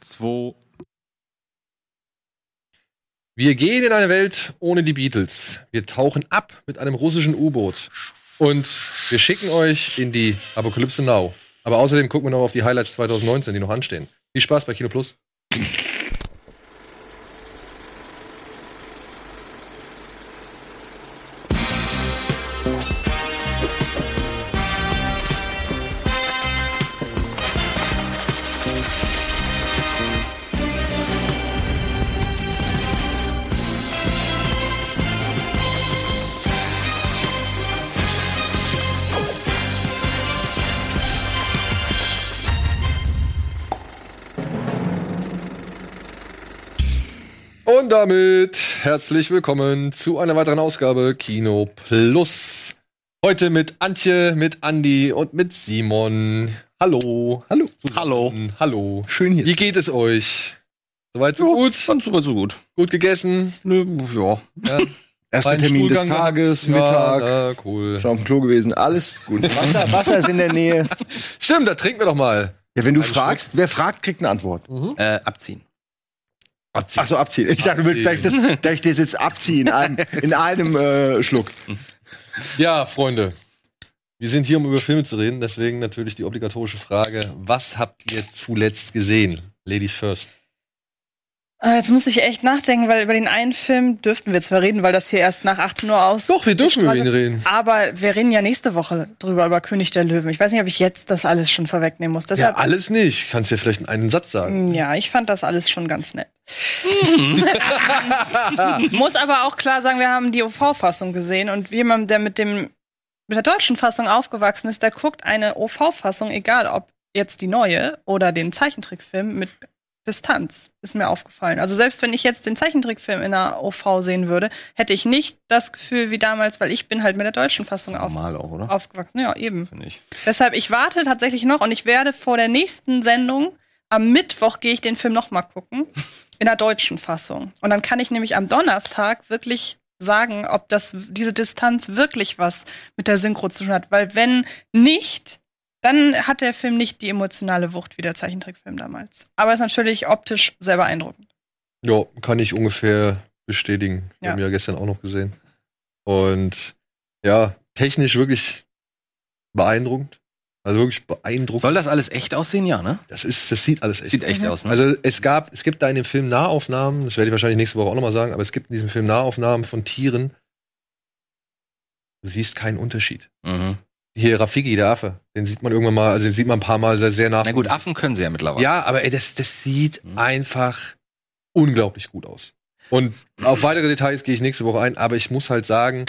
zwei. Wir gehen in eine Welt ohne die Beatles. Wir tauchen ab mit einem russischen U-Boot. Und wir schicken euch in die Apokalypse Now. Aber außerdem gucken wir noch auf die Highlights 2019, die noch anstehen. Viel Spaß bei Kino Plus. Herzlich willkommen zu einer weiteren Ausgabe Kino Plus. Heute mit Antje, mit Andi und mit Simon. Hallo. Hallo. Hallo. Hallo. Schön hier. Wie geht es euch? Soweit so gut? Ganz super, so gut. Gut gegessen? Nö, ja. Ja. Erster Termin des Stuhlgang Tages, gehabt? Mittag, Ja, cool. schon auf dem Klo gewesen, alles gut. Wasser, Wasser ist in der Nähe. Stimmt, da trinken wir doch mal. Ja, wenn du Einen fragst, wer fragt, kriegt eine Antwort. Äh, abziehen. Ach so, abziehen. Ich dachte, du willst, dass ich das, dass ich das jetzt abziehe in einem, in einem äh, Schluck. Ja, Freunde. Wir sind hier, um über Filme zu reden. Deswegen natürlich die obligatorische Frage: Was habt ihr zuletzt gesehen? Ladies first. Äh, Jetzt muss ich echt nachdenken, weil über den einen Film dürften wir zwar reden, weil das hier erst nach 18 Uhr aus. Doch, wir dürfen über ihn reden. Aber wir reden ja nächste Woche drüber, über König der Löwen. Ich weiß nicht, ob ich jetzt das alles schon vorwegnehmen muss. Ja, Deshalb, alles nicht. Kannst ja vielleicht in einen Satz sagen. ja, ich fand das alles schon ganz nett. muss aber auch klar sagen, wir haben die OV-Fassung gesehen und jemand, der mit dem mit der deutschen Fassung aufgewachsen ist, der guckt eine OV-Fassung, egal ob jetzt die neue oder den Zeichentrickfilm mit Distanz, ist mir aufgefallen. Also selbst wenn ich jetzt den Zeichentrickfilm in der OV sehen würde, hätte ich nicht das Gefühl wie damals, weil ich bin halt mit der deutschen Fassung auf, Normal auch, oder? aufgewachsen. Ja, eben. Finde ich. Deshalb, ich warte tatsächlich noch und ich werde vor der nächsten Sendung, am Mittwoch gehe ich den Film noch mal gucken, in der deutschen Fassung. Und dann kann ich nämlich am Donnerstag wirklich sagen, ob das, diese Distanz wirklich was mit der Synchro zu tun hat. Weil wenn nicht, dann hat der Film nicht die emotionale Wucht wie der Zeichentrickfilm damals. Aber ist natürlich optisch sehr beeindruckend. Ja, kann ich ungefähr bestätigen. Wir Ja. haben ja gestern auch noch gesehen. Und ja, technisch wirklich beeindruckend. Also wirklich beeindruckend. Soll das alles echt aussehen? Ja, ne? das ist, das sieht alles echt Sieht echt Mhm. aus, ne? Also es gab, es gibt da in dem Film Nahaufnahmen, das werde ich wahrscheinlich nächste Woche auch nochmal sagen, aber es gibt in diesem Film Nahaufnahmen von Tieren. Du siehst keinen Unterschied. mhm. Hier Rafiki, der Affe, den sieht man irgendwann mal, also den sieht man ein paar Mal sehr, sehr nach. Na gut, Affen können sie ja mittlerweile. Ja, aber ey, das, das sieht Mhm. einfach unglaublich gut aus. Und auf weitere Details gehe ich nächste Woche ein, aber ich muss halt sagen,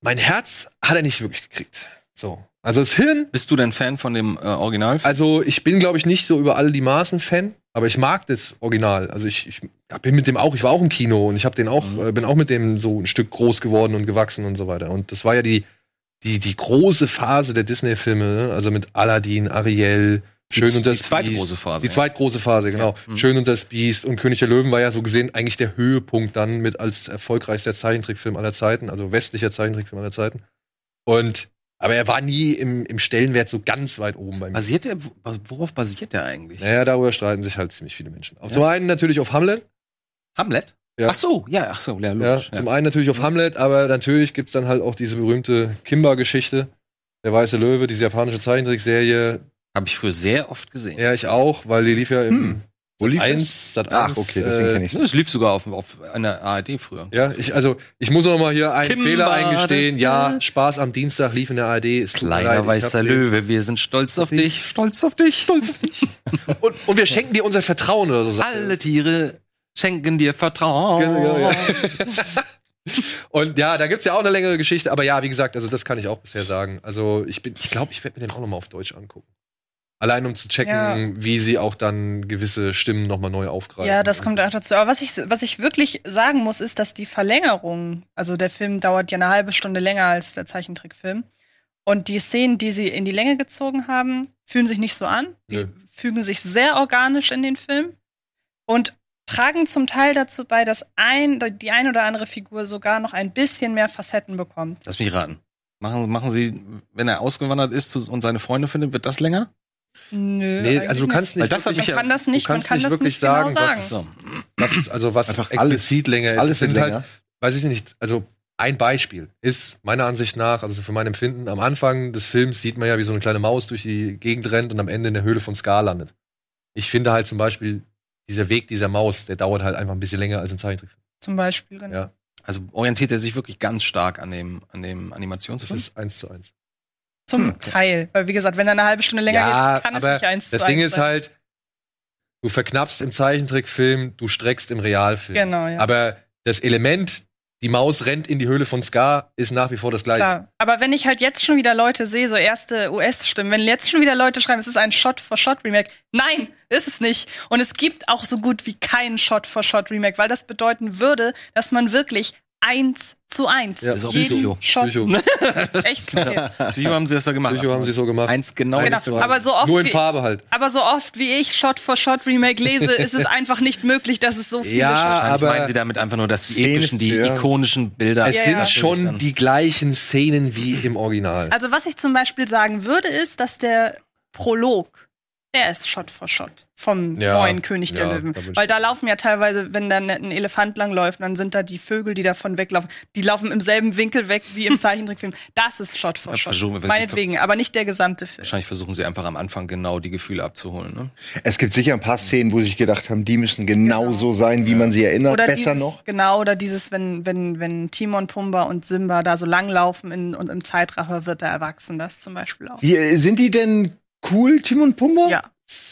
mein Herz hat er nicht wirklich gekriegt. So. Also das Hirn Bist du denn Fan von dem äh, Original? Also ich bin, glaube ich, nicht so über alle die Maßen Fan, aber ich mag das Original. Also ich, ich bin mit dem auch, ich war auch im Kino und ich habe den auch, Mhm. äh, bin auch mit dem so ein Stück groß geworden und gewachsen und so weiter. Und das war ja die, die, die große Phase der Disney-Filme, ne? also mit Aladdin, Ariel, Die Schön z- und das die zweite Biest. große Phase, Die ja. zweitgroße Phase, genau. Mhm. Schön und das Biest und König der Löwen war ja so gesehen eigentlich der Höhepunkt dann mit als erfolgreichster Zeichentrickfilm aller Zeiten, also westlicher Zeichentrickfilm aller Zeiten. Und aber er war nie im, im Stellenwert so ganz weit oben bei mir. Basiert der, worauf basiert der eigentlich? Naja, darüber streiten sich halt ziemlich viele Menschen. Auf Zum einen natürlich auf Hamlet. Hamlet? Ja. Ach so, ja, ach so, ja, Ja, logisch. Ja, Zum einen natürlich auf Hamlet, aber natürlich gibt's dann halt auch diese berühmte Kimba-Geschichte. Der Weiße Löwe, diese japanische Zeichentrickserie. Habe ich früher sehr oft gesehen. Ja, ich auch, weil die lief ja im Wo lief das? 1, Sat Ach, 1. okay, deswegen äh, kenne ich Es lief sogar auf, auf einer ARD früher. Ja, ich, also, ich muss noch mal hier einen Kimba, Fehler eingestehen. Ja, Spaß am Dienstag lief in der ARD. Es leid, Kleiner weißer Löwe, wir sind stolz auf dich. Stolz auf dich. Stolz auf dich. Und, und wir schenken dir unser Vertrauen oder so. Alle Tiere schenken dir Vertrauen. Genau, ja. Und ja, da gibt's ja auch eine längere Geschichte, aber ja, wie gesagt, also das kann ich auch bisher sagen. Also ich bin, ich glaube, ich werde mir den auch noch mal auf Deutsch angucken. Allein um zu checken, Ja. wie sie auch dann gewisse Stimmen noch mal neu aufgreifen. Ja, das kommt auch dazu. Aber was ich, was ich wirklich sagen muss, ist, dass die Verlängerung, also der Film dauert ja eine halbe Stunde länger als der Zeichentrickfilm. Und die Szenen, die sie in die Länge gezogen haben, fühlen sich nicht so an. Die Nö. fügen sich sehr organisch in den Film und tragen zum Teil dazu bei, dass ein, die ein oder andere Figur sogar noch ein bisschen mehr Facetten bekommt. Lass mich raten. Machen, machen Sie, wenn er ausgewandert ist und seine Freunde findet, wird das länger? Nö. Nee, also du kannst nicht. Das wirklich- ich Man kann das nicht, du kannst man kann nicht das wirklich nicht genau sagen, sagen. was- So. was ist, also was Einfach alles. explizit länger ist. Alles Es sind halt, weiß ich nicht, also ein Beispiel ist meiner Ansicht nach, also für mein Empfinden, am Anfang des Films sieht man ja, wie so eine kleine Maus durch die Gegend rennt und am Ende in der Höhle von Scar landet. Ich finde halt zum Beispiel, dieser Weg dieser Maus, der dauert halt einfach ein bisschen länger als ein Zeichentrickfilm. Zum Beispiel, genau. Ja. Also orientiert er sich wirklich ganz stark an dem, an dem Das Animationsfilm. ist eins zu eins. Zum Hm. Teil. Weil, wie gesagt, wenn er eine halbe Stunde länger Ja, geht, kann es nicht eins Das zu Ding eins ist sein. halt, du verknappst im Zeichentrickfilm, du streckst im Realfilm. Genau, ja. Aber das Element, die Maus rennt in die Höhle von Scar, ist nach wie vor das gleiche. Klar. Aber wenn ich halt jetzt schon wieder Leute sehe, so erste US-Stimmen, wenn jetzt schon wieder Leute schreiben, es ist ein Shot-for-Shot-Remake. Nein, ist es nicht. Und es gibt auch so gut wie keinen Shot-for-Shot-Remake, weil das bedeuten würde, dass man wirklich eins zu eins Ja, ist auch jeden Psycho. Shot Psycho. echt okay. Psycho haben sie das doch gemacht. Psycho haben sie so gemacht. Eins genau. Genau. eins Aber so oft Nur in wie, Farbe halt. aber so oft wie ich Shot-for-Shot-Remake lese, ist es einfach nicht möglich, dass es so viele Ja, Wahrscheinlich aber- meinen sie damit einfach nur, dass die Szene- epischen, die ja. ikonischen Bilder. Es Ja, sind ja. schon dann- die gleichen Szenen wie im Original. Also was ich zum Beispiel sagen würde, ist, dass der Prolog, der ist Shot for Shot vom Ja, neuen König der ja, Löwen. da Weil da laufen ja teilweise, wenn da ein Elefant langläuft, dann sind da die Vögel, die davon weglaufen. Die laufen im selben Winkel weg wie im Zeichentrickfilm. Das ist Shot for Ja, Shot. versuchen wir- Meinetwegen, aber nicht der gesamte Film. Wahrscheinlich versuchen sie einfach am Anfang genau die Gefühle abzuholen. Ne? Es gibt sicher ein paar Szenen, wo sie sich gedacht haben, die müssen genau, Genau. so sein, wie man sie erinnert. Oder Besser dieses, noch. Genau, oder dieses, wenn, wenn, wenn Timon, Pumba und Simba da so langlaufen in, und im Zeitraffer wird er erwachsen, das zum Beispiel auch. Äh, sind die denn cool, Tim und Pumba? Ja,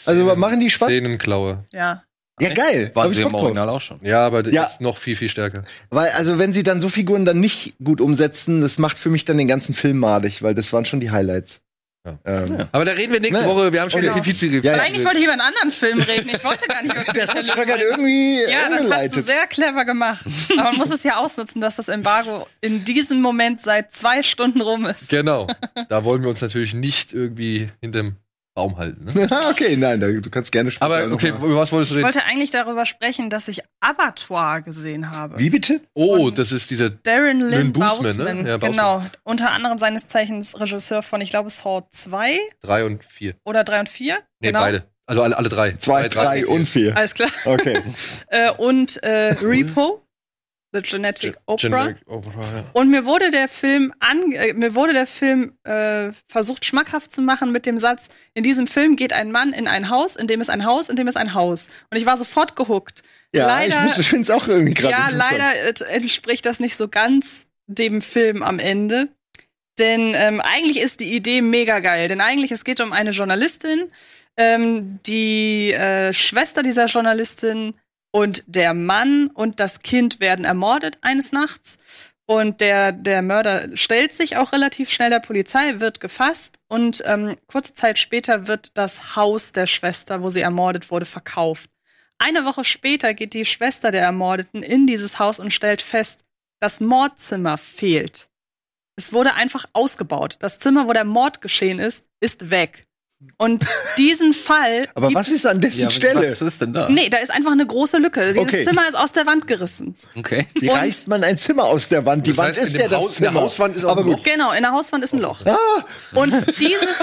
Also machen die Spaß? Szenenklaue. ja. Ja, geil. Ich sie im. Original auch schon. Ja, aber das Ja. ist noch viel, viel stärker. Weil, also, wenn sie dann so Figuren dann nicht gut umsetzen, das macht für mich dann den ganzen Film madig, weil das waren schon die Highlights. Ja. Ähm, Ja. Aber da reden wir nächste Ne. Woche. Wir haben schon Okay. wieder viel, viel, viel Ja, eigentlich wollte ich über einen anderen Film reden. Ich wollte gar nicht über Das hat Schröckert irgendwie Ja, das hast du sehr clever gemacht. Aber man muss es ja ausnutzen, dass das Embargo in diesem Moment seit zwei Stunden rum ist. Genau. Da wollen wir uns natürlich nicht irgendwie hinterm Baum halten. Ne? okay, nein, da- du kannst gerne später Aber okay, mal. über was wolltest du Ich reden? wollte eigentlich darüber sprechen, dass ich Abattoir gesehen habe. Wie bitte? Oh, das ist dieser. Darren Lynn, Lynn Bousman, ne? Ja, genau. Unter anderem seines Zeichens Regisseur von, ich glaube, Saw 2 Drei und vier. oder 3 und 4. Nee, genau. beide. Also alle, alle drei. Zwei, drei und vier. Alles klar. Okay. Äh, und äh, Repo, The Genetic Opera. Generic Opera, ja. Und mir wurde der Film an, äh, mir wurde der Film äh, versucht schmackhaft zu machen mit dem Satz: In diesem Film geht ein Mann in ein Haus, in dem ist ein Haus, in dem ist ein Haus. Und ich war sofort gehuckt. Ja, leider, ich, ich finde es auch irgendwie gerade ja, leider äh, entspricht das nicht so ganz dem Film am Ende. Denn ähm, eigentlich ist die Idee mega geil. Denn eigentlich es geht um eine Journalistin, ähm, die äh, Schwester dieser Journalistin und der Mann und das Kind werden ermordet eines Nachts. Und der, der Mörder stellt sich auch relativ schnell der Polizei, wird gefasst und ähm, kurze Zeit später wird das Haus der Schwester, wo sie ermordet wurde, verkauft. Eine Woche später geht die Schwester der Ermordeten in dieses Haus und stellt fest, das Mordzimmer fehlt. Es wurde einfach ausgebaut. Das Zimmer, wo der Mord geschehen ist, ist weg. Und diesen Fall. Aber was ist an dessen Ja, Stelle? was ist denn da? Nee, da ist einfach eine große Lücke. Dieses Okay. Zimmer ist aus der Wand gerissen. Okay. Wie Und- reißt man ein Zimmer aus der Wand? Die Das Wand heißt, ist ja das Haus- in der Zimmer. Hauswand ist auch Aber gut. Genau, in der Hauswand ist ein Loch. Ah, Und dieses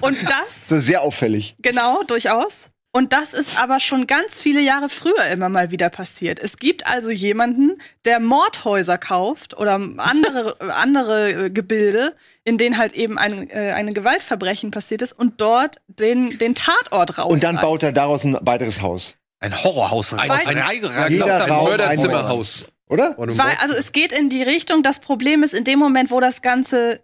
und das so sehr auffällig. Genau, durchaus. Und das ist aber schon ganz viele Jahre früher immer mal wieder passiert. Es gibt also jemanden, der Mordhäuser kauft oder andere, andere äh, Gebilde, in denen halt eben ein, äh, ein Gewaltverbrechen passiert ist und dort den, den Tatort raus. Und dann baut er daraus ein weiteres Haus. Ein Horrorhaus. Ein, ein, ein, Jeder ein Mörderzimmerhaus. Oder? Weil, also es geht in die Richtung, das Problem ist in dem Moment, wo das Ganze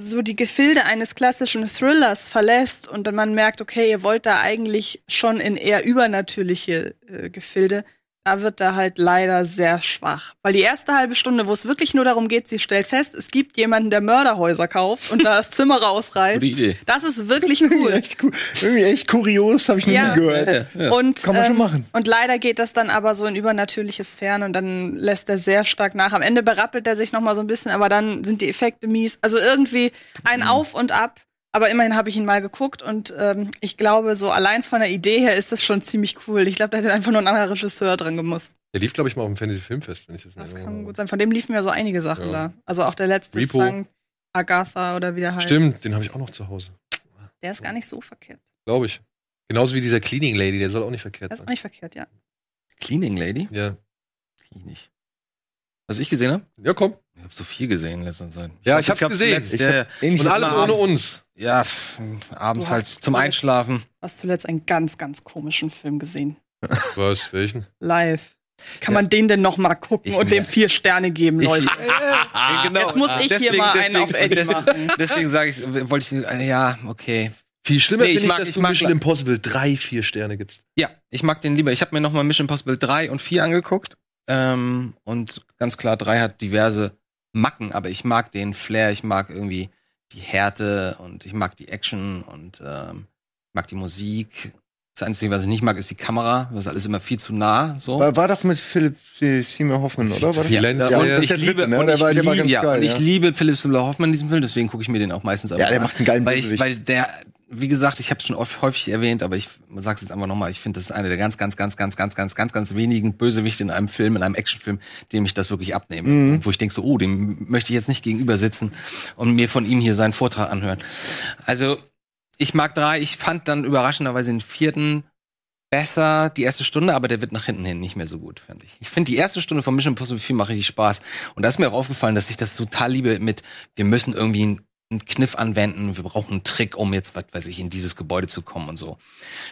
so die Gefilde eines klassischen Thrillers verlässt und man merkt, okay, ihr wollt da eigentlich schon in eher übernatürliche äh, Gefilde, da wird er halt leider sehr schwach. Weil die erste halbe Stunde, wo es wirklich nur darum geht, sie stellt fest, es gibt jemanden, der Mörderhäuser kauft und da das Zimmer rausreißt. Gute Idee. Das ist wirklich Irgendwie cool. echt, cool. Irgendwie echt kurios, habe ich noch Ja. nie gehört. Und, Kann man schon machen. Und leider geht das dann aber so in übernatürliche Sphären und dann lässt er sehr stark nach. Am Ende berappelt er sich noch mal so ein bisschen, aber dann sind die Effekte mies. Also irgendwie ein Mhm. Auf und Ab. Aber immerhin habe ich ihn mal geguckt und ähm, ich glaube, so allein von der Idee her ist das schon ziemlich cool. Ich glaube, da hätte einfach nur ein anderer Regisseur dran gemusst. Der lief, glaube ich, mal auf dem Fantasy Filmfest, wenn ich das, Das in kann gut sein. Von dem liefen ja so einige Sachen Ja. da. Also auch der letzte Repo. Song, Agatha oder wie der heißt. Stimmt, den habe ich auch noch zu Hause. Der ist gar nicht so verkehrt. Glaube ich. Genauso wie dieser Cleaning Lady, der soll auch nicht verkehrt Das ist auch sein. nicht verkehrt, ja. Cleaning Lady? Ja. Ich nicht. Was ich gesehen habe? Ja, komm. Ich habe so viel gesehen in letzter Zeit. Ja, glaub, ich hab's gesehen. zuletzt, Ich ja, hab Und alles ohne uns. Ja, abends halt zum zuletzt- Einschlafen. Hast zuletzt einen ganz, ganz komischen Film gesehen. Was? Welchen? Live. Kann man den denn noch mal gucken Ich- und dem vier Sterne geben, Ich- Leute? genau. Jetzt muss ich hier mal einen auf Eddie deswegen, machen. deswegen sage ich, wollte ich, äh, ja, okay. Viel schlimmer Nee, ich finde ich, mag- dass ich du mag- Mission Impossible drei, vier Sterne gibst. Ja, ich mag den lieber. Ich habe mir noch mal Mission Impossible 3 und 4 angeguckt. Ähm, und ganz klar, 3 hat diverse Macken, aber ich mag den Flair, ich mag irgendwie die Härte und ich mag die Action und ähm, mag die Musik. Das Einzige, was ich nicht mag, ist die Kamera. Das ist alles immer viel zu nah. So. War, war doch mit Philipp äh, Seymour Hoffman, oder? War das? Ja, ja, und und ich liebe, ne? und der ich ganz ja, geil. und ich ja. liebe Philipp Seymour Hoffmann in diesem Film, deswegen gucke ich mir den auch meistens ja, der an. macht einen geilen weil ich, weil der, wie gesagt, ich habe es schon oft, häufig erwähnt, aber ich sag's jetzt einfach nochmal, ich finde, das ist einer der ganz, ganz, ganz, ganz, ganz, ganz, ganz, ganz wenigen Bösewichte in einem Film, in einem Actionfilm, dem ich das wirklich abnehme. Mhm. Wo ich denke so, oh, dem möchte ich jetzt nicht gegenüber sitzen und mir von ihm hier seinen Vortrag anhören. Also, ich mag drei, ich fand dann überraschenderweise den vierten besser die erste Stunde, aber der wird nach hinten hin nicht mehr so gut, fand ich. Ich finde die erste Stunde von Mission Impossible 4 macht richtig Spaß. Und da ist mir auch aufgefallen, dass ich das total liebe mit, wir müssen irgendwie einen, einen Kniff anwenden, wir brauchen einen Trick, um jetzt, was weiß ich, in dieses Gebäude zu kommen und so.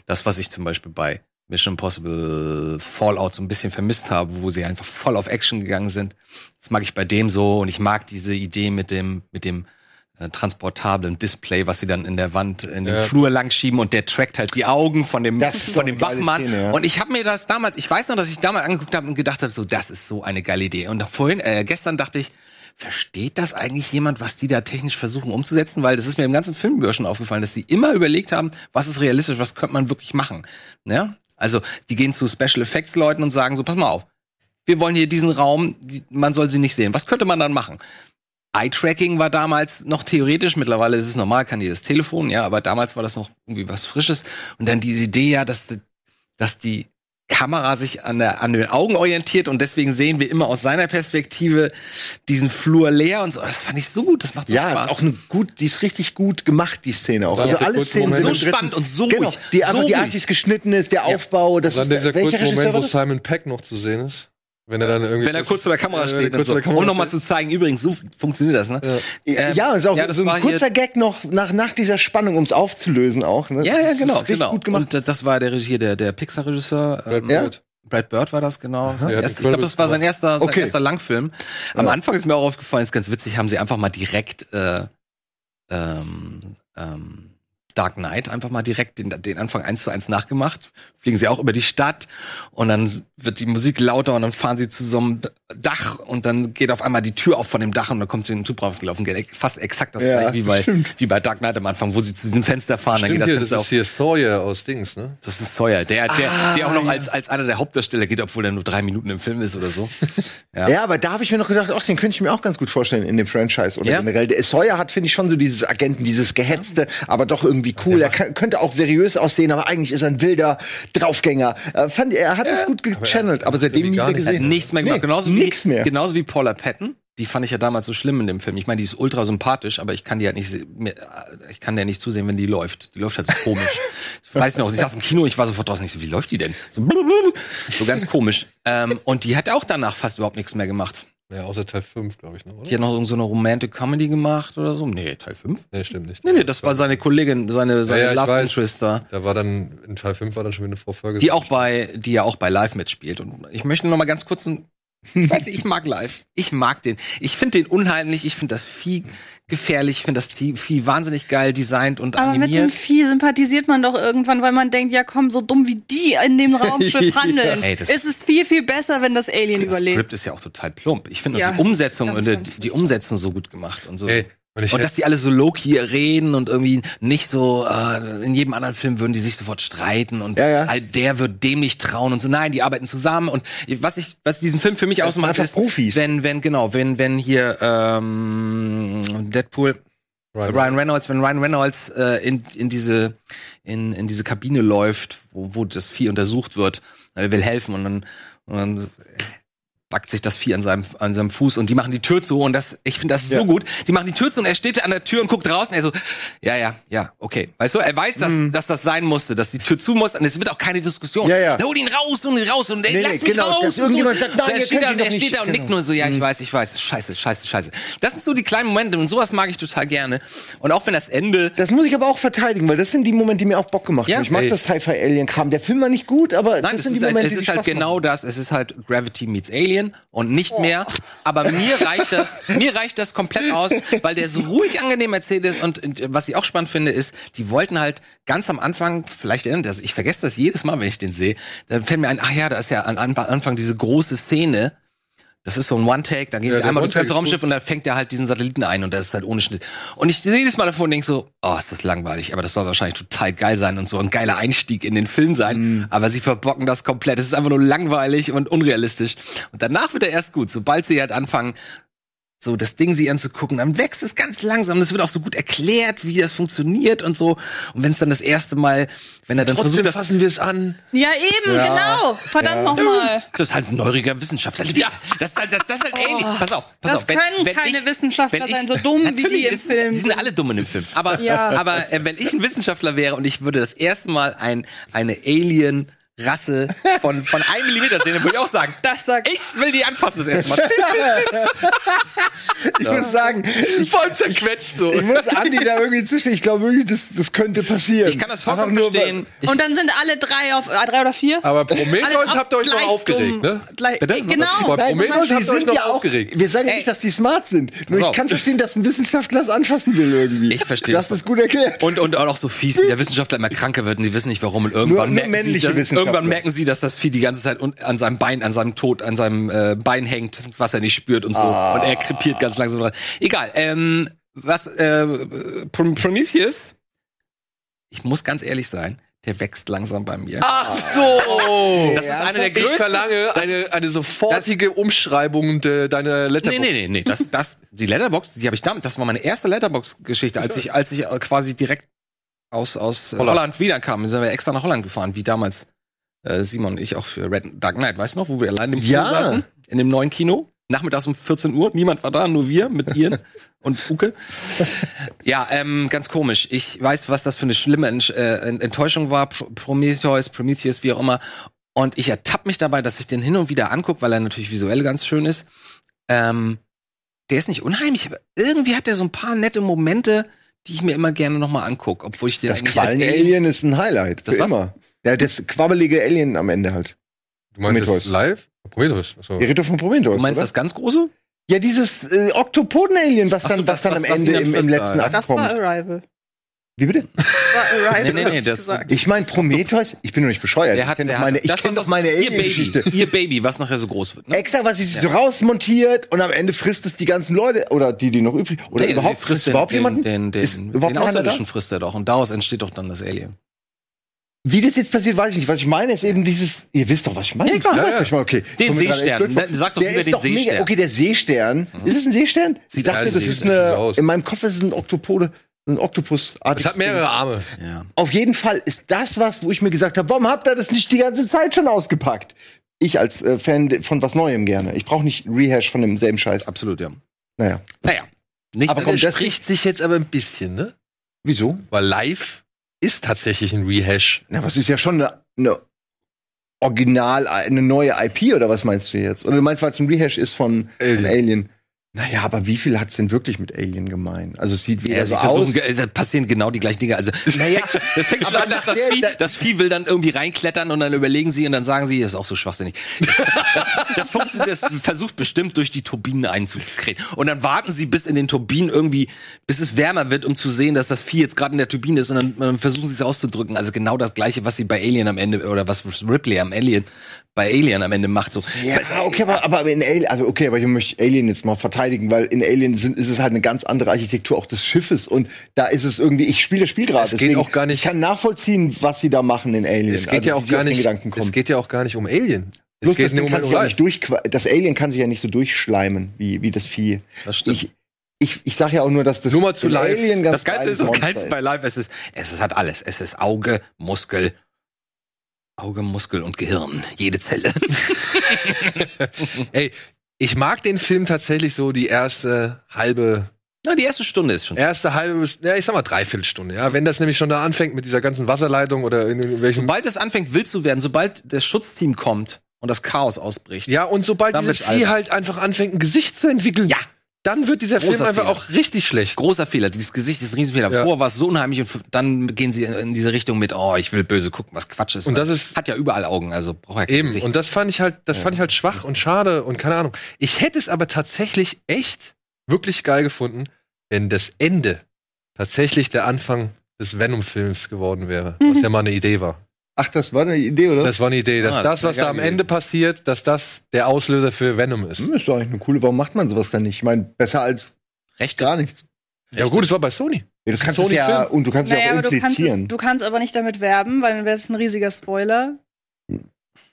Das, was ich zum Beispiel bei Mission Impossible Fallout so ein bisschen vermisst habe, wo sie einfach voll auf Action gegangen sind. Das mag ich bei dem so und ich mag diese Idee mit dem, mit dem äh, transportablen Display, was sie dann in der Wand in den Ja. Flur lang schieben und der trackt halt die Augen von dem von dem Wachmann Szene, ja. und ich habe mir das damals, ich weiß noch, dass ich damals angeguckt habe und gedacht habe, so das ist so eine geile Idee und vorhin äh, gestern dachte ich, versteht das eigentlich jemand, was die da technisch versuchen umzusetzen, weil das ist mir im ganzen Film schon aufgefallen, dass die immer überlegt haben, was ist realistisch, was könnte man wirklich machen, ja? Also, die gehen zu Special Effects Leuten und sagen so, pass mal auf. Wir wollen hier diesen Raum, die, man soll sie nicht sehen. Was könnte man dann machen? Eye-Tracking war damals noch theoretisch, mittlerweile ist es normal, kann jedes Telefon, ja, aber damals war das noch irgendwie was Frisches. Und dann diese Idee ja, dass, dass die Kamera sich an, der, an den Augen orientiert und deswegen sehen wir immer aus seiner Perspektive diesen Flur leer und so. Das fand ich so gut, das macht so Ja, Spaß. ist auch eine gut, die ist richtig gut gemacht, die Szene auch. Also alle Szenen sind So spannend und so genau, ruhig. Die, So die Art, wie es geschnitten ist, der Aufbau, das Und dann ist dieser welcher kurze Moment, wo? Simon Peck noch zu sehen ist. Wenn er dann irgendwie. wenn er kurz vor der Kamera Ja, steht und kurz so. vor der Kamera um nochmal zu zeigen, übrigens, so funktioniert das, ne? Ja, Ähm, ja, ist auch ja, das so war ein kurzer Gag noch nach, nach dieser Spannung, um es aufzulösen auch. Ne? Ja, ja, Das genau, ist richtig genau. gut gemacht. Und äh, das war der Regie, der, der Pixar-Regisseur. Brad Ähm, Ja. Bird. Brad Bird war das, genau. Erst, ich glaube, das war sein erster, sein Okay. erster Langfilm. Am Ja. Anfang ist mir auch aufgefallen, ist ganz witzig, haben sie einfach mal direkt äh, ähm, ähm, Dark Knight einfach mal direkt den, den Anfang eins zu eins nachgemacht. Fliegen sie auch über die Stadt und dann wird die Musik lauter und dann fahren sie zu so einem Dach und dann geht auf einmal die Tür auf von dem Dach und dann kommt sie in den Zug rausgelaufen. Geht Fast exakt das Ja, gleiche wie bei, stimmt. wie bei Dark Knight am Anfang, wo sie zu diesem Fenster fahren, dann geht das hier, Fenster das auf. ist hier Sawyer aus Dings, ne? Das ist Sawyer, der, der, Ah, der auch noch ja. als, als einer der Hauptdarsteller geht, obwohl er nur drei Minuten im Film ist oder so. Ja. Ja, aber da habe ich mir noch gedacht, ach, den könnte ich mir auch ganz gut vorstellen in dem Franchise oder Ja. generell. Der Sawyer hat, finde ich, schon so dieses Agenten, dieses gehetzte, aber doch irgendwie cool. Er kann, könnte auch seriös aussehen, aber eigentlich ist er ein wilder Draufgänger. Äh, fand, er hat es gut gechannelt, aber, seitdem irgendwie nie wieder gesehen. Nichts mehr gemacht. Nee, genauso, wie, mehr. genauso wie Paula Patton. Die fand ich ja damals so schlimm in dem Film. Ich meine, die ist ultra sympathisch, aber ich kann die halt nicht, mir- ich kann der nicht zusehen, wenn die läuft. Die läuft halt so komisch. Ich weiß noch, ich saß im Kino, ich war sofort draußen, ich so, wie läuft die denn? So, so ganz komisch. Ähm, und die hat auch danach fast überhaupt nichts mehr gemacht. Ja, außer Teil 5, glaube ich, noch, Die oder? hat noch so eine Romantic Comedy gemacht oder so. Nee, Teil 5? Nee, stimmt nicht. Nee, nee, das war seine Kollegin, seine, seine ja, ich Love. Interest da. Da war dann, in Teil 5 war dann schon wieder eine Frau Ferguson. die auch bei, die ja auch bei Live mitspielt. Und ich möchte noch mal ganz kurz ein, ich weiß nicht, ich mag Live. Ich mag den. Ich finde den unheimlich. Ich finde das Vieh gefährlich. Ich finde das Vieh Vieh wahnsinnig geil designt und Aber mit dem animiert. Vieh sympathisiert man doch irgendwann, weil man denkt, ja komm, so dumm wie die in dem Raumschiff handeln. Ey, das- ist es viel, viel besser, wenn das Alien das überlebt. Skript ist ja auch total plump. Ich finde Ja, die Umsetzung ganz, und ganz die, die Umsetzung so gut gemacht und so. Ey, und Und dass die alle so low-key reden und irgendwie nicht so, äh, in jedem anderen Film würden die sich sofort streiten und Ja, ja. der wird dem nicht trauen und so. Nein, die arbeiten zusammen und was ich, was diesen Film für mich ausmacht, einfach ist, Profis. wenn, wenn, genau, wenn, wenn hier ähm, Deadpool Ryan Reynolds, wenn Ryan Reynolds äh, in, in diese in, in diese Kabine läuft, wo, wo das Vieh untersucht wird, er will helfen und dann, und dann backt sich das Vieh an seinem, an seinem Fuß und die machen die Tür zu und das, ich finde das so gut. Die machen die Tür zu und er steht an der Tür und guckt raus und er so, ja, ja, ja, okay. Weißt du, er weiß, dass, dass das sein musste, dass die Tür zu muss und es wird auch keine Diskussion. Ja, ja. Hol ihn raus, hol ihn raus und Nee, lass nee, mich genau, raus. und irgendjemand sagt, nein, ihr steht da, und er steht da und nickt genau. nur so, ja, ich weiß, ich weiß, scheiße, scheiße, scheiße. Das sind so die kleinen Momente und sowas mag ich total gerne. Und auch wenn das Ende Das muss ich aber auch verteidigen, weil das sind die Momente, die mir auch Bock gemacht Ja, haben. Ich mag ey. das Sci-Fi-Alien-Kram. Der Film war nicht gut, aber Nein, das sind ist, die halt, Momente, es die ist halt genau machen. das. Es ist halt Gravity meets Alien und nicht mehr. Aber mir reicht das, mir reicht das komplett aus, weil der so ruhig angenehm erzählt ist. Und, und was ich auch spannend finde, ist, die wollten halt ganz am Anfang, vielleicht erinnert das, ich vergesse das jedes Mal, wenn ich den sehe, dann fällt mir ein, ach ja, da ist ja an- Anfang diese große Szene. Das ist so ein One-Take, da gehen Ja, einmal durchs ganze Raumschiff und dann fängt er halt diesen Satelliten ein und das ist halt ohne Schnitt. Und ich sehe jedes Mal davor und denke so, oh, ist das langweilig, aber das soll wahrscheinlich total geil sein und so ein geiler Einstieg in den Film sein. Aber sie verbocken das komplett. Es ist einfach nur langweilig und unrealistisch. Und danach wird er erst gut, sobald sie halt anfangen, so das Ding sie anzugucken, dann wächst es ganz langsam. Es wird auch so gut erklärt, wie das funktioniert und so. Und wenn es dann das erste Mal, wenn er dann Trotzdem versucht, das fassen wir es an. Ja, eben, genau. Verdammt nochmal. das ist halt ein neuriger Wissenschaftler. Ja, das, das, das, das ist halt Alien. Pass auf, pass Das auf. Wenn, können wenn keine ich, Wissenschaftler wenn ich, sein, so dumm wie die im ist- Film Die sind sind. alle dumm in dem Film. Aber, Ja. aber äh, wenn ich ein Wissenschaftler wäre und ich würde das erste Mal ein, eine Alien Rasse von, von einem Millimeter sehen, dann würde ich auch sagen, Das sagt ich will die anfassen das erste Mal. Ich muss sagen, ich, Voll zerquetscht so. ich muss Andi da irgendwie zwischen. Ich glaube wirklich, das, das könnte passieren. Ich kann das Einfach vollkommen nur, verstehen. Und dann sind alle drei auf, äh, drei oder vier? Aber Prometheus habt ihr euch noch aufgeregt, ne? Gleich, Bitte? Genau. Bei Prometheus habt ihr euch sind noch ja auch, aufgeregt. wir sagen ja nicht, dass die smart sind. Nur ich kann verstehen, dass ein Wissenschaftler das anfassen will irgendwie. Ich verstehe Das ist gut erklärt. Und, und auch so fies, wie der Wissenschaftler immer kranker wird und die wissen nicht warum. Und irgendwann, Nur- nur merken, sie, männliche dass, Wissenschaftler. Irgendwann merken sie, dass das Vieh die ganze Zeit an seinem Bein, an seinem Tod, an seinem äh, Bein hängt, was er nicht spürt und so. Ah. Und er krepiert ganz langsam dran. Egal. Ähm, was äh, Prom- Prometheus, ich muss ganz ehrlich sein, der wächst langsam bei mir. Ach so. das ist eine der Ich größten. verlange eine, eine sofortige Umschreibung de, deiner Nee, Letterbox. nee, nee, nee. Das, das, die Letterbox, die habe ich damit, das war meine erste Letterbox-Geschichte, als ich, als ich quasi direkt aus, aus Holland. Holland. Wiederkam. Wir sind wir extra nach Holland gefahren, wie damals äh, Simon und ich auch für Red Dark Knight. Weißt du noch, wo wir allein im Kino Ja. saßen? In dem neuen Kino? Nachmittags um 14 Uhr. Niemand war da, nur wir mit Ian und Uke. Ja, ähm, ganz komisch. Ich weiß, was das für eine schlimme äh, Ent- Enttäuschung war. Pro- Prometheus, Prometheus, wie auch immer. Und ich ertappe mich dabei, dass ich den hin und wieder angucke, weil er natürlich visuell ganz schön ist. Ähm, der ist nicht unheimlich, aber irgendwie hat er so ein paar nette Momente, die ich mir immer gerne nochmal angucke, obwohl ich den Das eigentlich als Quallen-Alien ist ein Highlight. Das für immer. Ja, das quabbelige Alien am Ende halt. Du meinst Prometheus. das live? Prometheus. Achso. Die Ritter von Prometheus. Du meinst oder? das ganz große? Ja, dieses äh, Oktopoden-Alien, was Ach so, dann, das, was dann was- am was Ende im, im letzten Akt Das war kommt. Arrival. Wie bitte? Das war Arrival. Nee, nee, nee, das- gesagt. Ich meine Prometheus, ich bin doch nicht bescheuert. Der hat, ich kenne der doch meine, ich das, kenn was doch das- meine ihr Baby, Alien-Geschichte. ihr Baby, was nachher so groß wird. Ne? Extra, was sie sich so rausmontiert und am Ende frisst es die ganzen Leute oder die, die noch übrig oder Nee, überhaupt frisst den, überhaupt den, jemanden? Den, den, ist den, überhaupt den? Außerirdischen frisst er doch. Und daraus entsteht doch dann das Alien. Wie das jetzt passiert, weiß ich nicht. Was ich meine, ist eben dieses. Ihr wisst doch, was ich meine. Ja, klar. Ja, ja. was ich meine. Okay. Den Seestern. sag doch der ist den doch mega. Seestern. Okay, der Seestern. Ist es ein Seestern? Ich dachte, Ja, das sieht ist eine. aus. In meinem Kopf ist es ein Oktopode, ein Oktopus. Es hat mehrere Arme. Ja. Auf jeden Fall ist das was, wo ich mir gesagt habe, warum habt ihr das nicht die ganze Zeit schon ausgepackt? Ich als äh, Fan von was Neuem gerne. Ich brauche nicht Rehash von demselben Scheiß. Absolut, ja. Naja. Naja. Nicht Aber aber komm, das spricht sich jetzt aber ein bisschen, ne? Wieso? Weil live ist tatsächlich ein Rehash. Na, was ist ja schon eine, eine Original, eine neue IP oder was meinst du jetzt? Oder du meinst, weil es ein Rehash ist von Alien. Alien? Alien. Naja, aber wie viel hat's denn wirklich mit Alien gemein? Also es sieht weder Ja, so aus. da passieren genau die gleichen Dinge. Also, naja, das fängt schon an, dass das Vieh, da- das Vieh will dann irgendwie reinklettern und dann überlegen sie und dann sagen sie, das ist auch so schwachsinnig. Das, das, das, funktioniert, das versucht bestimmt durch die Turbinen einzukriegen. Und dann warten sie bis in den Turbinen irgendwie, bis es wärmer wird, um zu sehen, dass das Vieh jetzt gerade in der Turbine ist und dann, dann versuchen sie es auszudrücken. Also genau das gleiche, was sie bei Alien am Ende, oder was Ripley am Alien, bei Alien am Ende macht. So. Ja, okay, aber, aber in Alien, also okay, aber ich möchte Alien jetzt mal verteidigen, weil in Alien sind, ist es halt eine ganz andere Architektur auch des Schiffes und da ist es irgendwie, ich spiele das Spiel gerade, Es geht deswegen auch gar nicht- ich kann nachvollziehen, was sie da machen in Alien. Es geht also, ja auch gar nicht. Gedanken kommen. Es geht ja auch gar nicht um Alien. Plus, das, Ding kann sich ja live. nicht durch, das Alien kann sich ja nicht so durchschleimen, wie, wie das Vieh. Das stimmt. Ich, ich, ich sag ja auch nur, dass das Nur mal zu live. Alien ganz Das Geilste ist, das Geilste bei Live, es ist, es ist, hat alles. Es ist Auge, Muskel, Auge, Muskel und Gehirn. Jede Zelle. Ey, ich mag den Film tatsächlich so die erste halbe, Na, die erste Stunde ist schon. erste halbe, ja, ich sag mal Dreiviertelstunde. Ja, wenn das nämlich schon da anfängt mit dieser ganzen Wasserleitung oder in irgendwelchen. Sobald es anfängt, wild zu werden, sobald das Schutzteam kommt und das Chaos ausbricht. Ja, und sobald dieses Vieh halt einfach anfängt, ein Gesicht zu entwickeln, Ja. Dann wird dieser Großer Film einfach Fehler. auch richtig schlecht. Großer Fehler. Dieses Gesicht ist ein Riesenfehler. Ja. Vorher war es so unheimlich und dann gehen sie in diese Richtung mit, oh, ich will böse gucken, was Quatsch ist. Und das ist- hat ja überall Augen, also braucht ja kein Eben. Gesicht. Und das fand ich halt, das fand ich halt schwach und schade und keine Ahnung. Ich hätte es aber tatsächlich echt wirklich geil gefunden, wenn das Ende tatsächlich der Anfang des Venom-Films geworden wäre, was ja mal eine Idee war. Ach, das war eine Idee, oder? Das war eine Idee, dass Ah, das, das was da am gewesen. Ende passiert, dass das der Auslöser für Venom ist. Hm, ist doch eigentlich eine coole. Warum macht man sowas dann nicht? Ich meine, besser als Recht gar nichts. Ja gut, es war bei Sony. Ja, du kannst Sony es ja, Film. und du kannst Naja, ja auch aber du kannst, es, implizieren. du kannst aber nicht damit werben, weil dann wäre es ein riesiger Spoiler.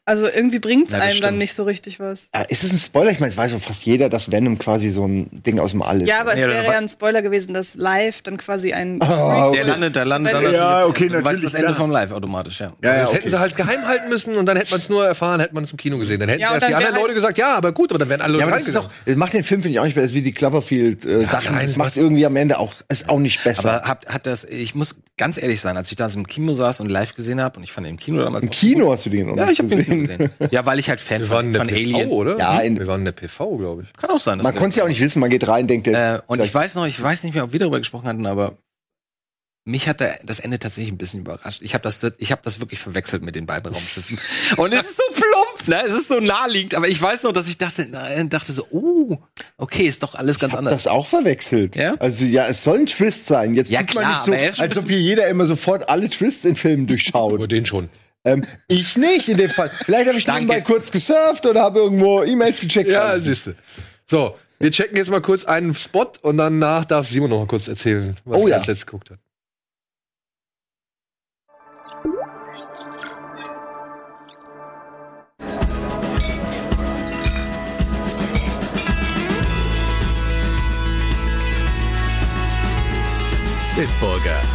Also irgendwie bringt es Ja, das einem dann stimmt. nicht so richtig was. Ah, ist es ein Spoiler? Ich meine, es weiß doch fast jeder, dass Venom quasi so ein Ding aus dem All ist. Ja, aber es Ja, wäre ja ein Spoiler gewesen, dass live dann quasi ein. Ah, okay. Der landet, der landet dann Ja, natürlich- okay, Du weißt natürlich, das Ende klar. vom Live automatisch, ja. Ja, ja, das okay. hätten sie halt geheim halten müssen und dann hätte man es nur erfahren, hätte man es im Kino gesehen. Dann hätten Ja, erst die dann anderen Leute halt- gesagt, ja, aber gut, aber dann wären alle Ja, Leute das auch, das macht den Film, finde ich, auch nicht besser. Das ist wie die Cloverfield-Sachen. nein, das es macht irgendwie am Ende auch, ist auch nicht besser. Aber hat, hat das, ich muss ganz ehrlich sein, als ich da im Kino saß und live gesehen habe, und ich fand den im Kino damals. Im Kino hast du den noch Ja, ich habe den gesehen. Ja, weil ich halt Fan Wir waren in von, der von PV, Alien. oder? Ja, in- wir waren in der PV, glaube ich. Kann auch sein. Man konnte es ja auch nicht wissen. Man geht rein, denkt, der Äh, und ich weiß noch, ich weiß nicht mehr, ob wir darüber gesprochen hatten, aber mich hat das Ende tatsächlich ein bisschen überrascht. Ich habe das, ich habe das wirklich verwechselt mit den beiden Raumschiffen. Und es ist so plump, ne? Es ist so naheliegend. Aber ich weiß noch, dass ich dachte, nein, dachte so, oh, okay, ist doch alles ganz hab anders. das auch verwechselt. Ja? Also ja, es soll ein Twist sein. Jetzt Ja, tut man klar, nicht so, als ob hier jeder immer sofort alle Twists in Filmen durchschaut. Aber den schon. Ähm, ich nicht in dem Fall. Vielleicht habe ich nebenbei kurz gesurft oder habe irgendwo E-Mails gecheckt. Ja, Also, siehst du. So, wir checken jetzt mal kurz einen Spot und danach darf Simon noch mal kurz erzählen, was Oh er ja. als letztes geguckt hat. Bitburger.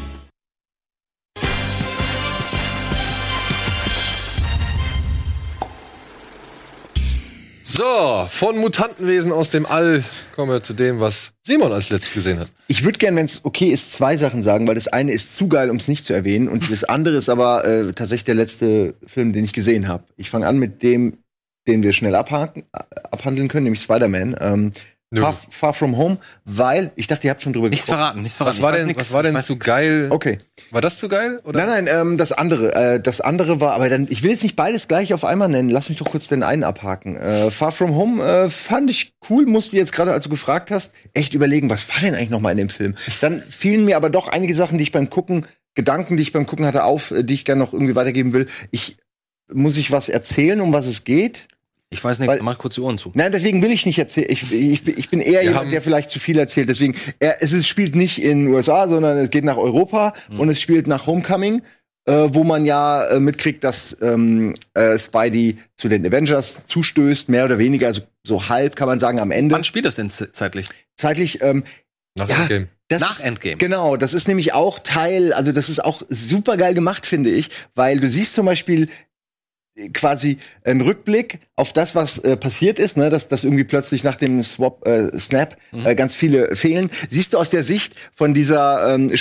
So, von Mutantenwesen aus dem All kommen wir zu dem, was Simon als letztes gesehen hat. Ich würde gerne, wenn es okay ist, zwei Sachen sagen, weil das eine ist zu geil, um es nicht zu erwähnen, und das andere ist aber äh, tatsächlich der letzte Film, den ich gesehen habe. Ich fange an mit dem, den wir schnell abhaken, abhandeln können, nämlich Spider-Man. Ähm. Far, Far From Home, weil ich dachte, ihr habt schon drüber Nichts gesprochen. verraten, nichts verraten. Was war denn, nix. was war denn zu geil? Okay. War das zu geil? Oder? Nein, nein, ähm, das andere, äh, das andere war, aber dann, ich will jetzt nicht beides gleich auf einmal nennen. Lass mich doch kurz den einen abhaken. Äh, Far From Home äh, fand ich cool, musste jetzt gerade, als du gefragt hast, echt überlegen, was war denn eigentlich noch mal in dem Film? Dann fielen mir aber doch einige Sachen, die ich beim Gucken, Gedanken, die ich beim Gucken hatte, auf, äh, die ich gerne noch irgendwie weitergeben will. Ich muss ich was erzählen, um was es geht? Ich weiß nicht, Weil- mach kurz die Ohren zu. Nein, deswegen will ich nicht erzählen. Ich, ich, ich bin eher jemand, der vielleicht zu viel erzählt. Deswegen, er, es ist, spielt nicht in den USA, sondern es geht nach Europa und es spielt nach Homecoming, äh, wo man ja äh, mitkriegt, dass ähm, äh, Spidey zu den Avengers zustößt, mehr oder weniger, also so halb kann man sagen am Ende. Wann spielt das denn zeitlich? Zeitlich, ähm, Nach Ja. dem Game. das Nach ist, Endgame. Genau, das ist nämlich auch Teil, also das ist auch super geil gemacht, finde ich, weil du siehst zum Beispiel quasi einen Rückblick auf das, was äh, passiert ist, ne, dass, dass irgendwie plötzlich nach dem Swap, äh, Snap Mhm. äh, ganz viele fehlen. Siehst du aus der Sicht von dieser ähm,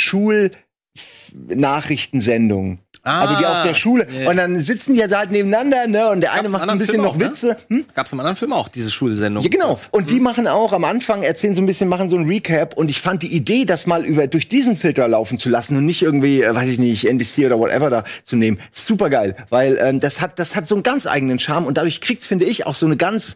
Schul-Nachrichtensendung. also die auf der Schule. Ah, ja. Und dann sitzen die halt nebeneinander, ne? Und der eine Gab's macht so ein bisschen anderen noch Film auch, Witze. Hm? Gab es im anderen Film auch diese Schulsendung? Ja, genau. Und die machen auch am Anfang, erzählen so ein bisschen, machen so ein Recap. Und ich fand die Idee, das mal über durch diesen Filter laufen zu lassen und nicht irgendwie, äh, weiß ich nicht, NBC oder whatever da zu nehmen, super geil. Weil ähm, das hat, das hat so einen ganz eigenen Charme und dadurch kriegt's, finde ich, auch so eine ganz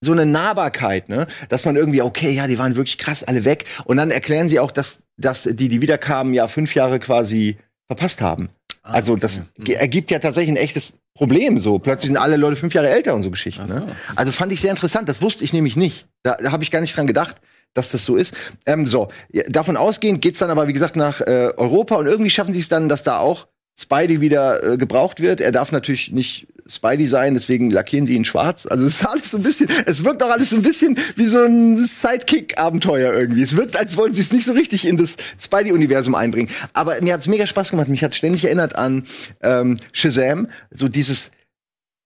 so eine Nahbarkeit, ne? Dass man irgendwie, okay, ja, die waren wirklich krass alle weg. Und dann erklären sie auch, dass, dass die, die wiederkamen, ja fünf Jahre quasi verpasst haben. Ah, Also das ge- ergibt ja tatsächlich ein echtes Problem so. Plötzlich sind alle Leute fünf Jahre älter und so Geschichten. Ach so. Ne? Also fand ich sehr interessant. Das wusste ich nämlich nicht. Da, da habe ich gar nicht dran gedacht, dass das so ist. Ähm, so, davon ausgehend geht's dann aber, wie gesagt, nach äh, Europa und irgendwie schaffen sie es dann, dass da auch Spidey wieder äh, gebraucht wird. Er darf natürlich nicht Spidey sein, deswegen lackieren sie ihn schwarz. Also es ist alles so ein bisschen, es wirkt auch alles so ein bisschen wie so ein Sidekick-Abenteuer irgendwie. Es wirkt, als wollten sie es nicht so richtig in das Spidey-Universum einbringen. Aber mir hat's mega Spaß gemacht. Mich hat ständig erinnert an ähm, Shazam. So dieses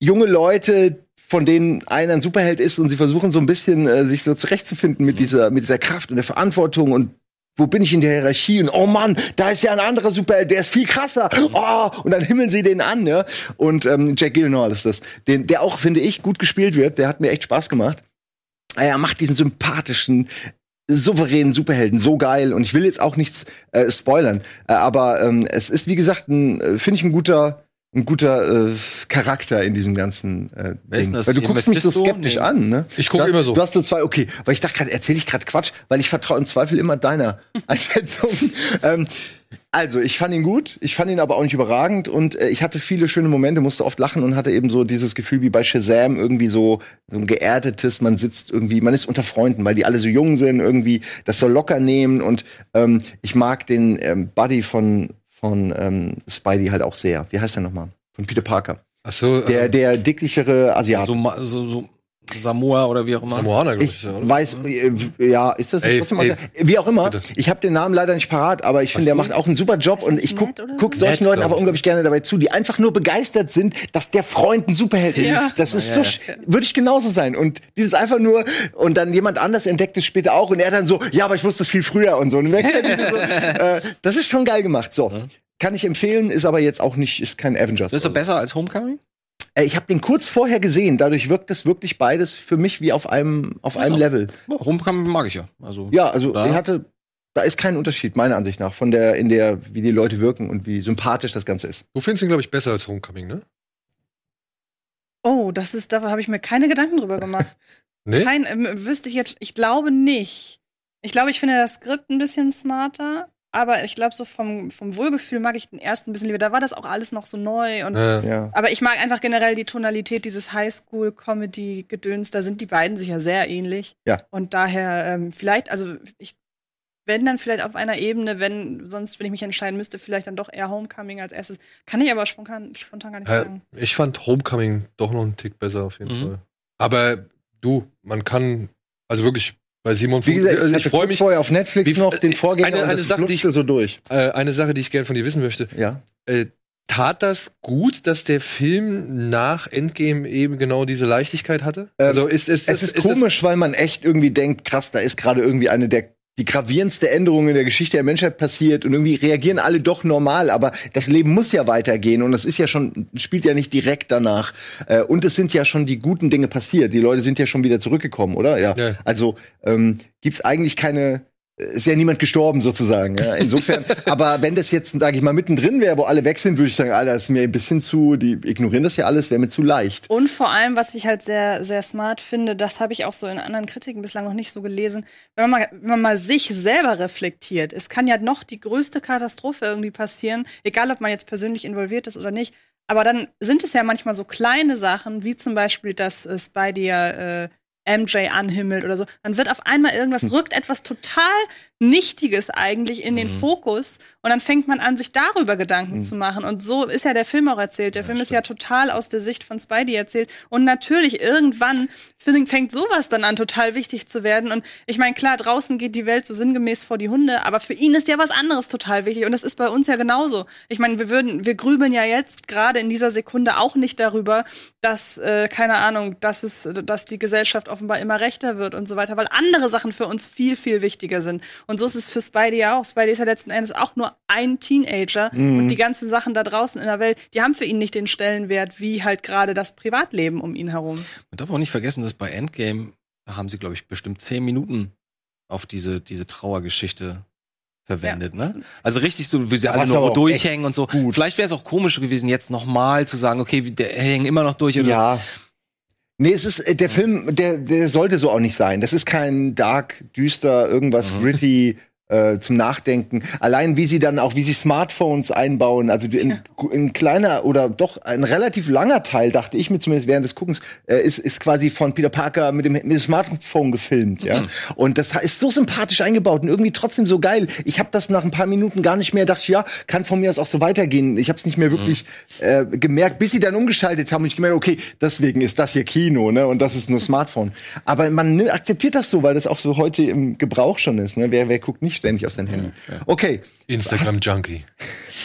junge Leute, von denen einer ein Superheld ist und sie versuchen so ein bisschen äh, sich so zurechtzufinden mit dieser mit dieser Kraft und der Verantwortung und wo bin ich in der Hierarchie? Und oh Mann, da ist ja ein anderer Superheld, der ist viel krasser. Oh, und dann himmeln sie den an, ne? Und ähm, Jack Gyllenhaal ist das, den, der auch finde ich gut gespielt wird. Der hat mir echt Spaß gemacht. Er macht diesen sympathischen, souveränen Superhelden so geil. Und ich will jetzt auch nichts äh, spoilern, äh, aber ähm, es ist wie gesagt, ein, äh, finde ich ein guter ein guter äh, Charakter in diesem ganzen äh, Ding. Weil du guckst mich so skeptisch Nee. an, ne? Ich guck Du hast- immer so. Du hast so zwei, okay, weil ich dachte gerade, erzähle ich gerade Quatsch, weil ich vertraue im Zweifel immer deiner Einschätzung. ähm, also, ich fand ihn gut, ich fand ihn aber auch nicht überragend und äh, ich hatte viele schöne Momente, musste oft lachen und hatte eben so dieses Gefühl wie bei Shazam irgendwie so, so ein geerdetes, man sitzt irgendwie, man ist unter Freunden, weil die alle so jung sind, irgendwie das soll locker nehmen und ähm, ich mag den ähm, Buddy von von ähm, Spidey halt auch sehr. Wie heißt der nochmal? Von Peter Parker. Ach so, Der, äh, der dicklichere Asiat. So, so, so Samoa oder wie auch immer. Samoaner, glaube ich. Ich ja, oder? weiß, äh, ja, ist das nicht Ey, ey? Wie auch immer. bitte. Ich habe den Namen leider nicht parat, aber ich finde, der macht auch einen super Job und ich guck, so? guck solchen Ned, Leuten aber ich. unglaublich gerne dabei zu, die einfach nur begeistert sind, dass der Freund ein Superheld ist. Ja. Das ist Ja, so, ja. würde ich genauso sein. Und dieses einfach nur, und dann jemand anders entdeckt es später auch und er dann so, ja, aber ich wusste es viel früher und so. Und merkst dann so äh, das ist schon geil gemacht. So. Kann ich empfehlen, ist aber jetzt auch nicht, ist kein Avengers. Das ist doch besser als Homecoming? Äh, Ich habe den kurz vorher gesehen, dadurch wirkt es wirklich beides für mich wie auf einem, auf einem. Level. Homecoming mag ich ja. Also, Ja, also Da- er hatte, da ist kein Unterschied, meiner Ansicht nach, von der, in der, wie die Leute wirken und wie sympathisch das Ganze ist. Du findest ihn, glaube ich, besser als Homecoming, ne? Oh, das ist, da habe ich mir keine Gedanken drüber gemacht. Nee? Kein, ähm, wüsste ich jetzt, ich glaube nicht. Ich glaube, ich finde das Skript ein bisschen smarter, aber ich glaube, so vom, vom Wohlgefühl mag ich den ersten ein bisschen lieber. Da war das auch alles noch so neu und Ja. aber ich mag einfach generell die Tonalität dieses Highschool-Comedy-Gedöns. Da sind die beiden sich ja sehr ähnlich. Ja. Und daher ähm, vielleicht, also ich, wenn dann vielleicht auf einer Ebene, wenn sonst, wenn ich mich entscheiden müsste, vielleicht dann doch eher Homecoming als erstes. Kann ich aber spontan, spontan gar nicht äh, sagen. ich fand Homecoming doch noch einen Tick besser auf jeden Mhm. Fall. Aber du, man kann, also wirklich, bei Simon, Wie gesagt, also ich, ich hatte freue mich. vorher auf Netflix Wie- noch den Vorgänger eine- eine Sache, die ich- so durch. Äh, eine Sache, die ich gerne von dir wissen möchte. Ja. Äh, tat das gut, dass der Film nach Endgame eben genau diese Leichtigkeit hatte? Ähm, also ist, ist, Es ist, komisch, weil man echt irgendwie denkt, krass, da ist gerade irgendwie eine der die gravierendste Änderung in der Geschichte der Menschheit passiert und irgendwie reagieren alle doch normal, aber das Leben muss ja weitergehen und das ist ja schon, spielt ja nicht direkt danach. Äh, und es sind ja schon die guten Dinge passiert. Die Leute sind ja schon wieder zurückgekommen, oder? Ja. Ja. Also ähm, gibt's eigentlich keine ist ja niemand gestorben sozusagen. Ja. Insofern, aber wenn das jetzt, sage ich mal, mittendrin wäre, wo alle weg sind, würde ich sagen, Alter, das ist mir ein bisschen zu, die ignorieren das ja alles, wäre mir zu leicht. Und vor allem, was ich halt sehr, sehr smart finde, das habe ich auch so in anderen Kritiken bislang noch nicht so gelesen, wenn man mal, wenn man mal sich selber reflektiert. Es kann ja noch die größte Katastrophe irgendwie passieren, egal ob man jetzt persönlich involviert ist oder nicht. Aber dann sind es ja manchmal so kleine Sachen, wie zum Beispiel, dass äh, Spidey ja äh, MJ anhimmelt oder so. Dann wird auf einmal irgendwas, rückt etwas total Nichtiges eigentlich in den Fokus und dann fängt man an, sich darüber Gedanken zu machen. Und so ist ja der Film auch erzählt. Der Film ist ja total aus der Sicht von Spidey erzählt. Und natürlich, irgendwann fängt fängt sowas dann an, total wichtig zu werden. Und ich meine, klar, draußen geht die Welt so sinngemäß vor die Hunde, aber für ihn ist ja was anderes total wichtig. Und das ist bei uns ja genauso. Ich meine, wir würden, wir grübeln ja jetzt gerade in dieser Sekunde auch nicht darüber, dass, äh, keine Ahnung, dass es, dass die Gesellschaft offenbar immer rechter wird und so weiter, weil andere Sachen für uns viel, viel wichtiger sind. Und so ist es für Spidey ja auch. Spidey ist ja letzten Endes auch nur ein Teenager und die ganzen Sachen da draußen in der Welt, die haben für ihn nicht den Stellenwert wie halt gerade das Privatleben um ihn herum. Man darf auch nicht vergessen, dass bei Endgame, da haben sie, glaube ich, bestimmt zehn Minuten auf diese, diese Trauergeschichte verwendet, ne? Also richtig so, wie sie alle nur durchhängen und so. gut. Vielleicht wäre es auch komisch gewesen, jetzt nochmal zu sagen, okay, der hängen immer noch durch. Oder Ja. Nee, es ist, äh, der Film, der, der sollte so auch nicht sein. Das ist kein dark, düster, irgendwas gritty, äh, zum Nachdenken. Allein wie sie dann auch, wie sie Smartphones einbauen. Also ein, ein kleiner oder doch ein relativ langer Teil, dachte ich mir zumindest während des Guckens, äh, ist, ist quasi von Peter Parker mit dem, mit dem Smartphone gefilmt. Ja? Und das ist so sympathisch eingebaut und irgendwie trotzdem so geil. Ich habe das nach ein paar Minuten gar nicht mehr gedacht, ja, kann von mir aus auch so weitergehen. Ich habe es nicht mehr wirklich äh, gemerkt, bis sie dann umgeschaltet haben und ich gemerkt, okay, deswegen ist das hier Kino, ne? Und das ist nur Smartphone. Aber man ne, akzeptiert das so, weil das auch so heute im Gebrauch schon ist. Ne? Wer, wer guckt nicht ständig auf sein Handy? Okay. Instagram-Junkie.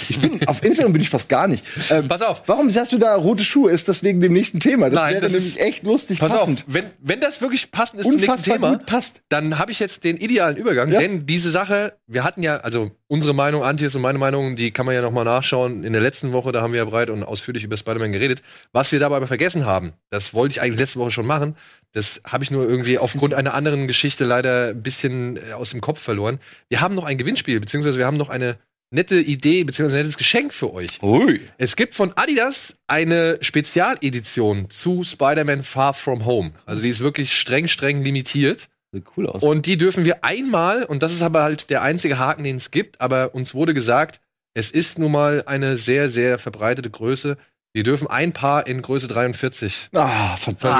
Ich bin, auf Instagram bin ich fast gar nicht. Ähm, Pass auf. Warum sagst du da rote Schuhe? Ist das wegen dem nächsten Thema? Das Nein, wäre das nämlich ist- echt lustig Pass passend. auf, wenn, wenn das wirklich passend ist zum nächsten Unfassbar Thema, passt. dann habe ich jetzt den idealen Übergang, Ja. denn diese Sache, wir hatten ja, also unsere Meinung, Antjes und meine Meinung, die kann man ja noch mal nachschauen. In der letzten Woche, da haben wir ja breit und ausführlich über Spider-Man geredet. Was wir dabei aber vergessen haben, das wollte ich eigentlich letzte Woche schon machen, das habe ich nur irgendwie aufgrund einer anderen Geschichte leider ein bisschen äh, aus dem Kopf verloren. Wir haben noch ein Gewinnspiel, beziehungsweise wir haben noch eine nette Idee, beziehungsweise ein nettes Geschenk für euch. Ui. Es gibt von Adidas eine Spezialedition zu Spider-Man Far From Home. Also die ist wirklich streng, streng limitiert. Sieht cool aus. Und die dürfen wir einmal, und das ist aber halt der einzige Haken, den es gibt, aber uns wurde gesagt, es ist nun mal eine sehr, sehr verbreitete Größe. Wir dürfen ein Paar in Größe 43. Ah, verdammt.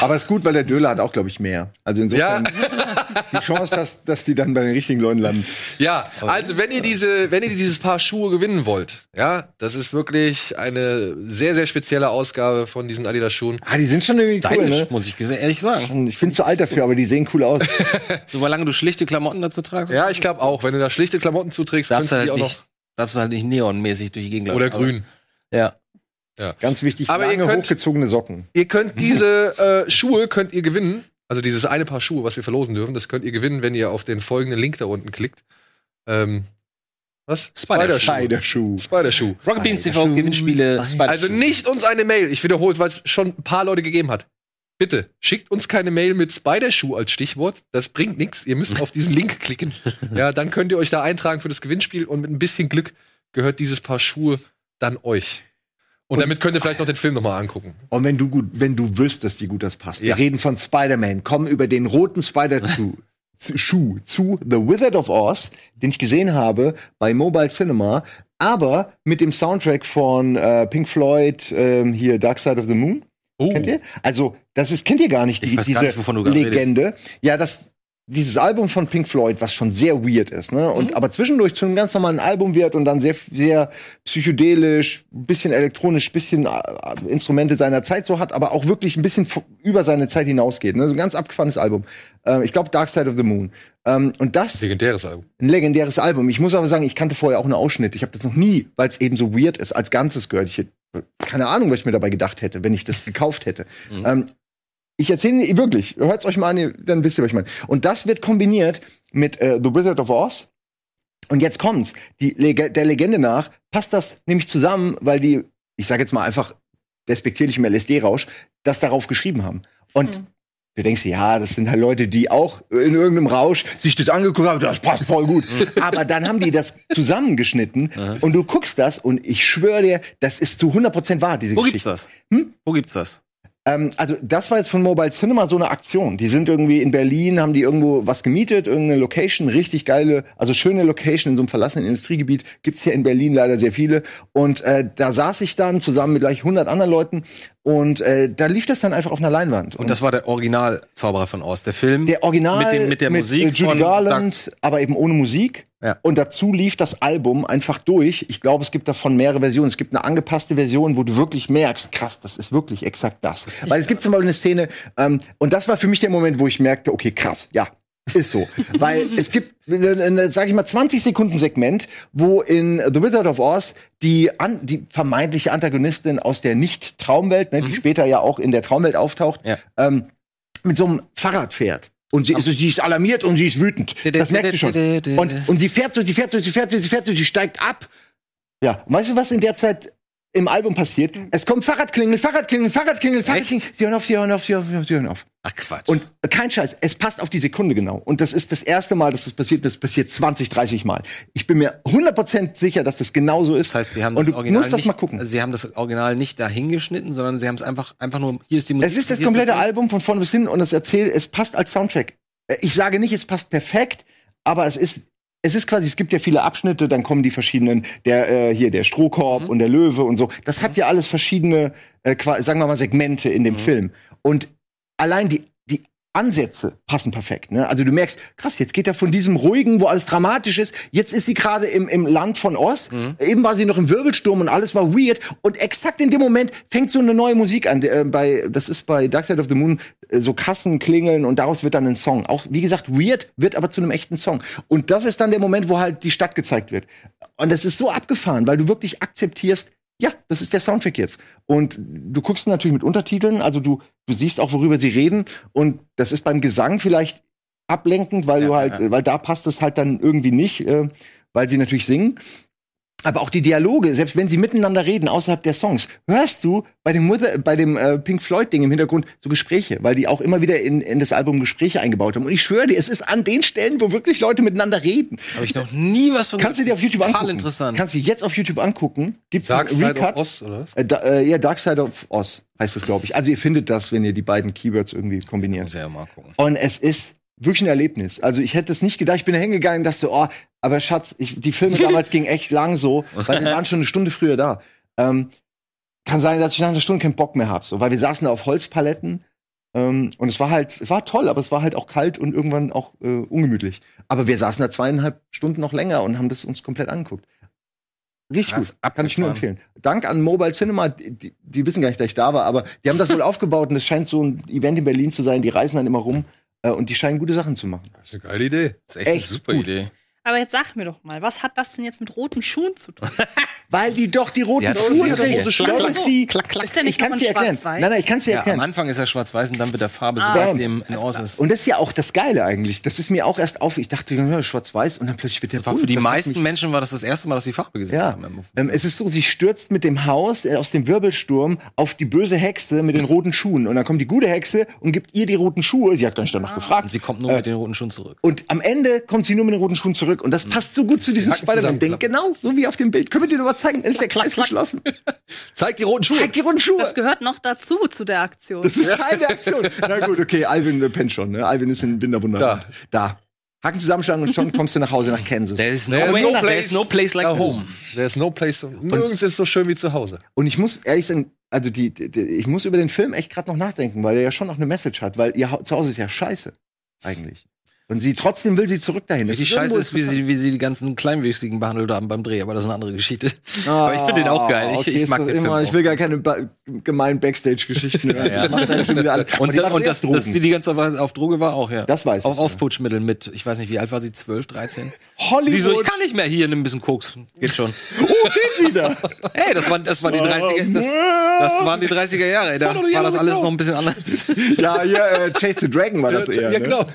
Aber ist gut, weil der Döler hat auch, glaube ich, mehr. Also insofern die Chance, dass, dass die dann bei den richtigen Leuten landen. Ja, also wenn ihr diese, wenn ihr dieses Paar Schuhe gewinnen wollt, ja, das ist wirklich eine sehr, sehr spezielle Ausgabe von diesen Adidas Schuhen. Ah, die sind schon irgendwie cool, Stylisch, ne? muss ich ehrlich sagen. Ich bin zu alt dafür, aber die sehen cool aus. Solange du schlichte Klamotten dazu tragst, Ja, ich glaube auch, wenn du da schlichte Klamotten zuträgst, darfst kannst du die halt auch nicht, darfst du halt nicht neonmäßig durch die Gegend noch. Oder laufen. grün. Aber, ja. Ganz wichtig, Aber ihr lange könnt- hochgezogene Socken. Ihr könnt diese äh, Schuhe könnt ihr gewinnen. Also dieses eine Paar Schuhe, was wir verlosen dürfen, das könnt ihr gewinnen, wenn ihr auf den folgenden Link da unten klickt. Ähm, was? Spider-Schuh. Spider-Schuh. Spider-Schuh. Rocket Beans TV Gewinnspiele, Spider Also nicht uns eine Mail. Ich wiederhole, weil es schon ein paar Leute gegeben hat. Bitte, schickt uns keine Mail mit Spider-Schuh als Stichwort. Das bringt nichts. Ihr müsst auf diesen Link klicken. Ja, dann könnt ihr euch da eintragen für das Gewinnspiel und mit ein bisschen Glück gehört dieses Paar Schuhe dann euch. Und damit könnt ihr vielleicht noch den Film nochmal angucken. Und wenn du gut, wenn du wüsstest, wie gut das passt. Wir Ja. reden von Spider-Man, kommen über den roten Spider-Schuh zu, Schuh zu The Wizard of Oz, den ich gesehen habe bei Mobile Cinema, aber mit dem Soundtrack von äh, Pink Floyd, ähm, hier Dark Side of the Moon. Oh. Kennt ihr? Also, das ist, kennt ihr gar nicht, Ich die, diese gar nicht, Legende. Ja, das, dieses Album von Pink Floyd, was schon sehr weird ist, ne? Mhm. Und aber zwischendurch zu einem ganz normalen Album wird und dann sehr, sehr psychedelisch, bisschen elektronisch, bisschen äh, Instrumente seiner Zeit so hat, aber auch wirklich ein bisschen über seine Zeit hinausgeht. Ne? So ein ganz abgefahrenes Album. Äh, ich glaube, Dark Side of the Moon. Ähm, und das Legendäres Album. ein legendäres Album. Ich muss aber sagen, ich kannte vorher auch einen Ausschnitt. Ich habe das noch nie, weil es eben so weird ist, als Ganzes gehört. Ich hätte keine Ahnung, was ich mir dabei gedacht hätte, wenn ich das gekauft hätte. Ähm, ich erzähle wirklich, hört's euch mal an, dann wisst ihr, was ich meine. Und das wird kombiniert mit äh, The Wizard of Oz. Und jetzt kommt's. Die Lege der Legende nach passt das nämlich zusammen, weil die, ich sage jetzt mal einfach despektierlich im LSD-Rausch, das darauf geschrieben haben. Und Du denkst, dir, ja, das sind halt Leute, die auch in irgendeinem Rausch sich das angeguckt haben, das passt voll gut. Aber dann haben die das zusammengeschnitten und du guckst das und ich schwöre dir, das ist zu 100% wahr, diese Wo gibt's Geschichte. das? Hm? Wo gibt's das? Ähm, also das war jetzt von Mobile Cinema so eine Aktion. Die sind irgendwie in Berlin, haben die irgendwo was gemietet, irgendeine Location, richtig geile, also schöne Location in so einem verlassenen Industriegebiet. Gibt's hier in Berlin leider sehr viele. Und äh, da saß ich dann zusammen mit gleich 100 anderen Leuten und äh, da lief das dann einfach auf einer Leinwand. Und das war der Original-Zauberer von Oz, der Film. Der Original Mit, dem, mit der Musik äh, Judy von Garland, aber eben ohne Musik. Ja. Und dazu lief das Album einfach durch. Ich glaube, es gibt davon mehrere Versionen. Es gibt eine angepasste Version, wo du wirklich merkst, krass, das ist wirklich exakt das. Weil es gibt zum Beispiel eine Szene, ähm, und das war für mich der Moment, wo ich merkte, okay, krass, ja. Ist so. Weil es gibt, äh, sag ich mal, 20 Sekunden Segment, wo in The Wizard of Oz die, an, die vermeintliche Antagonistin aus der Nicht-Traumwelt, ne, die später ja auch in der Traumwelt auftaucht, Ja. ähm, mit so einem Fahrrad fährt. Und sie, ist, sie ist alarmiert und sie ist wütend. Das merkst du schon. Und, und sie fährt so, sie fährt so, sie fährt so, sie fährt so, sie steigt ab. Ja, und weißt du, was in der Zeit im Album passiert? Es kommt Fahrradklingel, Fahrradklingel, Fahrradklingel, Fahrradklingel. Sie hören auf, sie hören auf, sie hören auf, sie hören auf. Ach Quatsch. Und kein Scheiß, es passt auf die Sekunde genau. Und das ist das erste Mal, dass das passiert, das passiert 20, 30 Mal. Ich bin mir 100% sicher, dass das genauso ist. das heißt, sie haben das Original das nicht, mal gucken. Also sie haben das Original nicht dahingeschnitten, sondern sie haben es einfach, einfach nur, hier ist die Musik. Es ist das komplette Film. Album von vorne bis hin und es erzählt, es passt als Soundtrack. Äh, Ich sage nicht, es passt perfekt, aber es ist es ist quasi, es gibt ja viele Abschnitte, dann kommen die verschiedenen, der äh, hier der Strohkorb und der Löwe und so. Das hat ja alles verschiedene, äh, sagen wir mal, Segmente in dem Film. Und allein die die Ansätze passen perfekt. Ne? Also du merkst, krass, jetzt geht er von diesem ruhigen, wo alles dramatisch ist. Jetzt ist sie gerade im, im Land von Oz. Eben war sie noch im Wirbelsturm und alles war weird. Und exakt in dem Moment fängt so eine neue Musik an. Äh, bei, das ist bei Dark Side of the Moon äh, so Kassen klingeln und daraus wird dann ein Song. Auch wie gesagt, weird wird aber zu einem echten Song. Und das ist dann der Moment, wo halt die Stadt gezeigt wird. Und das ist so abgefahren, weil du wirklich akzeptierst, ja, das ist der Soundtrack jetzt. Und du guckst natürlich mit Untertiteln, also du, du siehst auch, worüber sie reden. Und das ist beim Gesang vielleicht ablenkend, weil Ja, du halt, ja. weil da passt es halt dann irgendwie nicht, äh, weil sie natürlich singen. Aber auch die Dialoge, selbst wenn sie miteinander reden, außerhalb der Songs, hörst du bei dem, Mother, bei dem äh, Pink Floyd-Ding im Hintergrund so Gespräche, weil die auch immer wieder in, in das Album Gespräche eingebaut haben. Und ich schwöre dir, es ist an den Stellen, wo wirklich Leute miteinander reden. Habe ich noch nie was von Kannst du dir auf YouTube Total angucken. interessant. Kannst du jetzt auf YouTube angucken. Gibt's Dark einen Side Recut? of Oz, oder? Äh, da, äh, ja, Dark Side of Oz heißt das, glaube ich. Also ihr findet das, wenn ihr die beiden Keywords irgendwie kombiniert. Ja mal gucken. Und es ist wirklich ein Erlebnis. Also ich hätte es nicht gedacht. Ich bin da hingegangen und dachte, oh, aber Schatz, ich, die Filme damals gingen echt lang so, weil wir waren schon eine Stunde früher da. Ähm, kann sein, dass ich nach einer Stunde keinen Bock mehr habe, so, weil wir saßen da auf Holzpaletten ähm, und es war halt, es war toll, aber es war halt auch kalt und irgendwann auch äh, ungemütlich. Aber wir saßen da zweieinhalb Stunden noch länger und haben das uns komplett angeguckt. Richtig Krass, gut, kann ich nur empfehlen. Dank an Mobile Cinema, die, die, wissen gar nicht, dass ich da war, aber die haben das wohl aufgebaut und es scheint so ein Event in Berlin zu sein. Die reisen dann immer rum und die scheinen gute Sachen zu machen. Das ist eine geile Idee. Das ist echt, Echt eine super gut. Idee. Aber jetzt sag mir doch mal, was hat das denn jetzt mit roten Schuhen zu tun? Weil die doch die roten Ja, Schuhe trägt. rote Schuhe. Das ist sie. Ist der nicht Ich kann noch es dir erklären. Nein, nein, ich kann es dir Ja, am erklären. Anfang ist er schwarz-weiß und dann wird der Farbe, Ah. sobald sie im, in Oz ist. Und das ist ja auch das Geile eigentlich. Das ist mir auch erst auf. Ich dachte, ja, schwarz-weiß und dann plötzlich wird der bunt. für die meisten Menschen war das das erste Mal, dass sie Farbe gesehen Ja, haben. ähm, es ist so, sie stürzt mit dem Haus äh, aus dem Wirbelsturm auf die böse Hexe mit den roten Schuhen. Und dann kommt die gute Hexe und gibt ihr die roten Schuhe. Sie hat gar nicht danach Und gefragt. sie kommt nur Äh, mit den roten Schuhen zurück. Und am Ende kommt sie nur mit den roten Schuhen zurück. Und das passt so gut zu diesem Spider-Man-Ding. Genau, so wie auf dem Bild. Können wir dir nur was zeigen? Dann ist der Kreis geschlossen. Zeig die roten Schuhe. Zeig die roten Schuhe. Das gehört noch dazu, zu der Aktion. Das ist Teil der Aktion. Na gut, okay, Alvin äh, pennt schon. Ne? Alvin ist in Binderwunder. Da. Da. Haken zusammenschlagen und schon kommst du nach Hause nach Kansas. There is no, There is no there place is no place like home. There's no place. Nirgends ist so schön wie zu Hause. Und ich muss ehrlich sein, also die, die, die ich muss über den Film echt gerade noch nachdenken, weil er ja schon noch eine Message hat, weil ihr Hau- Zuhause ist ja scheiße eigentlich. Und sie trotzdem will sie zurück dahin. Die Scheiße ist, wie sie, wie sie die ganzen Kleinwüchsigen behandelt haben beim Dreh, aber das ist eine andere Geschichte. Ah, aber ich finde den auch geil. Ich, okay, ich mag den Film immer, auch. Ich will gar keine ba gemeinen Backstage-Geschichten. Ja, ja. Macht dann Und, das, und dass sie die ganze Zeit auf Droge war auch, ja. Das weiß ich, Auf ja. Aufputschmittel mit, ich weiß nicht, wie alt war sie? 12, 13? Hollywood. Sie so, ich kann nicht mehr hier, nimm ein bisschen Koks. Geht schon. oh, geht wieder. Ey, das waren, das waren die 30er, das, das waren die 30er Jahre. Ey, da war das alles noch ein bisschen anders. ja, hier, äh, Chase the Dragon war das eher. ja, ne? genau.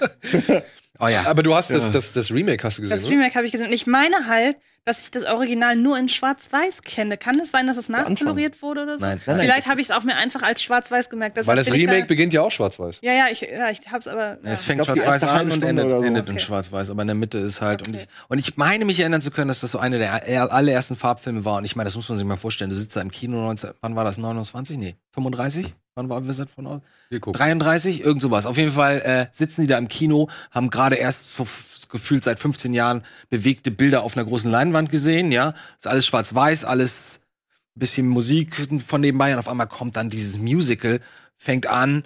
Oh ja. Aber du hast das, das, das Remake hast du gesehen, Das? Remake habe ich gesehen. Und ich meine halt, dass ich das Original nur in Schwarz-Weiß kenne. Kann es sein, dass es nachkoloriert wurde oder so? Nein. Nein, Vielleicht das habe ich es auch mir einfach als Schwarz-Weiß gemerkt. Weil Deshalb das bin ich Remake Da, beginnt ja auch schwarz-weiß. ja, ja, ich, ja, ich hab's aber. Ja. Es fängt schwarz-weiß an und endet, so. endet in Okay. schwarz-weiß, aber in der Mitte ist halt. Und, ich, und ich meine mich erinnern zu können, dass das so eine der aller- allerersten Farbfilme war. Und ich meine, das muss man sich mal vorstellen. Du sitzt da im Kino 19, wann war das? 29? Nee, 35? Wann war wir von aus? Wir gucken. 33? Irgend sowas. Auf jeden Fall äh, sitzen die da im Kino, haben gerade erst vor, gefühlt seit 15 Jahren bewegte Bilder auf einer großen Leinwand gesehen, ja. Ist alles schwarz-weiß, alles ein bisschen Musik von nebenbei und auf einmal kommt dann dieses Musical, fängt an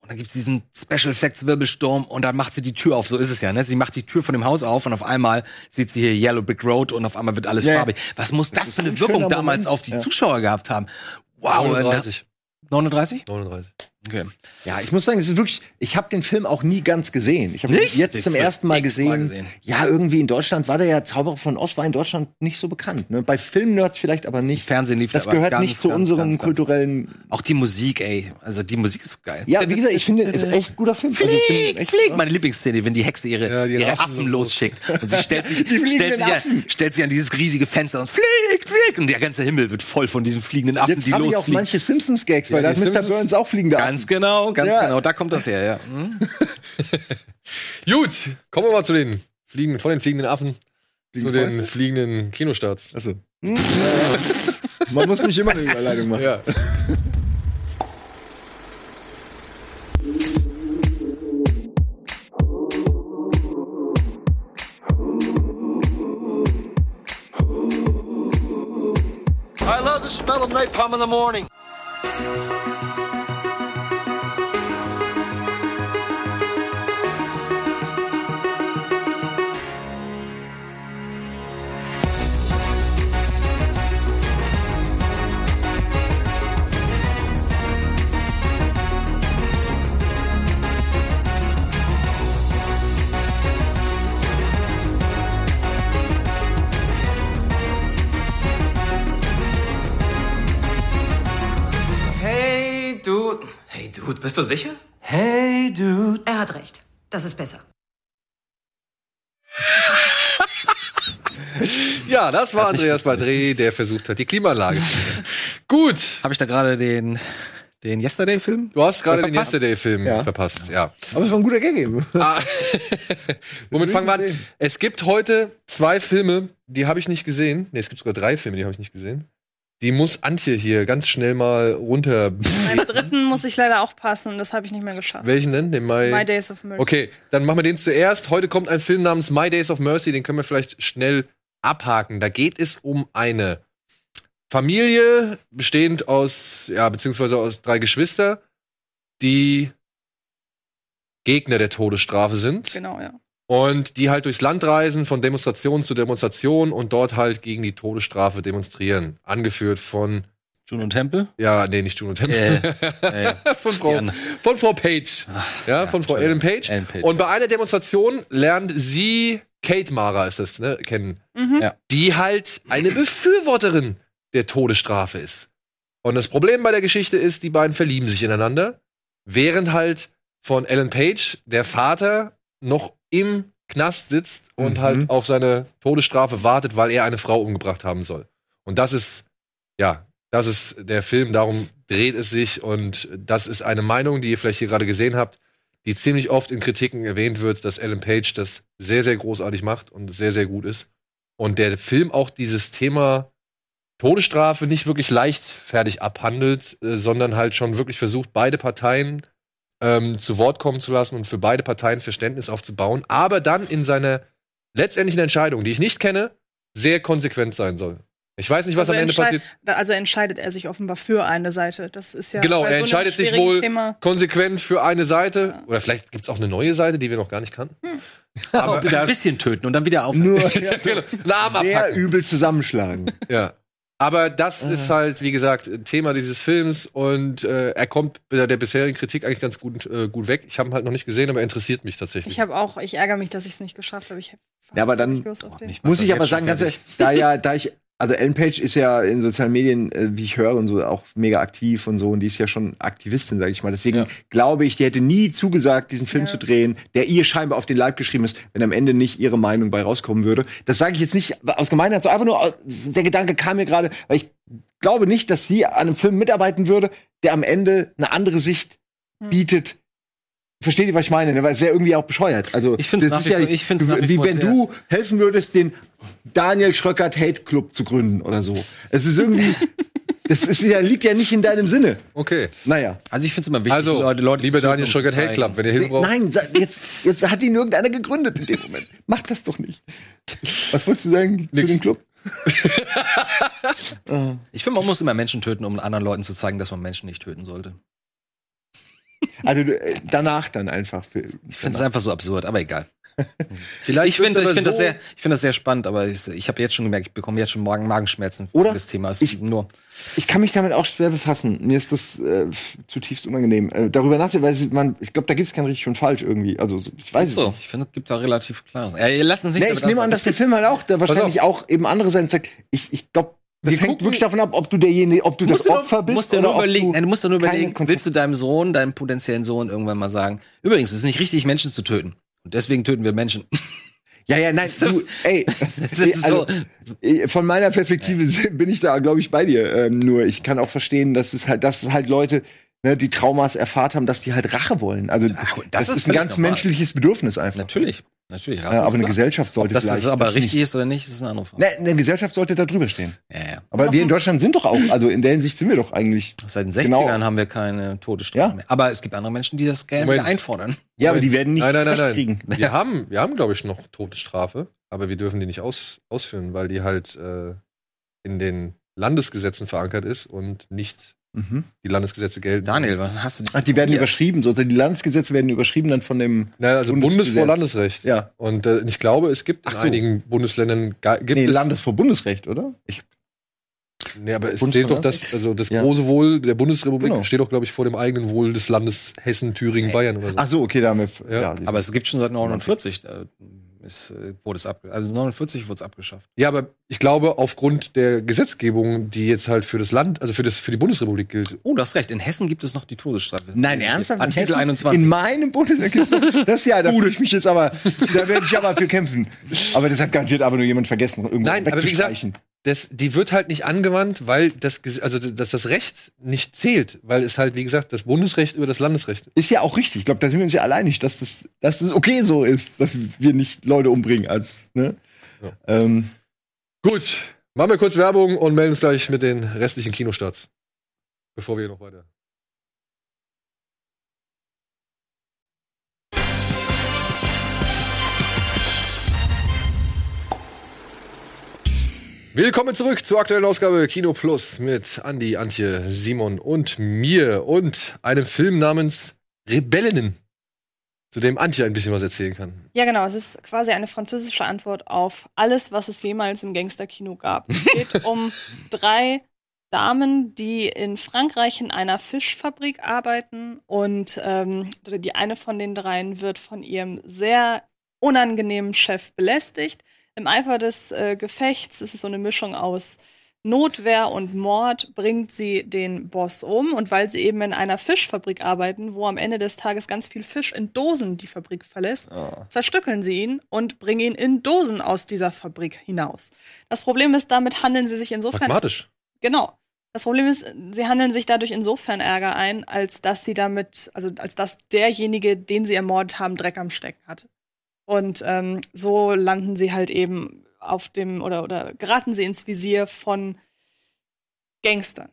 und dann gibt's diesen Special Effects Wirbelsturm und dann macht sie die Tür auf, so ist es ja, ne? Sie macht die Tür von dem Haus auf und auf einmal sieht sie hier Yellow Brick Road und auf einmal wird alles ja. farbig. Was muss das, ist für eine ein Wirkung damals Moment. auf die Ja. Zuschauer gehabt haben? Wow, 39. 39? 39. Okay. Ja, ich muss sagen, es ist wirklich, ich habe den Film auch nie ganz gesehen. Ich habe ihn jetzt zum ersten Mal gesehen. gesehen. Ja, irgendwie in Deutschland war der ja Zauberer von Oz war in Deutschland nicht so bekannt. Ne? Bei Filmnerds vielleicht aber nicht. Fernsehen lief das aber gehört ganz, nicht zu ganz, unserem ganz, ganz- kulturellen. Auch die Musik, ey. Also die Musik ist so geil. Ja, wie gesagt, ich finde, es ist echt ein guter Film. Also, Flieg, echt- flieg! Meine Lieblingsszene, wenn die Hexe ihre, Ja, die ihre Affen Affen, losschickt. Und sie stellt sich, stellt, sich Affen. an, stellt sich an dieses riesige Fenster und fliegt, fliegt. Und der ganze Himmel wird voll von diesen fliegenden Affen, Jetzt die habe ich auch losfliegen. manche Simpsons-Gags, weil Ja, da hat Mr. Simpsons- Burns auch fliegende Ganz genau, ganz ja. genau. Da kommt das her, ja. Hm? Gut, kommen wir mal zu den fliegenden, von den fliegenden Affen Fliegen zu den Fäuste? fliegenden Kinostarts. Achso. Man muss nicht immer eine Überleitung machen. Ja. I love the smell of napalm in the morning. Dude, bist du sicher? Hey, dude. Er hat recht. Das ist besser. Ja, das war Andreas Badre, der versucht hat, die Klimaanlage zu. Gut, Habe ich da gerade den, den Yesterday-Film? du hast gerade den. Yesterday-Film Ja. verpasst. Ja. Aber es war ein guter Gag eben. Ah. Womit fangen wir an? Es gibt heute zwei Filme, die habe ich nicht gesehen. Nee, es gibt sogar drei Filme, die habe ich nicht gesehen. Die muss Antje hier ganz schnell mal runter. Beim dritten muss ich leider auch passen, das habe ich nicht mehr geschafft. Welchen denn? Den Mai? My Days of Mercy. Okay, dann machen wir den zuerst. Heute kommt ein Film namens My Days of Mercy, den können wir vielleicht schnell abhaken. Da geht es um eine Familie, bestehend aus, ja, beziehungsweise aus drei Geschwister, die Gegner der Todesstrafe sind Genau, ja. Und die halt durchs Land reisen, von Demonstration zu Demonstration und dort halt gegen die Todesstrafe demonstrieren. Angeführt von, Juno und Temple? ja, nee, nicht Juno Temple. Äh, äh, von, Frau, von Frau Page. Ja, von Frau Ellen Page. Ellen Page, Und bei einer Demonstration lernt sie, Kate Mara ist es, ne, kennen, Mhm. Ja. die halt eine Befürworterin der Todesstrafe ist. Und das Problem bei der Geschichte ist, die beiden verlieben sich ineinander, während halt von Ellen Page der Vater noch im Knast sitzt und Mhm. halt auf seine Todesstrafe wartet, weil er eine Frau umgebracht haben soll. Und das ist, ja, das ist der Film, darum dreht es sich und das ist eine Meinung, die ihr vielleicht hier gerade gesehen habt, die ziemlich oft in Kritiken erwähnt wird, dass Ellen Page das sehr, sehr großartig macht und sehr, sehr gut ist. Und der Film auch dieses Thema Todesstrafe nicht wirklich leichtfertig abhandelt, äh, sondern halt schon wirklich versucht, beide Parteien ähm, zu Wort kommen zu lassen und für beide Parteien Verständnis aufzubauen, aber dann in seiner letztendlichen Entscheidung, die ich nicht kenne, sehr konsequent sein soll. Ich weiß nicht, was Also am Ende passiert. Also entscheidet er sich offenbar für eine Seite. Das ist ja Genau, bei er so einem entscheidet sich wohl Thema. konsequent für eine Seite. Oder vielleicht gibt es auch eine neue Seite, die wir noch gar nicht kannten. Aber ein bisschen töten und dann wieder auf. Nur Genau, einen Arm sehr übel zusammenschlagen. Ja. Aber das ist halt, wie gesagt, Thema dieses Films und äh, er kommt bei der bisherigen Kritik eigentlich ganz gut, äh, gut weg. Ich habe ihn halt noch nicht gesehen, aber er interessiert mich tatsächlich. Ich habe auch, ich ärgere mich, dass ich es nicht geschafft habe. Ich hab Ja, aber dann nicht Muss ich aber sagen, ganz ehrlich, da ja, da ich, also Ellen Page ist ja in sozialen Medien, äh, wie ich höre und so, auch mega aktiv und so, und die ist ja schon Aktivistin, sage ich mal. Deswegen Ja. glaube ich, die hätte nie zugesagt, diesen Film Ja. zu drehen, der ihr scheinbar auf den Leib geschrieben ist, wenn am Ende nicht ihre Meinung bei rauskommen würde. Das sage ich jetzt nicht aus Gemeinheit, so einfach nur, aus- der Gedanke kam mir gerade, weil ich glaube nicht, dass sie an einem Film mitarbeiten würde, der am Ende eine andere Sicht Hm. bietet. Versteht ihr, was ich meine? ne? Weil es wäre irgendwie auch bescheuert. Also, Ich ist wie ja, ich find's wie wie wenn du helfen würdest, den Daniel Schröckert Hate Club zu gründen oder so. Es ist irgendwie, das ist ja, liegt ja nicht in deinem Sinne. Okay. Naja. Also ich finde es immer wichtig, Also, Leute, Leute liebe zu töten, Daniel um Schröckert Hate. Club, wenn ihr Hilfe braucht. nein, jetzt, jetzt hat ihn irgendeiner gegründet in dem Moment. Mach das doch nicht. Was wolltest du sagen zu dem Club? Ich finde, man muss immer Menschen töten, um anderen Leuten zu zeigen, dass man Menschen nicht töten sollte. Also äh, danach dann einfach. Für, Ich finde es einfach so absurd, aber egal. Vielleicht Ich finde ich find das, so- sehr- ich find das sehr spannend, aber ich, ich habe jetzt schon gemerkt, ich bekomme jetzt schon Magen Magenschmerzen Oder? das Thema. Es Ich- ist nur Ich kann mich damit auch schwer befassen. Mir ist das äh, zutiefst unangenehm. Äh, darüber nachzudenken, weil es- man, ich glaube, da gibt es kein richtig und falsch irgendwie. Also so- ich weiß es so. nicht. Ich finde, es gibt da relativ klar. Ja, ihr lasst uns nicht Nee, ich nehme an, dass der Film halt auch, der wahrscheinlich auch eben andere Seiten zeigt. Ich, ich glaube, das Wir hängt gucken- wirklich davon ab, ob du derjenige, ob du das Opfer bist musst oder nur ob überlegen, du nein, du musst dir nur überlegen, willst du deinem Sohn, deinem potenziellen Sohn irgendwann mal sagen, übrigens, es ist nicht richtig, Menschen zu töten. Und deswegen töten wir Menschen. Ja, ja, nein, du, ey, Das ist also, so. äh, von meiner Perspektive bin ich da, glaube ich, bei dir. Ähm, nur ich kann auch verstehen, dass es halt, dass halt Leute, ne, die Traumas erfahrt haben, dass die halt Rache wollen. Also das, das ist, ist ein ganz normal. menschliches Bedürfnis einfach. Natürlich. Natürlich. Ja, aber eine klar. Gesellschaft sollte Ob das ist aber das richtig nicht. ist oder nicht, ist eine andere Frage. Ne, eine Gesellschaft sollte da drüber stehen. Ja, ja. Aber wir in Deutschland sind doch auch, also in der Hinsicht sind wir doch eigentlich. Seit den 60ern Genau. haben wir keine Todesstrafe Ja. mehr. Aber es gibt andere Menschen, die das gerne Moment. einfordern. Ja, aber die werden nicht nein, nein, nein, nein. kriegen. Wir haben, wir haben, glaube ich, noch Todesstrafe, aber wir dürfen die nicht aus, ausführen, weil die halt äh, in den Landesgesetzen verankert ist und nicht Mhm. die Landesgesetze gelten. Daniel, was hast du dich Ach, die werden überschrieben, so. Die Landesgesetze werden überschrieben dann von dem. Naja, also. Bundes vor Landesrecht. Ja. Und äh, ich glaube, es gibt in Ach so. einigen Bundesländern gibt Nee, es Landes vor Bundesrecht, oder? Ich, Nee, aber es steht doch das, also das Ja. große Wohl der Bundesrepublik Genau. steht doch, glaube ich, vor dem eigenen Wohl des Landes Hessen, Thüringen, Bayern oder so. ach so, okay, da haben wir. Ja. Ja. Aber es gibt schon seit 49, äh, ist, äh, wurde es ab, also 49 wurde es abgeschafft. Ja, aber ich glaube, aufgrund der Gesetzgebung, die jetzt halt für das Land, also für, das, für die Bundesrepublik gilt, Oh, du hast recht. In Hessen gibt es noch die Todesstrafe. Nein, ernsthaft? In Artikel Hessen? 21. In meinem Bundesland das ja, da fühle ich mich jetzt aber, da werde ich aber für kämpfen. Aber das hat garantiert aber nur jemand vergessen, irgendwo Nein, aber wie gesagt, wegzustreichen. Das, die wird halt nicht angewandt, weil das, also dass das Recht nicht zählt, weil es halt, wie gesagt, das Bundesrecht über das Landesrecht. Ist ja auch richtig. Ich glaube, da sind wir uns ja alle einig, dass das, dass das okay so ist, dass wir nicht Leute umbringen als, ne? Ja. Ähm, Gut, machen wir kurz Werbung und melden uns gleich mit den restlichen Kinostarts. Bevor wir noch weiter. Willkommen zurück zur aktuellen Ausgabe Kino Plus mit Andy, Antje, Simon und mir und einem Film namens Rebellinnen, zu dem Antje ein bisschen was erzählen kann. Ja, genau. Es ist quasi eine französische Antwort auf alles, was es jemals im Gangsterkino gab. Es geht um drei Damen, die in Frankreich in einer Fischfabrik arbeiten und ähm, die eine von den dreien wird von ihrem sehr unangenehmen Chef belästigt. Im Eifer des äh, Gefechts ist es so eine Mischung aus Notwehr und Mord bringt sie den Boss um. Und weil sie eben in einer Fischfabrik arbeiten, wo am Ende des Tages ganz viel Fisch in Dosen die Fabrik verlässt, zerstückeln sie ihn und bringen ihn in Dosen aus dieser Fabrik hinaus. Das Problem ist, damit handeln sie sich insofern Pragmatisch. Genau. Das Problem ist, sie handeln sich dadurch insofern Ärger ein, als dass sie damit, also als dass derjenige, den sie ermordet haben, Dreck am Stecken hatte. Und ähm, so landen sie halt eben auf dem oder oder geraten sie ins Visier von Gangstern.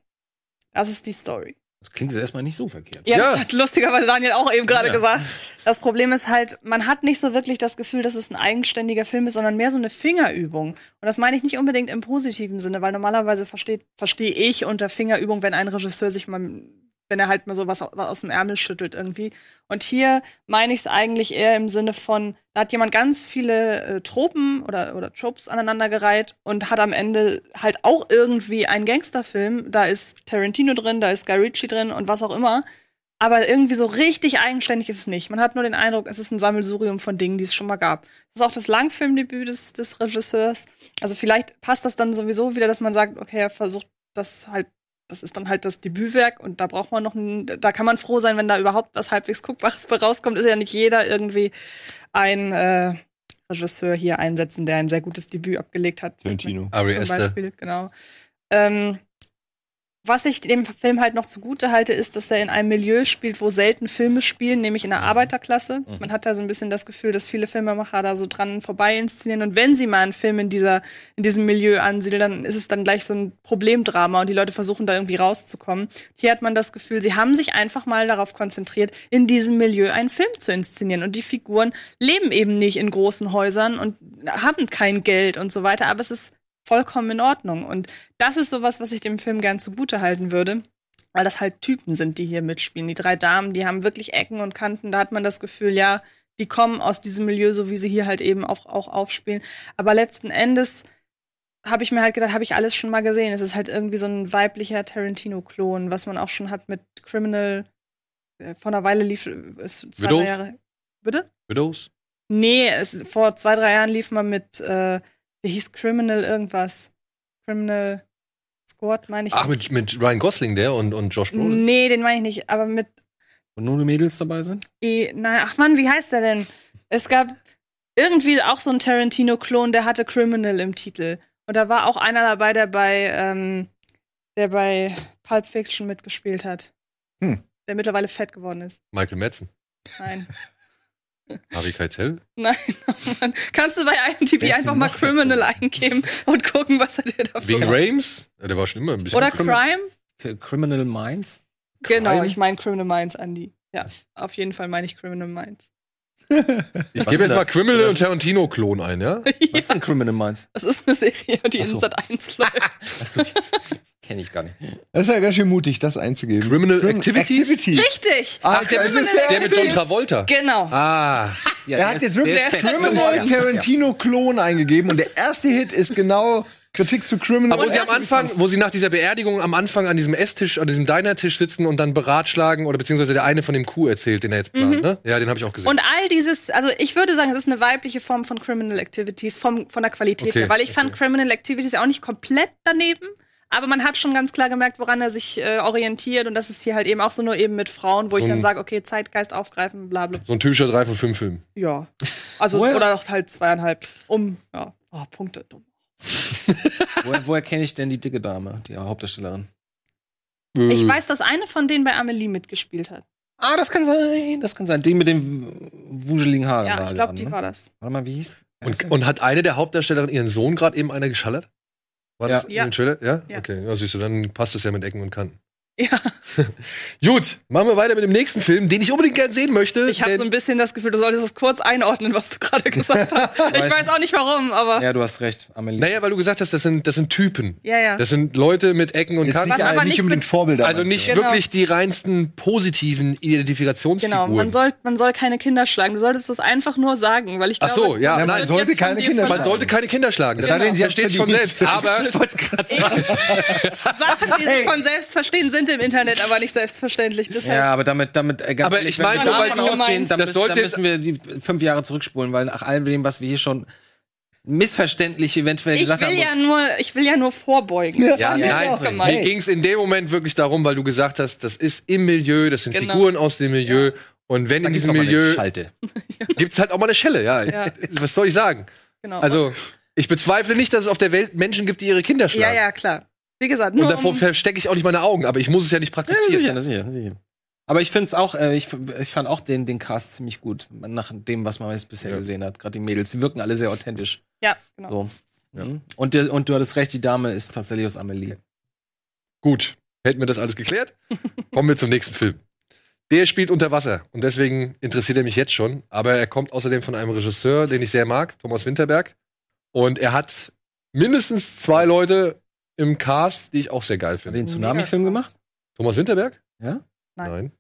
Das ist die Story. Das klingt jetzt erstmal nicht so verkehrt. Ja, Ja. das hat lustigerweise Daniel auch eben gerade Ja. gesagt. Das Problem ist halt, man hat nicht so wirklich das Gefühl, dass es ein eigenständiger Film ist, sondern mehr so eine Fingerübung. Und das meine ich nicht unbedingt im positiven Sinne, weil normalerweise verstehe ich unter Fingerübung, wenn ein Regisseur sich mal, wenn er halt mal so was au- aus dem Ärmel schüttelt irgendwie. Und hier meine ich es eigentlich eher im Sinne von, da hat jemand ganz viele äh, Tropen oder, oder Tropes aneinandergereiht und hat am Ende halt auch irgendwie einen Gangsterfilm. Da ist Tarantino drin, da ist Guy Ritchie drin und was auch immer. Aber irgendwie so richtig eigenständig ist es nicht. Man hat nur den Eindruck, es ist ein Sammelsurium von Dingen, die es schon mal gab. Das ist auch das Langfilmdebüt des, des Regisseurs. Also vielleicht passt das dann sowieso wieder, dass man sagt, okay, er versucht das halt, das ist dann halt das Debütwerk und da braucht man noch ein, da kann man froh sein, wenn da überhaupt was halbwegs Guckbares bei rauskommt. Ist ja nicht jeder irgendwie ein äh, Regisseur hier einsetzen, der ein sehr gutes Debüt abgelegt hat. Tarantino. Ari Zum Aster. Beispiel, genau. Ähm, was ich dem Film halt noch zugute halte, ist, dass er in einem Milieu spielt, wo selten Filme spielen, nämlich in der Arbeiterklasse. Man hat da so ein bisschen das Gefühl, dass viele Filmemacher da so dran vorbei inszenieren. Und wenn sie mal einen Film in, dieser, in diesem Milieu ansiedeln, dann ist es dann gleich so ein Problemdrama und die Leute versuchen da irgendwie rauszukommen. Hier hat man das Gefühl, sie haben sich einfach mal darauf konzentriert, in diesem Milieu einen Film zu inszenieren. Und die Figuren leben eben nicht in großen Häusern und haben kein Geld und so weiter. Aber es ist vollkommen in Ordnung. Und das ist sowas, was ich dem Film gern zugute halten würde, weil das halt Typen sind, die hier mitspielen. Die drei Damen, die haben wirklich Ecken und Kanten. Da hat man das Gefühl, ja, die kommen aus diesem Milieu, so wie sie hier halt eben auch, auch aufspielen. Aber letzten Endes habe ich mir halt gedacht, habe ich alles schon mal gesehen. Es ist halt irgendwie so ein weiblicher Tarantino-Klon, was man auch schon hat mit Criminal. Äh, Vor einer Weile lief es zwei, Widows? drei Jahre. Bitte? Widows? Nee, es, vor zwei, drei Jahren lief man mit, äh, wie hieß Criminal irgendwas? Criminal Squad, meine ich. Ach, mit, mit Ryan Gosling, der und, und Josh Brolin. Nee, den meine ich nicht, aber mit Und nur die Mädels dabei sind? E, nein, ach Mann, wie heißt der denn? Es gab irgendwie auch so einen Tarantino-Klon, der hatte Criminal im Titel. Und da war auch einer dabei, der bei, ähm, der bei Pulp Fiction mitgespielt hat. Hm. Der mittlerweile fett geworden ist. Michael Madsen. Nein. Harvey Keitel. Nein, oh Mann. Kannst du bei IMDb Wer einfach mal Criminal eingeben und gucken, was er dir dafür Wegen? Rames? Ja, der war schon immer ein bisschen. Oder Crime? Criminal Minds? Genau, Crime? ich meine Criminal Minds, Andy. Ja, auf jeden Fall meine ich Criminal Minds. Ich gebe jetzt mal? Criminal Das- und Tarantino-Klon ein, ja? Was ist denn Criminal Minds? Das ist eine Serie, die so. in Sat 1 läuft. Kenne ich gar nicht. Das ist ja ganz schön mutig, das einzugeben. Criminal Crim- Activities? Richtig! Ach, der, das ist der, der mit John Travolta. Genau. Ah, Ja, er der hat jetzt der wirklich. Criminal Ja. Tarantino-Klon eingegeben und der erste Hit ist genau Kritik zu Criminal. Aber wo sie am Anfang, wo sie nach dieser Beerdigung am Anfang an diesem Esstisch, an diesem Diner-Tisch sitzen und dann beratschlagen oder beziehungsweise der eine von dem Kuh erzählt, den er jetzt plant, ne? Ja, den habe ich auch gesehen. Und all dieses, also ich würde sagen, es ist eine weibliche Form von Criminal Activities, vom, von der Qualität Okay, her, weil ich fand Criminal Activities auch nicht komplett daneben, aber man hat schon ganz klar gemerkt, woran er sich äh, orientiert und das ist hier halt eben auch so nur eben mit Frauen, wo ich So dann ein- sage, okay, Zeitgeist aufgreifen, bla bla. so ein typischer 3 von 5 Film. Ja. Also, Woher- oder doch halt zweieinhalb, um, ja, oh, Punkte, dumm. Woher, woher kenne ich denn die dicke Dame, die Hauptdarstellerin? Ich Äh, weiß, dass eine von denen bei Amelie mitgespielt hat. Ah, das kann sein, das kann sein. Die mit den wuseligen Haaren. Ja, war ich glaube, die ne? war das. Warte mal, wie hieß Und, und hat eine der Hauptdarstellerinnen ihren Sohn gerade eben einer geschallert? War das Ja. Ja? Ja. Okay, ja, siehst du, dann passt es ja mit Ecken und Kanten. Ja, Gut, machen wir weiter mit dem nächsten Film, den ich unbedingt gern sehen möchte. ich habe so ein bisschen das Gefühl, du solltest es kurz einordnen, was du gerade gesagt hast. Ich weiß auch nicht warum, aber. Ja, du hast recht, Amelie. naja, weil du gesagt hast, das sind, das sind Typen. Ja, ja. Das sind Leute mit Ecken und Kanten. nicht, aber nicht nicht unbedingt mit- Vorbilder. Also nicht? Genau. wirklich die reinsten positiven Identifikationsfiguren. Genau, man soll, man soll keine Kinder schlagen. Du solltest das einfach nur sagen, weil ich Ach glaube, so, ja, Ja, man nein, sollte keine Kinder man schlagen. sollte keine Kinder schlagen. Das sie versteht von selbst. Aber Sachen, die sich von selbst verstehen, sind im Internet aber nicht selbstverständlich. Deshalb Ja, aber damit, damit, äh, ganz Aber ehrlich, ich wenn meine, wir nur davon ausgehen, dann, das müssen, sollte dann jetzt- müssen wir die fünf Jahre zurückspulen, weil nach all dem, was wir hier schon missverständlich eventuell ich gesagt will haben. ja nur, ich will ja nur vorbeugen. Das Ja, mir nein, auch mir ging es in dem Moment wirklich darum, weil du gesagt hast, das ist im Milieu, das sind Genau. Figuren aus dem Milieu. Und wenn da in diesem Milieu Schalte. gibt's halt auch mal eine Schelle, ja. Ja. Was soll ich sagen? Genau. Also, ich bezweifle nicht, dass es auf der Welt Menschen gibt, die ihre Kinder ja, schlagen. ja, klar. Wie gesagt, Und nur davor um, verstecke ich auch nicht meine Augen, aber ich muss es ja nicht Ja, praktizieren. sicher, sicher, sicher. Aber ich finde es auch, äh, ich, ich fand auch den, den Cast ziemlich gut, nach dem, was man jetzt bisher Ja. gesehen hat. Gerade die Mädels, die wirken alle sehr authentisch. ja, genau. So. Mhm. Und, der, und du hattest recht, die Dame ist tatsächlich aus Amelie. Gut, hätten wir das alles geklärt. Kommen wir zum nächsten Film. Der spielt unter Wasser und deswegen interessiert er mich jetzt schon. Aber er kommt außerdem von einem Regisseur, den ich sehr mag, Thomas Winterberg. Und er hat mindestens zwei Leute im Cast, die ich auch sehr geil Hat er finde. den Tsunami-Film gemacht? Thomas Winterberg? Ja? Nein.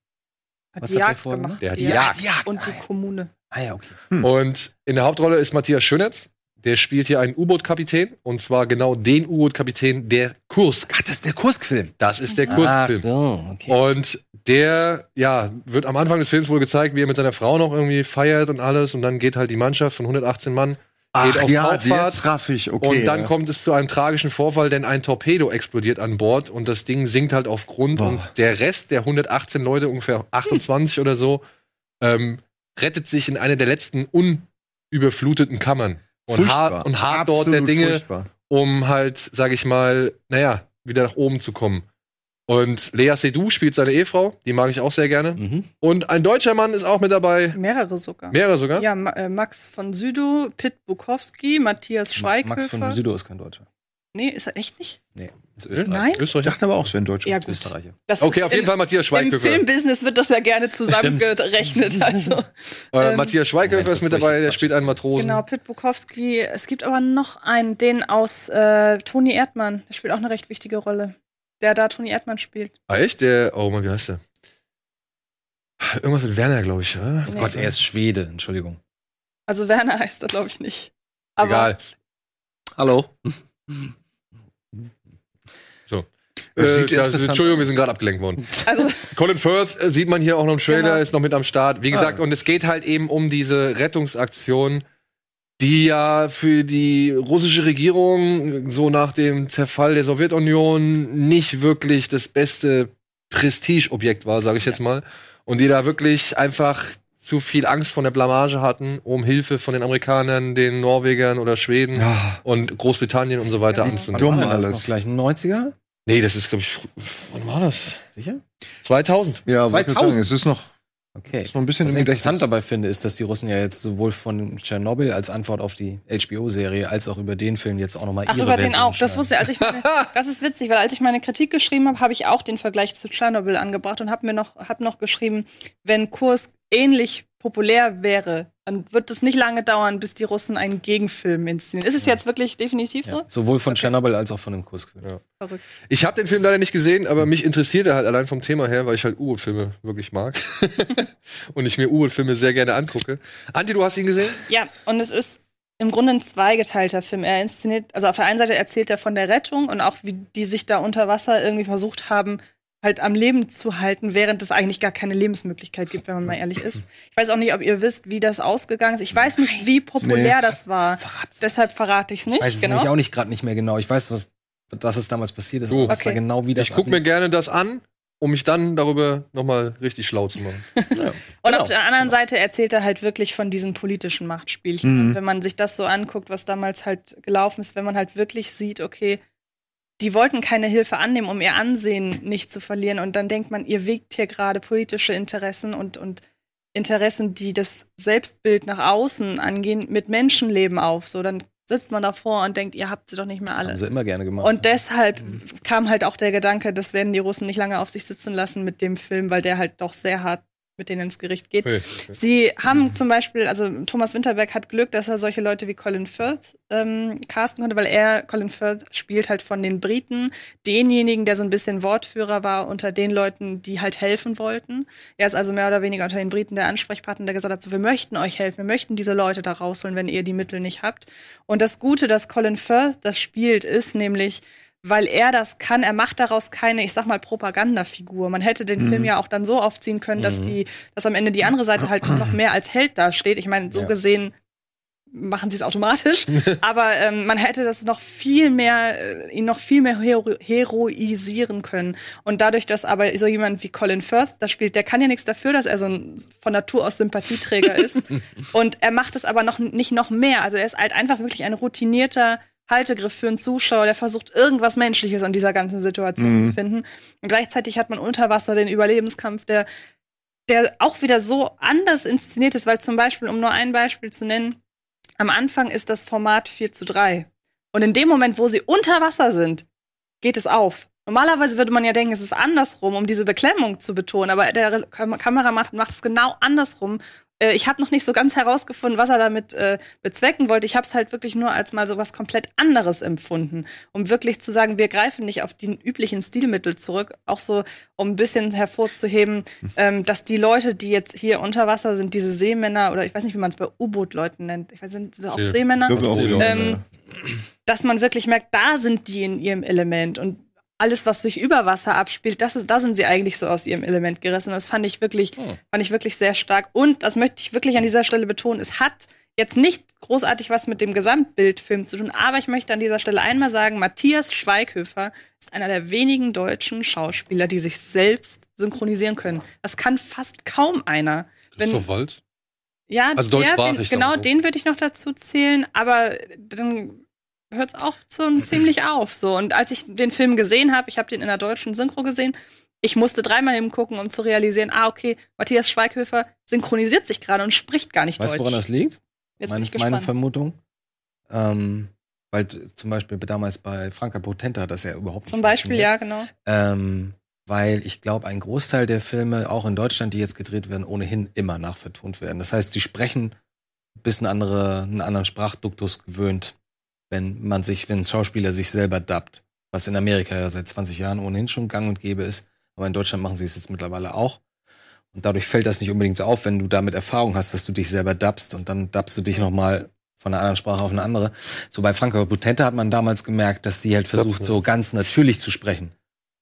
Hat Was die hat der Jagd vorher gemacht. Der hat die Jagd. Jagd, Und die ah. Kommune. Ah ja, okay. Und in der Hauptrolle ist Matthias Schönetz. Der spielt hier einen U-Boot-Kapitän. Und zwar genau den U-Boot-Kapitän, der Kursk. Ach, das ist der Kursk-Film. Das ist der Kursk-Film. so, okay. Und der, ja, wird am Anfang des Films wohl gezeigt, wie er mit seiner Frau noch irgendwie feiert und alles. Und dann geht halt die Mannschaft von 118 Mann, Ach auf ja, Tauchfahrt. jetzt raff ich, okay. und dann ja. kommt es zu einem tragischen Vorfall, denn ein Torpedo explodiert an Bord und das Ding sinkt halt auf Grund. Boah. Und der Rest der 118 Leute, ungefähr 28 oder so, ähm, rettet sich in eine der letzten unüberfluteten Kammern. Und hart, und hart dort der Dinge, furchtbar. um halt, sag ich mal, naja, wieder nach oben zu kommen. Und Lea Seydoux spielt seine Ehefrau, die mag ich auch sehr gerne. Mhm. Und ein deutscher Mann ist auch mit dabei, Mehrere sogar. mehrere sogar. Ja, Ma äh, Max von Südow, Pitt Bukowski, Matthias Schweighöfer. Max von Südow ist kein Deutscher. Nee, ist er echt nicht? Nee, ist Österreich. Nein? Ich Österreicher. dachte aber auch, es wäre ein Deutscher. Ja, gut. Österreicher. Das Okay, auf jeden im, Fall Matthias Im Schweighöfer. Filmbusiness wird das ja gerne zusammengerechnet. Also, Äh, ähm, Matthias Schweighöfer ist mit ich dabei, der spielt einen Matrosen. genau, Pitt Bukowski. Es gibt aber noch einen, den aus äh, Toni Erdmann. Der spielt auch eine recht wichtige Rolle. Der da Toni Erdmann spielt. Ah, echt? Der, oh Mann, wie heißt der? Irgendwas mit Werner, glaube ich. Oder? Nee. Gott, er ist Schwede, Entschuldigung. Also Werner heißt er, glaube ich, nicht. Aber Egal. Hallo. Das Äh, interessant Entschuldigung, wir sind gerade abgelenkt worden. Also, Colin Firth äh, sieht man hier auch noch im Trailer, Genau. ist noch mit am Start. Wie gesagt, Ah. und es geht halt eben um diese Rettungsaktion, die ja für die russische Regierung so nach dem Zerfall der Sowjetunion nicht wirklich das beste Prestigeobjekt war, sage ich jetzt mal. Und die da wirklich einfach zu viel Angst vor der Blamage hatten, um Hilfe von den Amerikanern, den Norwegern oder Schweden Ja, und Großbritannien und so weiter Ja. anzunehmen. Dumm das alles. Noch gleich ein 90er? Nee, das ist, glaube ich, wann war das? Sicher? 2000. ja wollte ich 2000. sagen, es ist noch, Okay. ist noch ein bisschen Was ich interessant dabei finde, ist, dass die Russen ja jetzt sowohl von Tschernobyl als Antwort auf die HBO-Serie als auch über den Film jetzt auch nochmal ach, ihre über den Version auch. Das wusste ich. Als ich meine, das ist witzig, weil als ich meine Kritik geschrieben habe, habe ich auch den Vergleich zu Tschernobyl angebracht und habe mir noch, hab noch geschrieben, wenn Kursk ähnlich populär wäre, dann wird es nicht lange dauern, bis die Russen einen Gegenfilm inszenieren. Ist es jetzt wirklich definitiv so? Ja, sowohl von Tschernobyl als auch von dem Kursk. Ja. Verrückt. Ich habe den Film leider nicht gesehen, aber mich interessiert er halt allein vom Thema her, weil ich halt U-Boot-Filme wirklich mag. und ich mir U-Boot-Filme sehr gerne angucke. Anti, du hast ihn gesehen? Ja, und es ist im Grunde ein zweigeteilter Film. Er inszeniert, also auf der einen Seite erzählt er von der Rettung und auch wie die sich da unter Wasser irgendwie versucht haben, halt am Leben zu halten, während es eigentlich gar keine Lebensmöglichkeit gibt, wenn man mal ehrlich ist. Ich weiß auch nicht, ob ihr wisst, wie das ausgegangen ist. Ich weiß nicht, wie populär Nee. das war. Verrat's. Deshalb verrate ich es nicht. Ich weiß es genau. nämlich auch nicht gerade nicht mehr genau. Ich weiß, was, dass es damals passiert ist, So. aber was da Okay. genau wie das Ich gucke mir gerne das an, um mich dann darüber nochmal richtig schlau zu machen. Und Genau. auf der anderen Seite erzählt er halt wirklich von diesen politischen Machtspielchen. Mhm. Wenn man sich das so anguckt, was damals halt gelaufen ist, wenn man halt wirklich sieht, okay, die wollten keine Hilfe annehmen, um ihr Ansehen nicht zu verlieren. Und dann denkt man, ihr wiegt hier gerade politische Interessen und, und Interessen, die das Selbstbild nach außen angehen, mit Menschenleben auf. So, dann sitzt man davor und denkt, ihr habt sie doch nicht mehr alle. haben sie immer gerne gemacht. Und deshalb kam halt auch der Gedanke, das werden die Russen nicht lange auf sich sitzen lassen mit dem Film, weil der halt doch sehr hart mit denen ins Gericht geht. Sie haben zum Beispiel, also Thomas Winterberg hat Glück, dass er solche Leute wie Colin Firth ähm, casten konnte, weil er, Colin Firth, spielt halt von den Briten denjenigen, der so ein bisschen Wortführer war unter den Leuten, die halt helfen wollten. Er ist also mehr oder weniger unter den Briten der Ansprechpartner, der gesagt hat, so, wir möchten euch helfen, wir möchten diese Leute da rausholen, wenn ihr die Mittel nicht habt. Und das Gute, dass Colin Firth das spielt, ist nämlich, weil er das kann, er macht daraus keine, ich sag mal, Propagandafigur. Man hätte den Film ja auch dann so aufziehen können, dass die, dass am Ende die andere Seite halt noch mehr als Held dasteht. Ich meine, so Ja. gesehen machen sie es automatisch, aber ähm, man hätte das noch viel mehr, äh, ihn noch viel mehr hero heroisieren können. Und dadurch, dass aber so jemand wie Colin Firth das spielt, der kann ja nichts dafür, dass er so ein von Natur aus Sympathieträger ist. Und er macht es aber noch nicht noch mehr. Also er ist halt einfach wirklich ein routinierter Haltegriff für einen Zuschauer, der versucht, irgendwas Menschliches an dieser ganzen Situation zu finden. Und gleichzeitig hat man unter Wasser den Überlebenskampf, der, der auch wieder so anders inszeniert ist, weil zum Beispiel, um nur ein Beispiel zu nennen, am Anfang ist das Format 4 zu 3. Und in dem Moment, wo sie unter Wasser sind, geht es auf. Normalerweise würde man ja denken, es ist andersrum, um diese Beklemmung zu betonen, aber der Kam Kameramann macht, macht es genau andersrum. Äh, ich habe noch nicht so ganz herausgefunden, was er damit äh, bezwecken wollte. Ich habe es halt wirklich nur als mal so was komplett anderes empfunden, um wirklich zu sagen, wir greifen nicht auf die üblichen Stilmittel zurück, auch so, um ein bisschen hervorzuheben, ähm, dass die Leute, die jetzt hier unter Wasser sind, diese Seemänner oder ich weiß nicht, wie man es bei U-Boot-Leuten nennt, ich weiß, sind das auch See- Seemänner? Auch, ja. Ähm, dass man wirklich merkt, da sind die in ihrem Element und alles, was sich über Wasser abspielt, das ist, da sind sie eigentlich so aus ihrem Element gerissen. Und das fand ich wirklich, fand ich wirklich sehr stark. Und das möchte ich wirklich an dieser Stelle betonen. Es hat jetzt nicht großartig was mit dem Gesamtbildfilm zu tun, aber ich möchte an dieser Stelle einmal sagen, Matthias Schweighöfer ist einer der wenigen deutschen Schauspieler, die sich selbst synchronisieren können. Das kann fast kaum einer. Wenn, Christoph Waltz? ja, Also der, deutschsprachig genau, so. den würde ich noch dazu zählen, aber dann hört es auch so ziemlich auf. So. Und als ich den Film gesehen habe, ich habe den in der deutschen Synchro gesehen, ich musste dreimal hingucken, um zu realisieren, ah, okay, Matthias Schweighöfer synchronisiert sich gerade und spricht gar nicht weißt du, Deutsch. woran das liegt? Jetzt bin meine, ich meine gespannt. Vermutung. Ähm, weil zum Beispiel damals bei Franka Potenta hat das ja überhaupt nicht Zum Beispiel, ja, genau. Ähm, weil ich glaube, ein Großteil der Filme, auch in Deutschland, die jetzt gedreht werden, ohnehin immer nachvertont werden. Das heißt, die sprechen bis eine andere, einen anderen Sprachduktus gewöhnt, wenn man sich, wenn ein Schauspieler sich selber dubbt. Was in Amerika ja seit 20 Jahren ohnehin schon gang und gäbe ist. Aber in Deutschland machen sie es jetzt mittlerweile auch. Und dadurch fällt das nicht unbedingt auf, wenn du damit Erfahrung hast, dass du dich selber dubbst und dann dubbst du dich nochmal von einer anderen Sprache auf eine andere. So bei Franka Potente hat man damals gemerkt, dass die halt versucht, so ganz natürlich zu sprechen.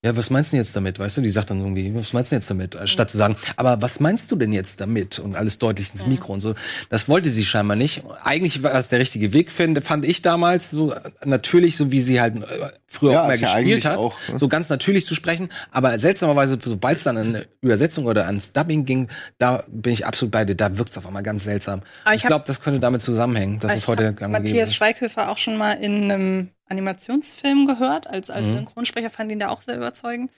Ja, was meinst du denn jetzt damit? Weißt du, die sagt dann irgendwie, was meinst du denn jetzt damit? Statt zu sagen, aber was meinst du denn jetzt damit? Und alles deutlich ins Mikro und so. Das wollte sie scheinbar nicht. Eigentlich war es der richtige Weg, finde, fand ich damals, so äh, natürlich, so wie sie halt äh, früher Ja, auch mal ja gespielt eigentlich hat, auch, ne? so ganz natürlich zu sprechen. Aber seltsamerweise, sobald es dann an eine Übersetzung oder ans Dubbing ging, da bin ich absolut bei dir, da wirkt es auf einmal ganz seltsam. Aber ich ich glaube, das könnte damit zusammenhängen, dass es heute Matthias. Schweighöfer auch schon mal in einem Animationsfilm gehört, als, als Mhm. Synchronsprecher fand ihn da auch sehr überzeugend.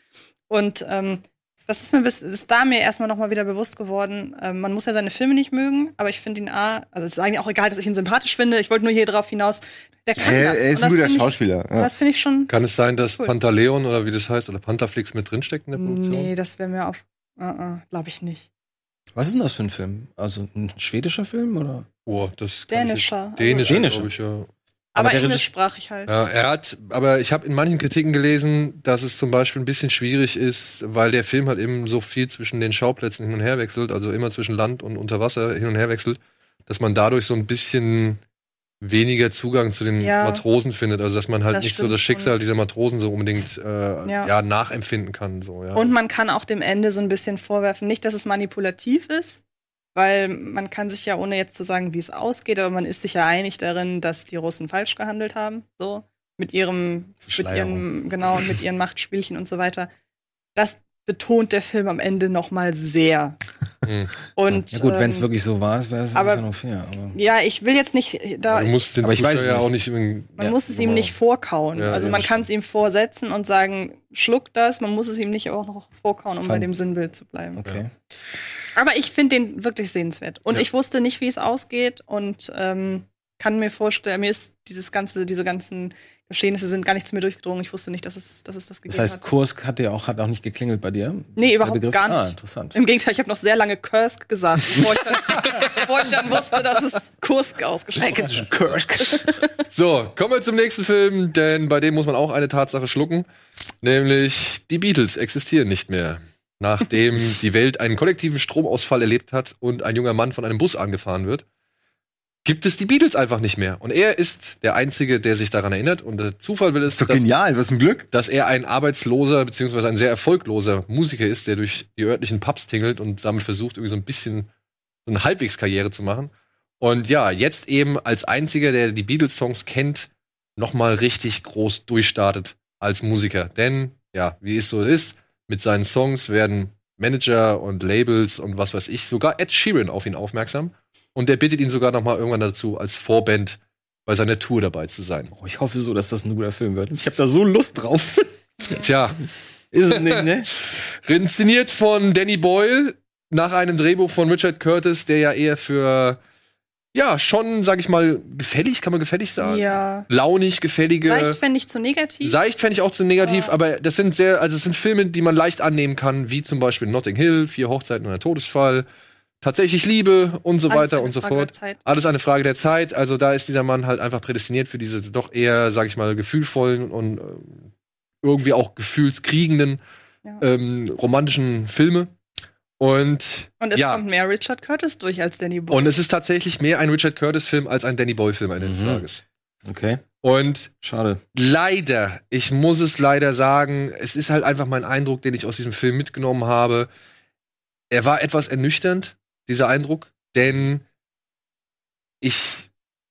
Und ähm, das ist mir bis ist da mir erstmal noch mal wieder bewusst geworden. Ähm, man muss ja seine Filme nicht mögen, aber ich finde ihn A, also es ist eigentlich auch egal, dass ich ihn sympathisch finde. Ich wollte nur hier drauf hinaus, der kann Er, das. er ist ein guter find ich- Schauspieler. Ja. Das finde ich schon. Kann es sein, dass Cool. Pantaleon oder wie das heißt, oder Pantaflix mit drinsteckt in der Produktion? Nee, das wäre mir auf. Uh -uh, Glaube ich nicht. Was ist denn das für ein Film? Also ein schwedischer Film oder? Oh, das Dänischer. Dänischer, Dänischer. glaube ich, ja. Aber, der Regis- englischsprachig halt. Ja, er hat, aber ich habe in manchen Kritiken gelesen, dass es zum Beispiel ein bisschen schwierig ist, weil der Film halt eben so viel zwischen den Schauplätzen hin und her wechselt, also immer zwischen Land und unter Wasser hin und her wechselt, dass man dadurch so ein bisschen weniger Zugang zu den Ja. Matrosen findet, also dass man halt Das nicht so das Schicksal dieser Matrosen so unbedingt äh, ja. Ja. nachempfinden kann. So, ja. Und man kann auch dem Ende so ein bisschen vorwerfen, nicht, dass es manipulativ ist, weil man kann sich ja, ohne jetzt zu sagen, wie es ausgeht, aber man ist sich ja einig darin, dass die Russen falsch gehandelt haben, so mit ihrem, mit ihren, genau, mit ihren Machtspielchen und so weiter. Das betont der Film am Ende noch mal sehr. Hm. Und Ja gut, wenn es ähm, wirklich so war, wäre es ja noch fair. Aber ja, ich will jetzt nicht da. du musst den Aber ich weiß Zuschauer ja auch nicht. Man Ja, muss es ihm nicht vorkauen. Ja, also ja, man kann es ihm vorsetzen und sagen, schluck das. Man muss es ihm nicht auch noch vorkauen, um Fand- bei dem Sinnbild zu bleiben. okay. Aber ich finde den wirklich sehenswert. Und Ja. ich wusste nicht, wie es ausgeht und ähm, kann mir vorstellen, mir ist dieses ganze, diese ganzen Geschehnisse sind gar nicht zu mir durchgedrungen. Ich wusste nicht, dass es, dass es das gegeben Das heißt, hat. Kursk hat ja auch, hat auch nicht geklingelt bei dir? Nee, überhaupt gar Ah, nicht. interessant. Im Gegenteil, ich habe noch sehr lange Kursk gesagt, bevor ich dann, bevor ich dann wusste, dass es Kursk ausgesprochen ist. Kursk. So, kommen wir zum nächsten Film, denn bei dem muss man auch eine Tatsache schlucken, nämlich die Beatles existieren nicht mehr. Nachdem die Welt einen kollektiven Stromausfall erlebt hat und ein junger Mann von einem Bus angefahren wird, gibt es die Beatles einfach nicht mehr. Und er ist der Einzige, der sich daran erinnert. Und der Zufall will es, doch dass, genial, was ein Glück. dass er ein arbeitsloser beziehungsweise ein sehr erfolgloser Musiker ist, der durch die örtlichen Pubs tingelt und damit versucht, irgendwie so ein bisschen so eine Halbwegskarriere zu machen. Und ja, jetzt eben als einziger, der die Beatles-Songs kennt, nochmal richtig groß durchstartet als Musiker. Denn, ja, wie es so ist, mit seinen Songs werden Manager und Labels und was weiß ich, sogar Ed Sheeran auf ihn aufmerksam. Und der bittet ihn sogar nochmal irgendwann dazu, als Vorband bei seiner Tour dabei zu sein. Oh, ich hoffe so, dass das ein guter Film wird. Ich habe da so Lust drauf. Tja, Ist es nicht, ne? Inszeniert von Danny Boyle nach einem Drehbuch von Richard Curtis, der ja eher für ja schon, sag ich mal, gefällig, kann man gefällig sagen, Ja. launig, gefällige. Seicht fände ich zu negativ. Seicht fände ich auch zu negativ, Ja. aber das sind sehr, also es sind Filme, die man leicht annehmen kann, wie zum Beispiel Notting Hill, Vier Hochzeiten und ein Todesfall, tatsächlich Liebe und so Alles weiter und so Frage fort. Alles eine Frage der Zeit. Also da ist dieser Mann halt einfach prädestiniert für diese doch eher, sag ich mal, gefühlvollen und ähm, irgendwie auch gefühlskriegenden Ja. ähm, romantischen Filme. Und Und es ja. kommt mehr Richard Curtis durch als Danny Boyle. und es ist tatsächlich mehr ein Richard Curtis-Film als ein Danny Boyle-Film Ende des Mhm. Tages. Okay. Und Schade. leider, ich muss es leider sagen, es ist halt einfach mein Eindruck, den ich aus diesem Film mitgenommen habe. Er war etwas ernüchternd, dieser Eindruck, denn ich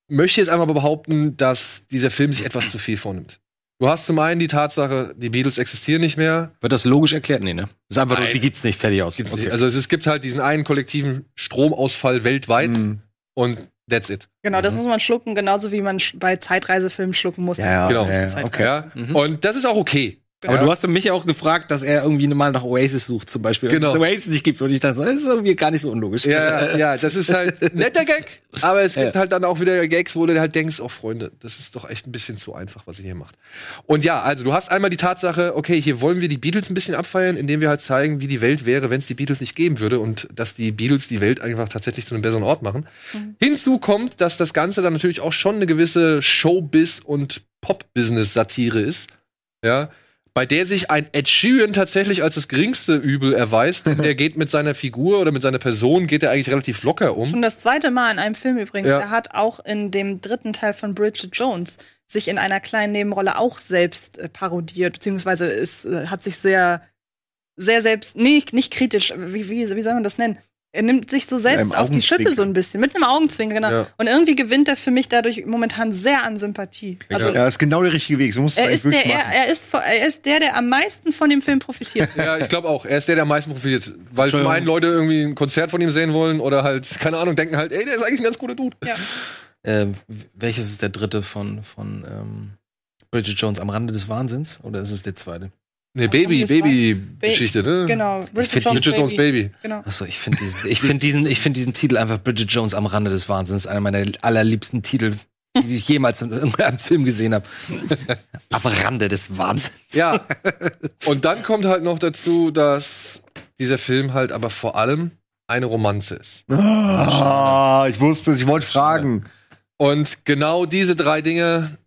möchte jetzt einmal behaupten, dass dieser Film sich etwas zu viel vornimmt. Du hast zum einen die Tatsache, die Beatles existieren nicht mehr. Wird das logisch erklärt? Nee, ne? Das ist einfach nur, Nein. die gibt's nicht, fertig aus. Gibt's Okay. nicht. Also es, es gibt halt diesen einen kollektiven Stromausfall weltweit Mhm. und that's it. genau, das Mhm. muss man schlucken, genauso wie man bei Zeitreisefilmen schlucken muss. Ja. Genau. Ja, okay. Ja? Mhm. Und das ist auch okay. Aber Ja. du hast mich ja auch gefragt, dass er irgendwie mal nach Oasis sucht, zum Beispiel. Genau. Dass es Oasis nicht gibt. Und ich dachte, so, das ist irgendwie gar nicht so unlogisch. Ja, ja, das ist halt ein netter Gag, aber es gibt Ja. halt dann auch wieder Gags, wo du halt denkst, oh Freunde, das ist doch echt ein bisschen zu einfach, was ihr hier macht. Und ja, also du hast einmal die Tatsache, okay, hier wollen wir die Beatles ein bisschen abfeiern, indem wir halt zeigen, wie die Welt wäre, wenn es die Beatles nicht geben würde und dass die Beatles die Welt einfach tatsächlich zu einem besseren Ort machen. Hinzu kommt, dass das Ganze dann natürlich auch schon eine gewisse Showbiz- und Pop-Business-Satire ist. Ja. Bei der sich ein Ed Sheeran tatsächlich als das geringste Übel erweist, denn der geht mit seiner Figur oder mit seiner Person geht er eigentlich relativ locker um. Schon das zweite Mal in einem Film übrigens. Ja. Er hat auch in dem dritten Teil von Bridget Jones sich in einer kleinen Nebenrolle auch selbst äh, parodiert, beziehungsweise es äh, hat sich sehr, sehr selbst, nee, nicht kritisch, wie, wie, wie soll man das nennen? Er nimmt sich so selbst auf die Schippe Augenzwinkern. so ein bisschen, mit einem Augenzwinker, genau. Ja. Und irgendwie gewinnt er für mich dadurch momentan sehr an Sympathie. Also, Ja. Ist genau der richtige Weg. So musst du er, ist der, er, machen. er, ist, er ist der, der am meisten von dem Film profitiert. Ja, ich glaube auch. Er ist der, der am meisten profitiert. Weil zum einen Leute irgendwie ein Konzert von ihm sehen wollen oder halt, keine Ahnung, denken halt, ey, der ist eigentlich ein ganz guter Dude. ja. Äh, welches ist der dritte von, von ähm, Bridget Jones am Rande des Wahnsinns? Oder ist es der zweite? Ne, Baby, Baby-Geschichte, ne? Genau, Bridget Jones, Bridget Jones Baby. Baby. Genau. Achso, ich finde diesen, ich find diesen, ich find diesen Titel einfach Bridget Jones am Rande des Wahnsinns. Einer meiner allerliebsten Titel, die ich jemals in irgendeinem Film gesehen habe. am Rande des Wahnsinns. Ja. Und dann kommt halt noch dazu, dass dieser Film halt aber vor allem eine Romanze ist. Ah, ich wusste es, ich wollte fragen. Und genau diese drei Dinge,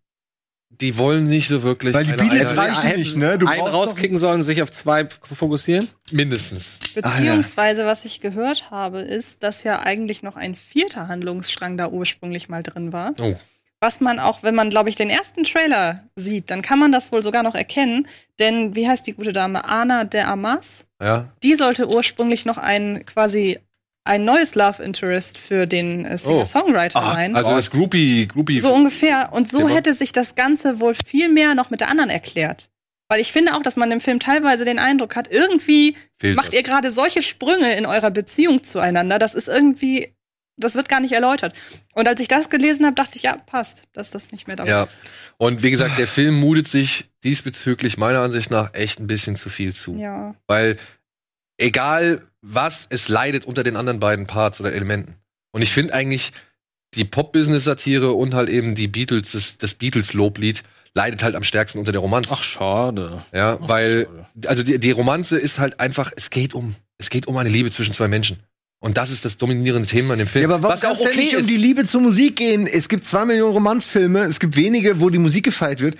die wollen nicht so wirklich. Weil die Beatles reichen nicht, ne? Du einen rauskicken sollen, sich auf zwei fokussieren? Mindestens. Beziehungsweise, was ich gehört habe, ist, dass ja eigentlich noch ein vierter Handlungsstrang da ursprünglich mal drin war. Oh. Was man auch, wenn man, glaube ich, den ersten Trailer sieht, dann kann man das wohl sogar noch erkennen. Denn, wie heißt die gute Dame? Anna de Amas? Ja. Die sollte ursprünglich noch ein quasi ein neues Love Interest für den äh, Singer-Songwriter Ah, sein. Also das Groupie, Groupie. So ungefähr. Und so hätte sich das Ganze wohl viel mehr noch mit der anderen erklärt. Weil ich finde auch, dass man im Film teilweise den Eindruck hat, irgendwie fehlt macht das. ihr gerade solche Sprünge in eurer Beziehung zueinander. Das ist irgendwie, das wird gar nicht erläutert. Und als ich das gelesen habe, dachte ich, ja, passt, dass das nicht mehr dabei Ja. ist. Und wie gesagt, der Film mutet sich diesbezüglich meiner Ansicht nach echt ein bisschen zu viel zu. Ja. Weil egal was, es leidet unter den anderen beiden Parts oder Elementen. Und ich finde eigentlich, die Pop-Business-Satire und halt eben die Beatles, das, das Beatles-Loblied leidet halt am stärksten unter der Romanze. Ach, schade. ja, weil, schade. also die, die Romanze ist halt einfach, es geht um, es geht um eine Liebe zwischen zwei Menschen. Und das ist das dominierende Thema in dem Film. Ja, aber was auch okay nicht um die Liebe zur Musik gehen? Es gibt zwei Millionen Romanzfilme, es gibt wenige, wo die Musik gefeiert wird.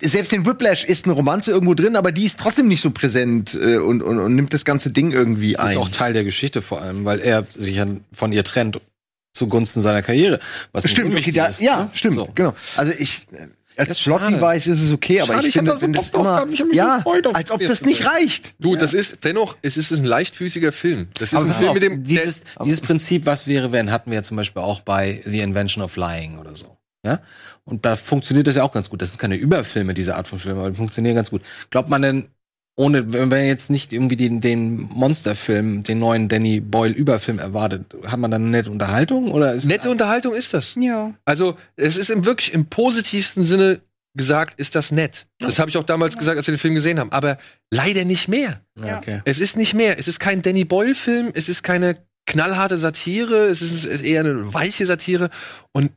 Selbst in Whiplash ist eine Romanze irgendwo drin, aber die ist trotzdem nicht so präsent äh, und, und, und nimmt das ganze Ding irgendwie Das ein. ist auch Teil der Geschichte vor allem, weil er sich ja von ihr trennt zugunsten seiner Karriere. Was nicht stimmt, okay, unwichtig da, ist, ja, ne? stimmt, So. genau. Also ich äh, als Das ist Plot schade. Device ist es okay, aber Schade, ich ich hab finde, da so immer. Ich hab mich so ja, gefreut auf als ob das nicht reicht. Du, das ist dennoch, es ist ein leichtfüßiger Film. Das ist Aber ein Film auf, mit dem, dieses, dieses Prinzip, was wäre, wenn, hatten wir ja zum Beispiel auch bei The Invention of Lying oder so. Ja? Und da funktioniert das ja auch ganz gut. Das sind keine Überfilme, diese Art von Filmen, aber die funktionieren ganz gut. Glaubt man denn, ohne, wenn man jetzt nicht irgendwie den, den Monsterfilm, den neuen Danny Boyle Überfilm erwartet, hat man dann eine nette Unterhaltung oder ist nette Unterhaltung ist das. Ja. Also, es ist im wirklich im positivsten Sinne gesagt, ist das nett. Das habe ich auch damals gesagt, als wir den Film gesehen haben. Aber leider nicht mehr. Ja, okay. Es ist nicht mehr. Es ist kein Danny Boyle-Film. Es ist keine knallharte Satire. Es ist eher eine weiche Satire. Und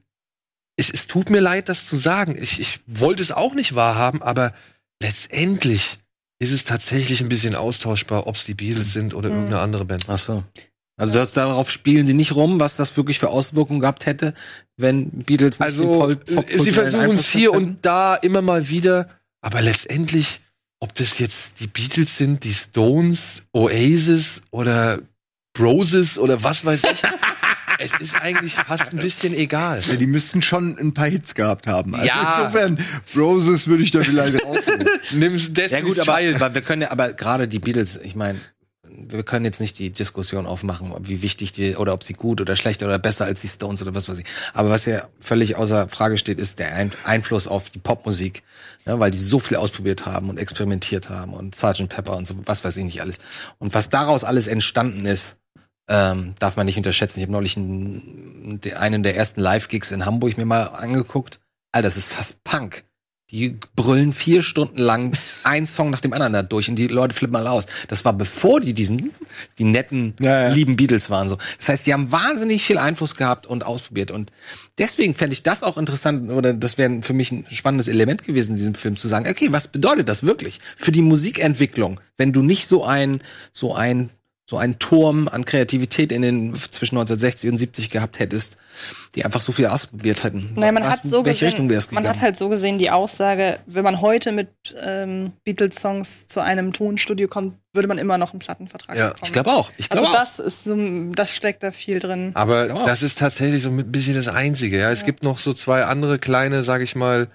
es, es tut mir leid, das zu sagen. Ich, ich wollte es auch nicht wahrhaben, aber letztendlich ist es tatsächlich ein bisschen austauschbar, ob es die Beatles sind oder Mhm. irgendeine andere Band. Ach so. Also das, darauf spielen sie nicht rum, was das wirklich für Auswirkungen gehabt hätte, wenn Beatles nicht Also, Pol- äh, popkulturellen sie versuchen es hier hätten? und da immer mal wieder, aber letztendlich, ob das jetzt die Beatles sind, die Stones, Oasis oder Broses oder was weiß ich, es ist eigentlich fast ein bisschen egal. Ja, die müssten schon ein paar Hits gehabt haben. Also Ja. insofern, Roses würde ich da vielleicht rausnehmen. Nimm's Ja Destiny's gut, aber, Child. aber wir können ja, aber gerade die Beatles, ich meine, wir können jetzt nicht die Diskussion aufmachen, wie wichtig die oder ob sie gut oder schlechter oder besser als die Stones oder was weiß ich. Aber was ja völlig außer Frage steht, ist der Ein Einfluss auf die Popmusik, ja, weil die so viel ausprobiert haben und experimentiert haben und Sgt. Pepper und so was weiß ich nicht alles. Und was daraus alles entstanden ist, ähm, darf man nicht unterschätzen. Ich habe neulich einen, einen der ersten Live-Gigs in Hamburg mir mal angeguckt. Alter, das ist fast Punk. Die brüllen vier Stunden lang ein Song nach dem anderen da durch und die Leute flippen mal aus. Das war bevor die diesen, die netten, Ja, ja. lieben Beatles waren so. Das heißt, die haben wahnsinnig viel Einfluss gehabt und ausprobiert und deswegen fände ich das auch interessant oder das wäre für mich ein spannendes Element gewesen in diesem Film zu sagen, okay, was bedeutet das wirklich für die Musikentwicklung, wenn du nicht so ein, so ein so einen Turm an Kreativität in den zwischen 1960 und 70 gehabt hättest, die einfach so viel ausprobiert hätten. Naja, man Was- hat so welche Richtung wäre es gesehen, man gegangen? hat halt so gesehen die Aussage, wenn man heute mit ähm, Beatles-Songs zu einem Tonstudio kommt, würde man immer noch einen Plattenvertrag Ja, bekommen. ich glaube auch. Ich glaube also auch. das ist so, das steckt da viel drin. Aber Ja. das ist tatsächlich so ein bisschen das Einzige. Ja, es gibt noch so zwei andere kleine, sag ich mal,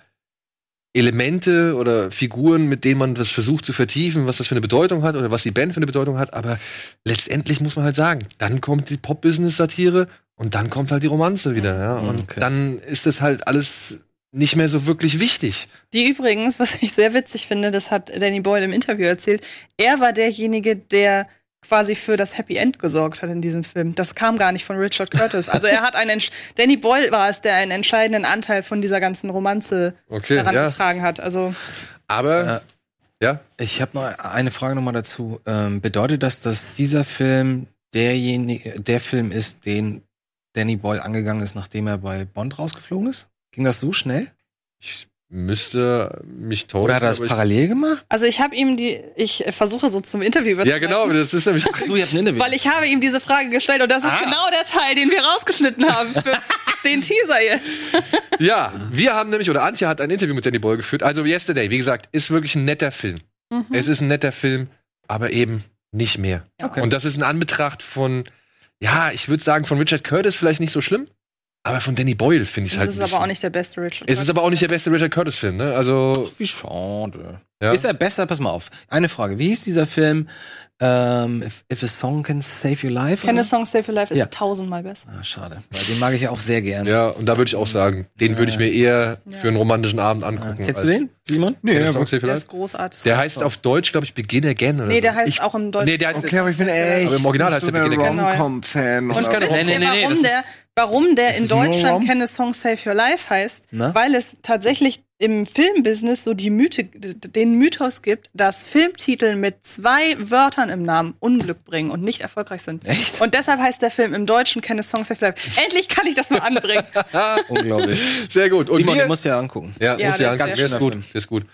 Elemente oder Figuren, mit denen man das versucht zu vertiefen, was das für eine Bedeutung hat oder was die Band für eine Bedeutung hat. Aber letztendlich muss man halt sagen, dann kommt die Pop-Business-Satire und dann kommt halt die Romanze wieder. Ja? Und Okay. dann ist das halt alles nicht mehr so wirklich wichtig. Die übrigens, was ich sehr witzig finde, das hat Danny Boyle im Interview erzählt, er war derjenige, der quasi für das Happy End gesorgt hat in diesem Film. Das kam gar nicht von Richard Curtis. Also er hat einen, Entsch- Danny Boyle war es, der einen entscheidenden Anteil von dieser ganzen Romanze Okay, daran ja. getragen hat. Also Aber ja, Ich habe noch eine Frage nochmal dazu. Ähm, bedeutet das, dass dieser Film derjenige, der Film ist, den Danny Boyle angegangen ist, nachdem er bei Bond rausgeflogen ist? Ging das so schnell? ich müsste mich täuschen. Oder hat er das parallel gemacht? Also ich habe ihm die, ich versuche so zum Interview Ja, genau, das ist nämlich. Ach so, ihr habt ein Interview. Weil ich habe ihm diese Frage gestellt und das ist Ah. genau der Teil, den wir rausgeschnitten haben für den Teaser jetzt. Ja, wir haben nämlich, oder Antje hat ein Interview mit Danny Boyle geführt. Also Yesterday, wie gesagt, ist wirklich ein netter Film. Mhm. Es ist ein netter Film, aber eben nicht mehr. Okay. Und das ist in Anbetracht von, ja, ich würde sagen, von Richard Curtis vielleicht nicht so schlimm, aber von Danny Boyle finde ich es halt Das ist aber auch nicht der beste Richard. es ist aber auch nicht der beste Richard Curtis-Film, ne? Also, Wie schade. Ja. Ist er besser? Pass mal auf. Eine Frage. Wie hieß dieser Film? Ähm, if, if a Song Can Save Your Life? Kenne oder? Song Save Your Life ist Ja. tausendmal besser. Ah, schade. Weil den mag ich ja auch sehr gern. ja, und da würde ich auch sagen, den würde ich mir eher für einen romantischen Abend angucken. Kennst du den, Simon? Nee, du aber, Song Save Your Der Life? ist großartig. Der heißt auf Deutsch, glaube ich, Begin Again oder nee, so. der heißt Ich- auch im Deutschen. Nee, der heißt okay, aber ich bin echt. Aber im Original nicht heißt der der Begin Again. Rom-Com-Fan. Und wisst Nee, nee, nee, nee, warum, der, warum der in Deutschland Rom? keine Song Save Your Life heißt? Weil es tatsächlich im Filmbusiness so die Mythe, den Mythos gibt, dass Filmtitel mit zwei Wörtern im Namen Unglück bringen und nicht erfolgreich sind. Echt? Und deshalb heißt der Film im Deutschen keine Song Save Your Life. Endlich kann ich das mal anbringen. Unglaublich. Sehr gut. Und Simon, wir, den musst du ja angucken. Ja, Ja, muss ja sehr der ist gut. Der ist gut.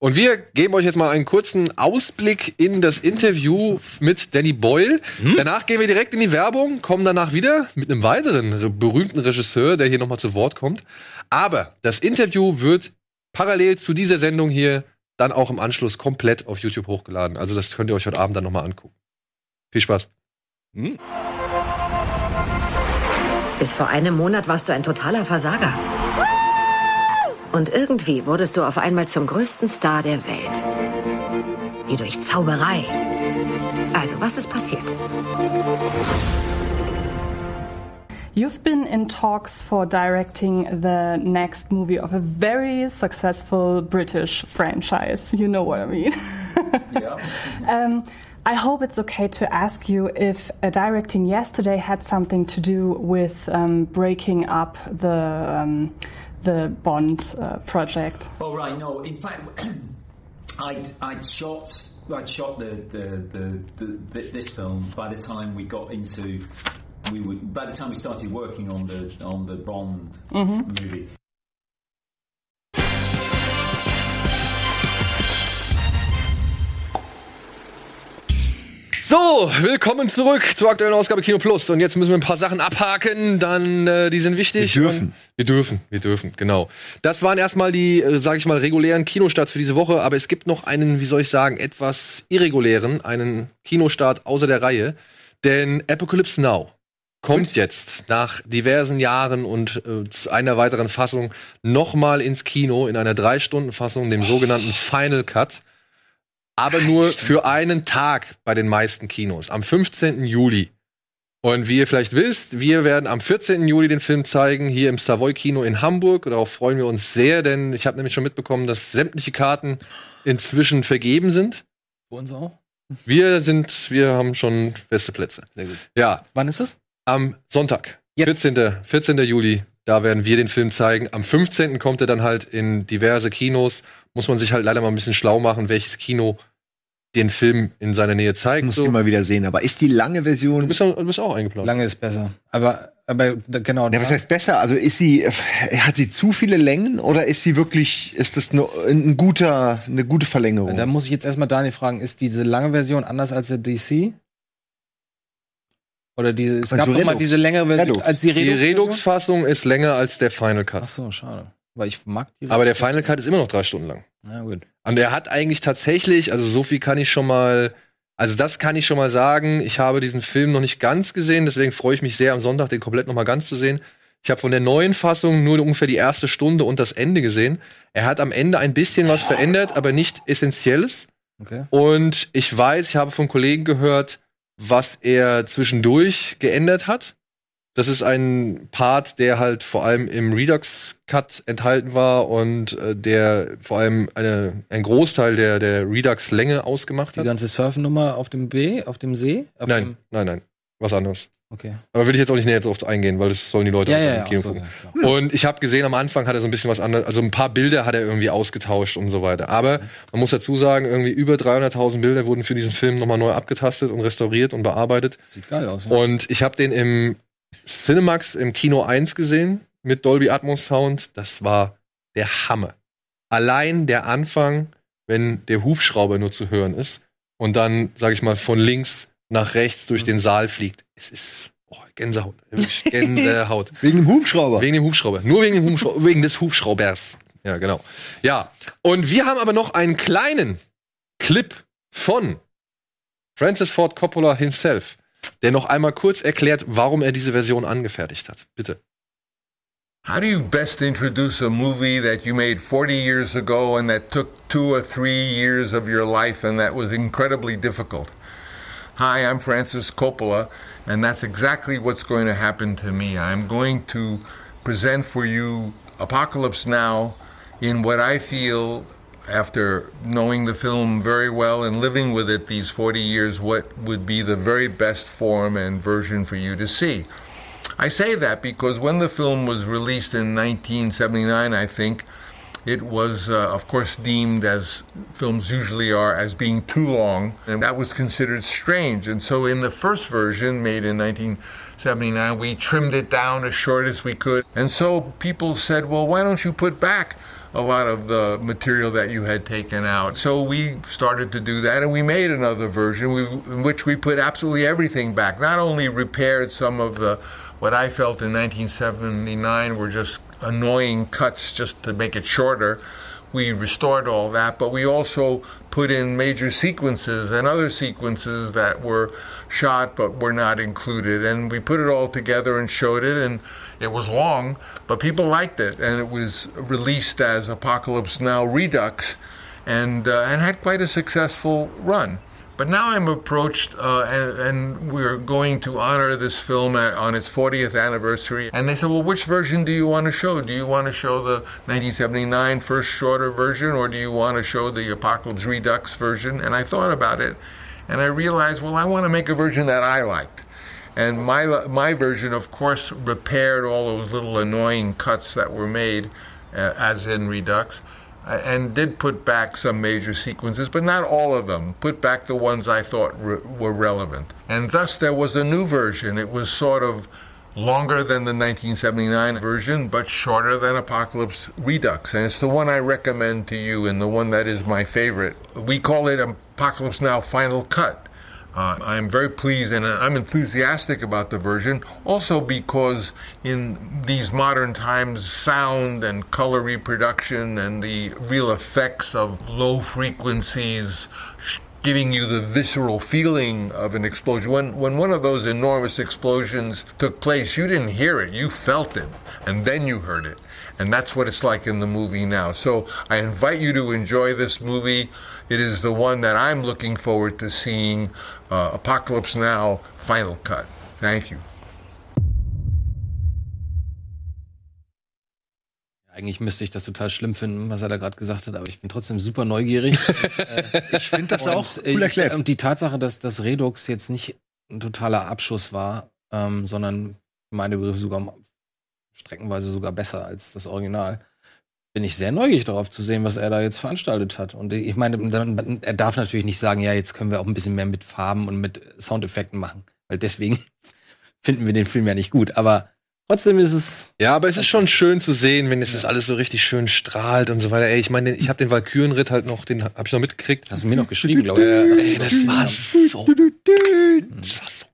Und wir geben euch jetzt mal einen kurzen Ausblick in das Interview mit Danny Boyle. Danach gehen wir direkt in die Werbung, kommen danach wieder mit einem weiteren re- berühmten Regisseur, der hier nochmal zu Wort kommt. Aber das Interview wird parallel zu dieser Sendung hier dann auch im Anschluss komplett auf YouTube hochgeladen. Also das könnt ihr euch heute Abend dann nochmal angucken. Viel Spaß. Bis vor einem Monat warst du ein totaler Versager. Und irgendwie wurdest du auf einmal zum größten Star der Welt. Wie durch Zauberei. Also, was ist passiert? You've been in talks for directing the next movie of a very successful British franchise. You know what I mean. um, I hope it's okay to ask you if uh, directing yesterday had something to do with um, breaking up the um, the Bond uh, project. Oh right, no. In fact, I'd I'd shot I'd shot the the, the, the, the this film by the time we got into we would by the time we started working on the on the Bond movie. So, willkommen zurück zur aktuellen Ausgabe Kino Plus. Und jetzt müssen wir ein paar Sachen abhaken, dann äh, die sind wichtig. Wir dürfen. Wir dürfen, wir dürfen, genau. Das waren erstmal die, äh, sage ich mal, regulären Kinostarts für diese Woche. Aber es gibt noch einen, wie soll ich sagen, etwas irregulären, einen Kinostart außer der Reihe. Denn Apocalypse Now kommt jetzt nach diversen Jahren und äh, zu einer weiteren Fassung nochmal ins Kino in einer Drei-Stunden-Fassung, dem sogenannten Final Cut aber nur für einen Tag bei den meisten Kinos, am 15. Juli. Und wie ihr vielleicht wisst, wir werden am 14. Juli den Film zeigen, hier im Savoy Kino in Hamburg. Darauf freuen wir uns sehr, denn ich habe nämlich schon mitbekommen, dass sämtliche Karten inzwischen vergeben sind. Für uns auch. Wir sind, wir haben schon beste Plätze. Sehr gut. Ja, Wann ist es? Am Sonntag, Jetzt. 14. 14. Juli, da werden wir den Film zeigen. Am 15. kommt er dann halt in diverse Kinos. Muss man sich halt leider mal ein bisschen schlau machen, welches Kino den Film in seiner Nähe zeigt. muss So. mal wieder sehen, aber ist die lange Du Version. bist, auch, du bist auch eingeplant. Lange ist besser. Aber, aber genau. Ja, was heißt besser? Also ist sie, hat sie zu viele Längen oder ist sie wirklich, ist das nur ein guter, eine gute Verlängerung? Da muss ich jetzt erstmal Daniel fragen, ist diese lange Version anders als der DC? Oder diese, es Also gab noch mal diese längere Version Redux. als die Die Redux. Redux-Fassung ist länger als der Final Ach Cut. so, schade. Weil ich mag die Aber der Final Cut ist immer noch drei Stunden lang. Na gut. Und er hat eigentlich tatsächlich, also so viel kann ich schon mal, also das kann ich schon mal sagen. Ich habe diesen Film noch nicht ganz gesehen, deswegen freue ich mich sehr, am Sonntag den komplett noch mal ganz zu sehen. Ich habe von der neuen Fassung nur ungefähr die erste Stunde und das Ende gesehen. Er hat am Ende ein bisschen was verändert, aber nicht Essentielles. Okay. Und ich weiß, ich habe von Kollegen gehört, was er zwischendurch geändert hat. Das ist ein Part, der halt vor allem im Redux-Cut enthalten war und äh, der vor allem eine, ein Großteil der, der Redux-Länge ausgemacht Die hat. ganze Surfnummer auf dem B, auf dem See? Auf Nein, nein, nein. Was anderes. Okay. Aber will ich jetzt auch nicht näher drauf eingehen, weil das sollen die Leute Ja, ja, im ja. Kino so, gucken. ja. Und ich habe gesehen, am Anfang hat er so ein bisschen was anderes, also ein paar Bilder hat er irgendwie ausgetauscht und so weiter. Aber man muss dazu sagen, irgendwie über 300.000 Bilder wurden für diesen Film nochmal neu abgetastet und restauriert und bearbeitet. Sieht geil aus. Ja. Und ich habe den im Cinemax im Kino 1 gesehen mit Dolby Atmos Sound. Das war der Hammer. allein der Anfang, wenn der Hubschrauber nur zu hören ist und dann, sag ich mal, von links nach rechts durch den Saal fliegt. Es ist oh, Gänsehaut. Gänsehaut. Wegen dem Hubschrauber. Wegen dem Hubschrauber. Nur wegen dem Hubschrauber, wegen des Hubschraubers. Ja, genau. Ja. Und wir haben aber noch einen kleinen Clip von Francis Ford Coppola himself, der noch einmal kurz erklärt, warum er diese Version angefertigt hat. Bitte. How do you best introduce a movie that you made 40 years ago and that took two or three years of your life and that was incredibly difficult? Hi, I'm Francis Coppola, and that's exactly what's going to happen to me. I'm going to present for you Apocalypse Now in what I feel, after knowing the film very well and living with it these 40 years, what would be the very best form and version for you to see. I say that because when the film was released in 1979, I think, it was, uh, of course, deemed as films usually are as being too long, and that was considered strange. And so, in the first version, made in 1979, we trimmed it down as short as we could. And so, people said, well, why don't you put back a lot of the material that you had taken out? So, we started to do that, and we made another version in which we put absolutely everything back, not only repaired some of the what I felt in 1979 were just annoying cuts just to make it shorter. We restored all that, but we also put in major sequences and other sequences that were shot but were not included. And we put it all together and showed it, and it was long, but people liked it. And it was released as Apocalypse Now Redux and, uh, and had quite a successful run. But now I'm approached, uh, and, and, we're going to honor this film at, on its 40th anniversary. And they said, Well, which version do you want to show? Do you want to show the 1979 first shorter version, or do you want to show the Apocalypse Redux version? And I thought about it, and I realized, well, I want to make a version that I liked. And my, my version, of course, repaired all those little annoying cuts that were made, uh, as in Redux and did put back some major sequences, but not all of them. Put back the ones I thought re- were relevant. And thus there was a new version. It was sort of longer than the 1979 version, but shorter than Apocalypse Redux. And it's the one I recommend to you and the one that is my favorite. We call it Apocalypse Now Final Cut. Uh, I'm very pleased and I'm enthusiastic about the version, also because in these modern times, sound and color reproduction and the real effects of low frequencies giving you the visceral feeling of an explosion. When, when one of those enormous explosions took place, you didn't hear it, you felt it, and then you heard it. And that's what it's like in the movie now. So I invite you to enjoy this movie. It is the one that I'm looking forward to seeing uh, Apocalypse Now Final Cut. Thank you. Eigentlich müsste ich das total schlimm finden, was er da gerade gesagt hat, aber ich bin trotzdem super neugierig. äh, ich finde das auch cool erklärt. Und die Tatsache, dass das Redux jetzt nicht ein totaler Abschuss war, ähm, sondern meine Begriffe sogar streckenweise sogar besser als das Original, bin ich sehr neugierig darauf zu sehen, was er da jetzt veranstaltet hat. Und ich meine, er darf natürlich nicht sagen, ja, jetzt können wir auch ein bisschen mehr mit Farben und mit Soundeffekten machen, weil deswegen finden wir den Film ja nicht gut. Aber Trotzdem ist es. Ja, aber es ist schon schön zu sehen, wenn es ja. alles so richtig schön strahlt und so weiter. Ey, ich meine, ich habe den Valkyrenritt halt noch, den habe ich noch mitgekriegt. Hast du mir noch geschrieben, glaube ich. Ey, das war so. Das war so.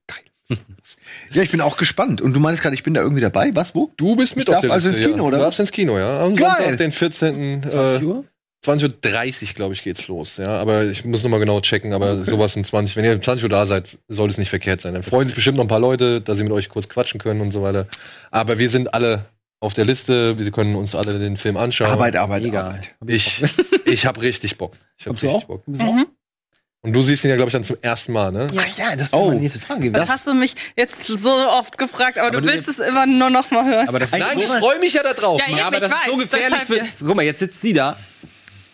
Ja, ich bin auch gespannt. Und du meinst gerade, ich bin da irgendwie dabei? Was, wo? Du bist mit ich auf der also Liste, ins Kino, ja. oder? Du warst ins Kino, ja. Am Geil. Sonntag, den 14. 20 Uhr? 20.30 Uhr, glaube ich, geht's los. Ja, aber ich muss noch mal genau checken. Aber okay. sowas um 20, wenn ihr um 20 Uhr da seid, soll es nicht verkehrt sein. Dann freuen sich bestimmt noch ein paar Leute, dass sie mit euch kurz quatschen können und so weiter. Aber wir sind alle auf der Liste. Wir können uns alle den Film anschauen. Arbeit, Arbeit, Egal. Arbeit. Ich, ich habe richtig Bock. Ich habe richtig auch? Bock. Mhm. Und du siehst ihn ja, glaube ich, dann zum ersten Mal, ne? Ach ja, das war Oh. meine nächste Frage. Das hast du mich jetzt so oft gefragt, aber, Aber du du willst es immer nur noch mal hören. aber das Nein, ist ich so, freue mich ja da drauf. Ja, ja, aber ich das ist so weiß, gefährlich für. Guck mal, jetzt sitzt sie da.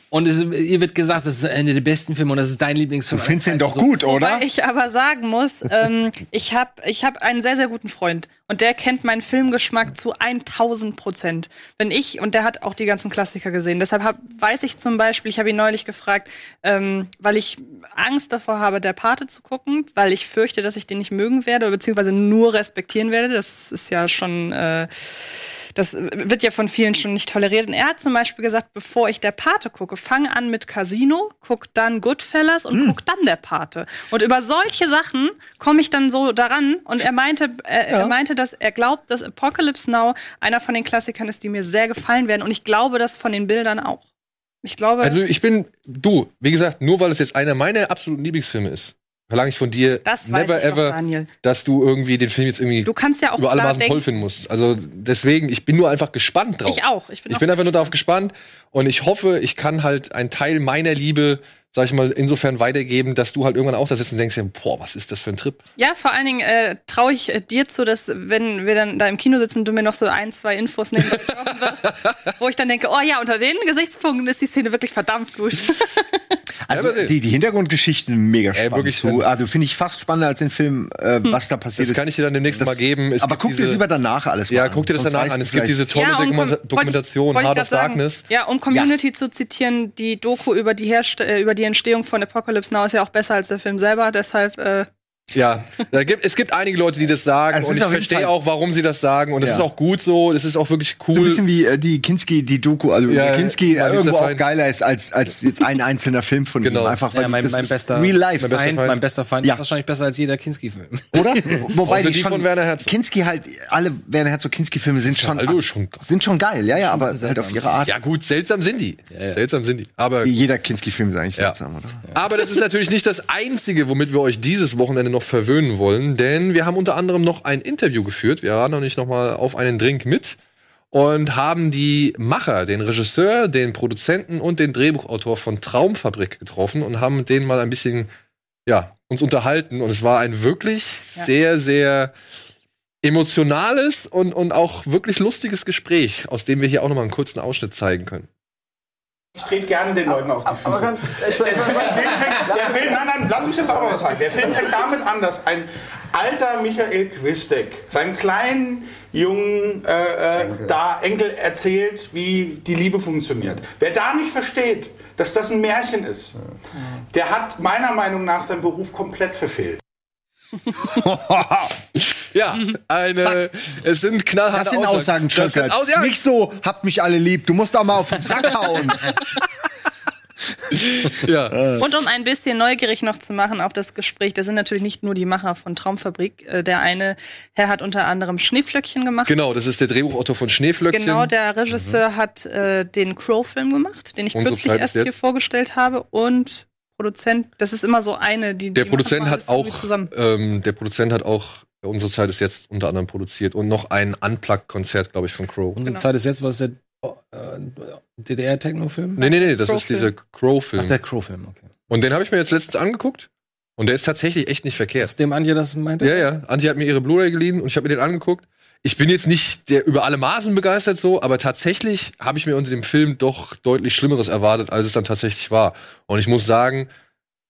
Und es, ihr wird gesagt, das ist einer der besten Filme und das ist dein Lieblingsfilm. Du findest ihn doch So. gut, oder? Wobei ich aber sagen muss, ähm, ich habe ich hab einen sehr, sehr guten Freund und der kennt meinen Filmgeschmack zu 1000 Prozent. Wenn ich, und der hat auch die ganzen Klassiker gesehen, deshalb hab, weiß ich zum Beispiel, ich habe ihn neulich gefragt, ähm, weil ich Angst davor habe, der Pate zu gucken, weil ich fürchte, dass ich den nicht mögen werde, beziehungsweise nur respektieren werde. Das ist ja schon... Äh, das wird ja von vielen schon nicht toleriert. Und er hat zum Beispiel gesagt, bevor ich der Pate gucke, fang an mit Casino, guck dann Goodfellas und guck dann der Pate. Und über solche Sachen komme ich dann so daran. Und er meinte, äh, er meinte, dass er glaubt, dass Apocalypse Now einer von den Klassikern ist, die mir sehr gefallen werden. Und ich glaube das von den Bildern auch. Ich glaube. Also ich bin, du, wie gesagt, nur weil es jetzt einer meiner absoluten Lieblingsfilme ist, verlange ich von dir Das never doch, ever, Daniel. dass du irgendwie den Film jetzt irgendwie Du kannst ja auch über alle Maßen toll denken- finden musst. Also deswegen, ich bin nur einfach gespannt drauf. Ich auch. Ich bin, Ich bin einfach nur darauf gespannt und ich hoffe, ich kann halt einen Teil meiner Liebe, sag ich mal, insofern weitergeben, dass du halt irgendwann auch da sitzt und denkst, ja, boah, was ist das für ein Trip? Ja, vor allen Dingen äh, traue ich äh, dir zu, dass wenn wir dann da im Kino sitzen, du mir noch so ein, zwei Infos nehmen wirst, wo ich dann denke, oh ja, unter den Gesichtspunkten ist die Szene wirklich verdammt gut. Also die, die Hintergrundgeschichten mega spannend. wirklich, so, also finde ich fast spannender als den Film, äh, was da passiert Das ist. kann ich dir dann demnächst Das- mal geben. Es aber guck dir das lieber danach alles mal Ja, an. guck dir das Sonst danach an. Es gibt diese tolle Ja, ich- Dokumentation, ich grad of sagen. Darkness. Ja, und Community zu zitieren, die Doku über die, Herst äh, über die Entstehung von Apocalypse Now ist ja auch besser als der Film selber, deshalb äh, Ja, da gibt, es gibt einige Leute, die das sagen Es und ich verstehe auch, warum sie das sagen und es Ja. ist auch gut so, es ist auch wirklich So ein cool. bisschen wie äh, die Kinski, die Doku, also Ja, Kinski mein irgendwo auch Feind. geiler ist als, als jetzt ein einzelner Film von Genau. ihm. Einfach weil Ja, mein, das mein ist bester, Real Life. mein bester Feind, Feind. mein bester Feind Ja. ist wahrscheinlich besser als jeder Kinski-Film. Oder? Wobei Außer die, die schon, von Werner Herzog. Kinski halt, alle Werner Herzog Kinski-Filme sind schon, Also schon geil. sind schon geil, ja, ja, aber halt auf ihre Art. Ja gut, seltsam sind die. Seltsam sind die. Aber, Jeder Kinski-Film ist eigentlich Ja. seltsam, oder? aber das ist natürlich nicht das Einzige, womit wir euch dieses Wochenende noch verwöhnen wollen, denn wir haben unter anderem noch ein Interview geführt. Wir waren noch nicht noch mal auf einen Drink mit und haben die Macher, den Regisseur, den Produzenten und den Drehbuchautor von Traumfabrik getroffen und haben mit denen mal ein bisschen, ja, uns unterhalten. Und es war ein wirklich Ja. sehr, sehr emotionales und, und auch wirklich lustiges Gespräch, aus dem wir hier auch noch mal einen kurzen Ausschnitt zeigen können. Ich trete gerne den Leuten auf die Füße. Der Film fängt, der Film, nein, nein, lass mich jetzt auch mal was sagen. Der Film fängt damit an, dass ein alter Michael Quistek seinen kleinen jungen äh, äh, da Enkel erzählt, wie die Liebe funktioniert. Wer da nicht versteht, dass das ein Märchen ist, der hat meiner Meinung nach seinen Beruf komplett verfehlt. Ja, eine, es sind knallharte Das sind Aussagen, Das sind. Aus, ja, Nicht so, habt mich alle lieb, du musst doch mal auf den Sack hauen. ja. Und um ein bisschen neugierig noch zu machen auf das Gespräch, das sind natürlich nicht nur die Macher von Traumfabrik. Äh, Der eine Herr hat unter anderem Schneeflöckchen gemacht. Genau, das ist der Drehbuchautor von Schneeflöckchen. Genau, der Regisseur hat äh, den Crow-Film gemacht, den ich Unsere kürzlich Zeit erst hier vorgestellt habe. Und Produzent, das ist immer so eine, die der die Produzent machen hat auch, zusammen. ähm, der Produzent hat auch unsere Zeit ist jetzt unter anderem produziert und noch ein Unplugged-Konzert, glaube ich, von Crow. Unsere Genau. Zeit ist jetzt, was ist der äh, DDR-Techno-Film? Nee, nee, nee, das ist Crow-Film. dieser Crow-Film. Ach, der Crow-Film, okay. Und den habe ich mir jetzt letztens angeguckt und der ist tatsächlich echt nicht verkehrt. Ist dem Anja das meinte? Ja, ja. Antje hat mir ihre Blu-ray geliehen und ich habe mir den angeguckt. Ich bin jetzt nicht der über alle Maßen begeistert so, aber tatsächlich habe ich mir unter dem Film doch deutlich Schlimmeres erwartet, als es dann tatsächlich war. Und ich muss sagen,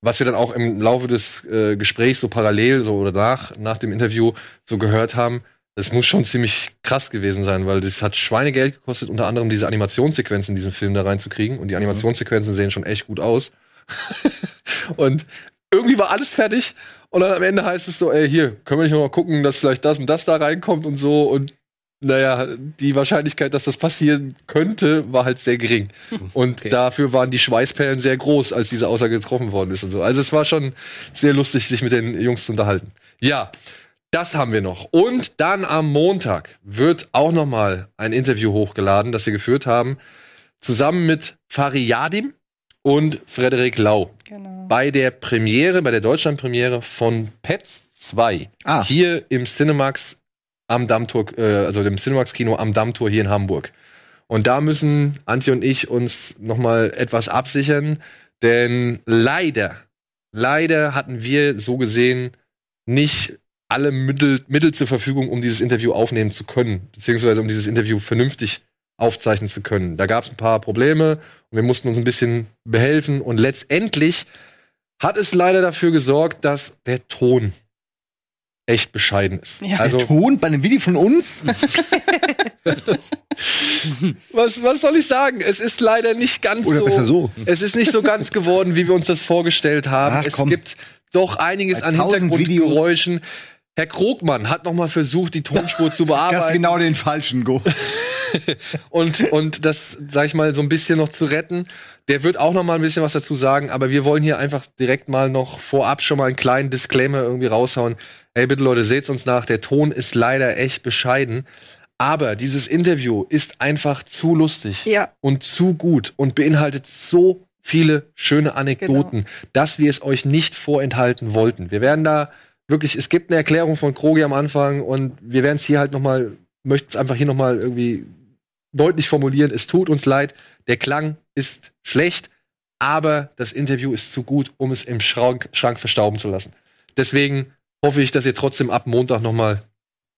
was wir dann auch im Laufe des äh, Gesprächs so parallel so oder nach nach dem Interview so gehört haben, das muss schon ziemlich krass gewesen sein, weil das hat Schweinegeld gekostet, unter anderem diese Animationssequenzen in diesen Film da reinzukriegen. Und die Animationssequenzen sehen schon echt gut aus. und irgendwie war alles fertig. Und dann am Ende heißt es so, ey, hier, können wir nicht noch mal gucken, dass vielleicht das und das da reinkommt und so. Und naja, die Wahrscheinlichkeit, dass das passieren könnte, war halt sehr gering. Und dafür waren die Schweißperlen sehr groß, als diese Aussage getroffen worden ist und so. Also es war schon sehr lustig, sich mit den Jungs zu unterhalten. Ja, das haben wir noch. Und dann am Montag wird auch noch mal ein Interview hochgeladen, das wir geführt haben, zusammen mit Fariadim und Frederik Lau Genau. bei der Premiere, bei der Deutschlandpremiere von Pets 2. Ah. Hier im Cinemax am Dammtor, äh, also dem Cinemax Kino am Dammtor hier in Hamburg. Und da müssen Antje und ich uns noch mal etwas absichern, denn leider, leider hatten wir so gesehen nicht alle Mittel, Mittel zur Verfügung, um dieses Interview aufnehmen zu können, beziehungsweise um dieses Interview vernünftig aufzeichnen zu können. Da gab es ein paar Probleme und wir mussten uns ein bisschen behelfen und letztendlich hat es leider dafür gesorgt, dass der Ton echt bescheiden ist. Ja. Also, Der Ton bei einem Video von uns? was, was soll ich sagen? Es ist leider nicht ganz Oder so, besser so. Es ist nicht so ganz geworden, wie wir uns das vorgestellt haben. Ach, es komm. gibt doch einiges Bei an Hintergrundgeräuschen. Herr Krogmann hat noch mal versucht, die Tonspur zu Das ist bearbeiten. genau den falschen Go. und, und das, sag ich mal, so ein bisschen noch zu retten. Der wird auch noch mal ein bisschen was dazu sagen, aber wir wollen hier einfach direkt mal noch vorab schon mal einen kleinen Disclaimer irgendwie raushauen. Hey, bitte Leute, seht's uns nach. Der Ton ist leider echt bescheiden. Aber dieses Interview ist einfach zu lustig Ja. und zu gut und beinhaltet so viele schöne Anekdoten, dass wir es euch nicht vorenthalten wollten. Wir werden da wirklich, es gibt eine Erklärung von Krogi am Anfang und wir werden es hier halt noch mal, möchten es einfach hier noch mal irgendwie deutlich formulieren. Es tut uns leid, der Klang ist schlecht, aber das Interview ist zu gut, um es im Schrank, Schrank verstauben zu lassen. Deswegen hoffe ich, dass ihr trotzdem ab Montag noch mal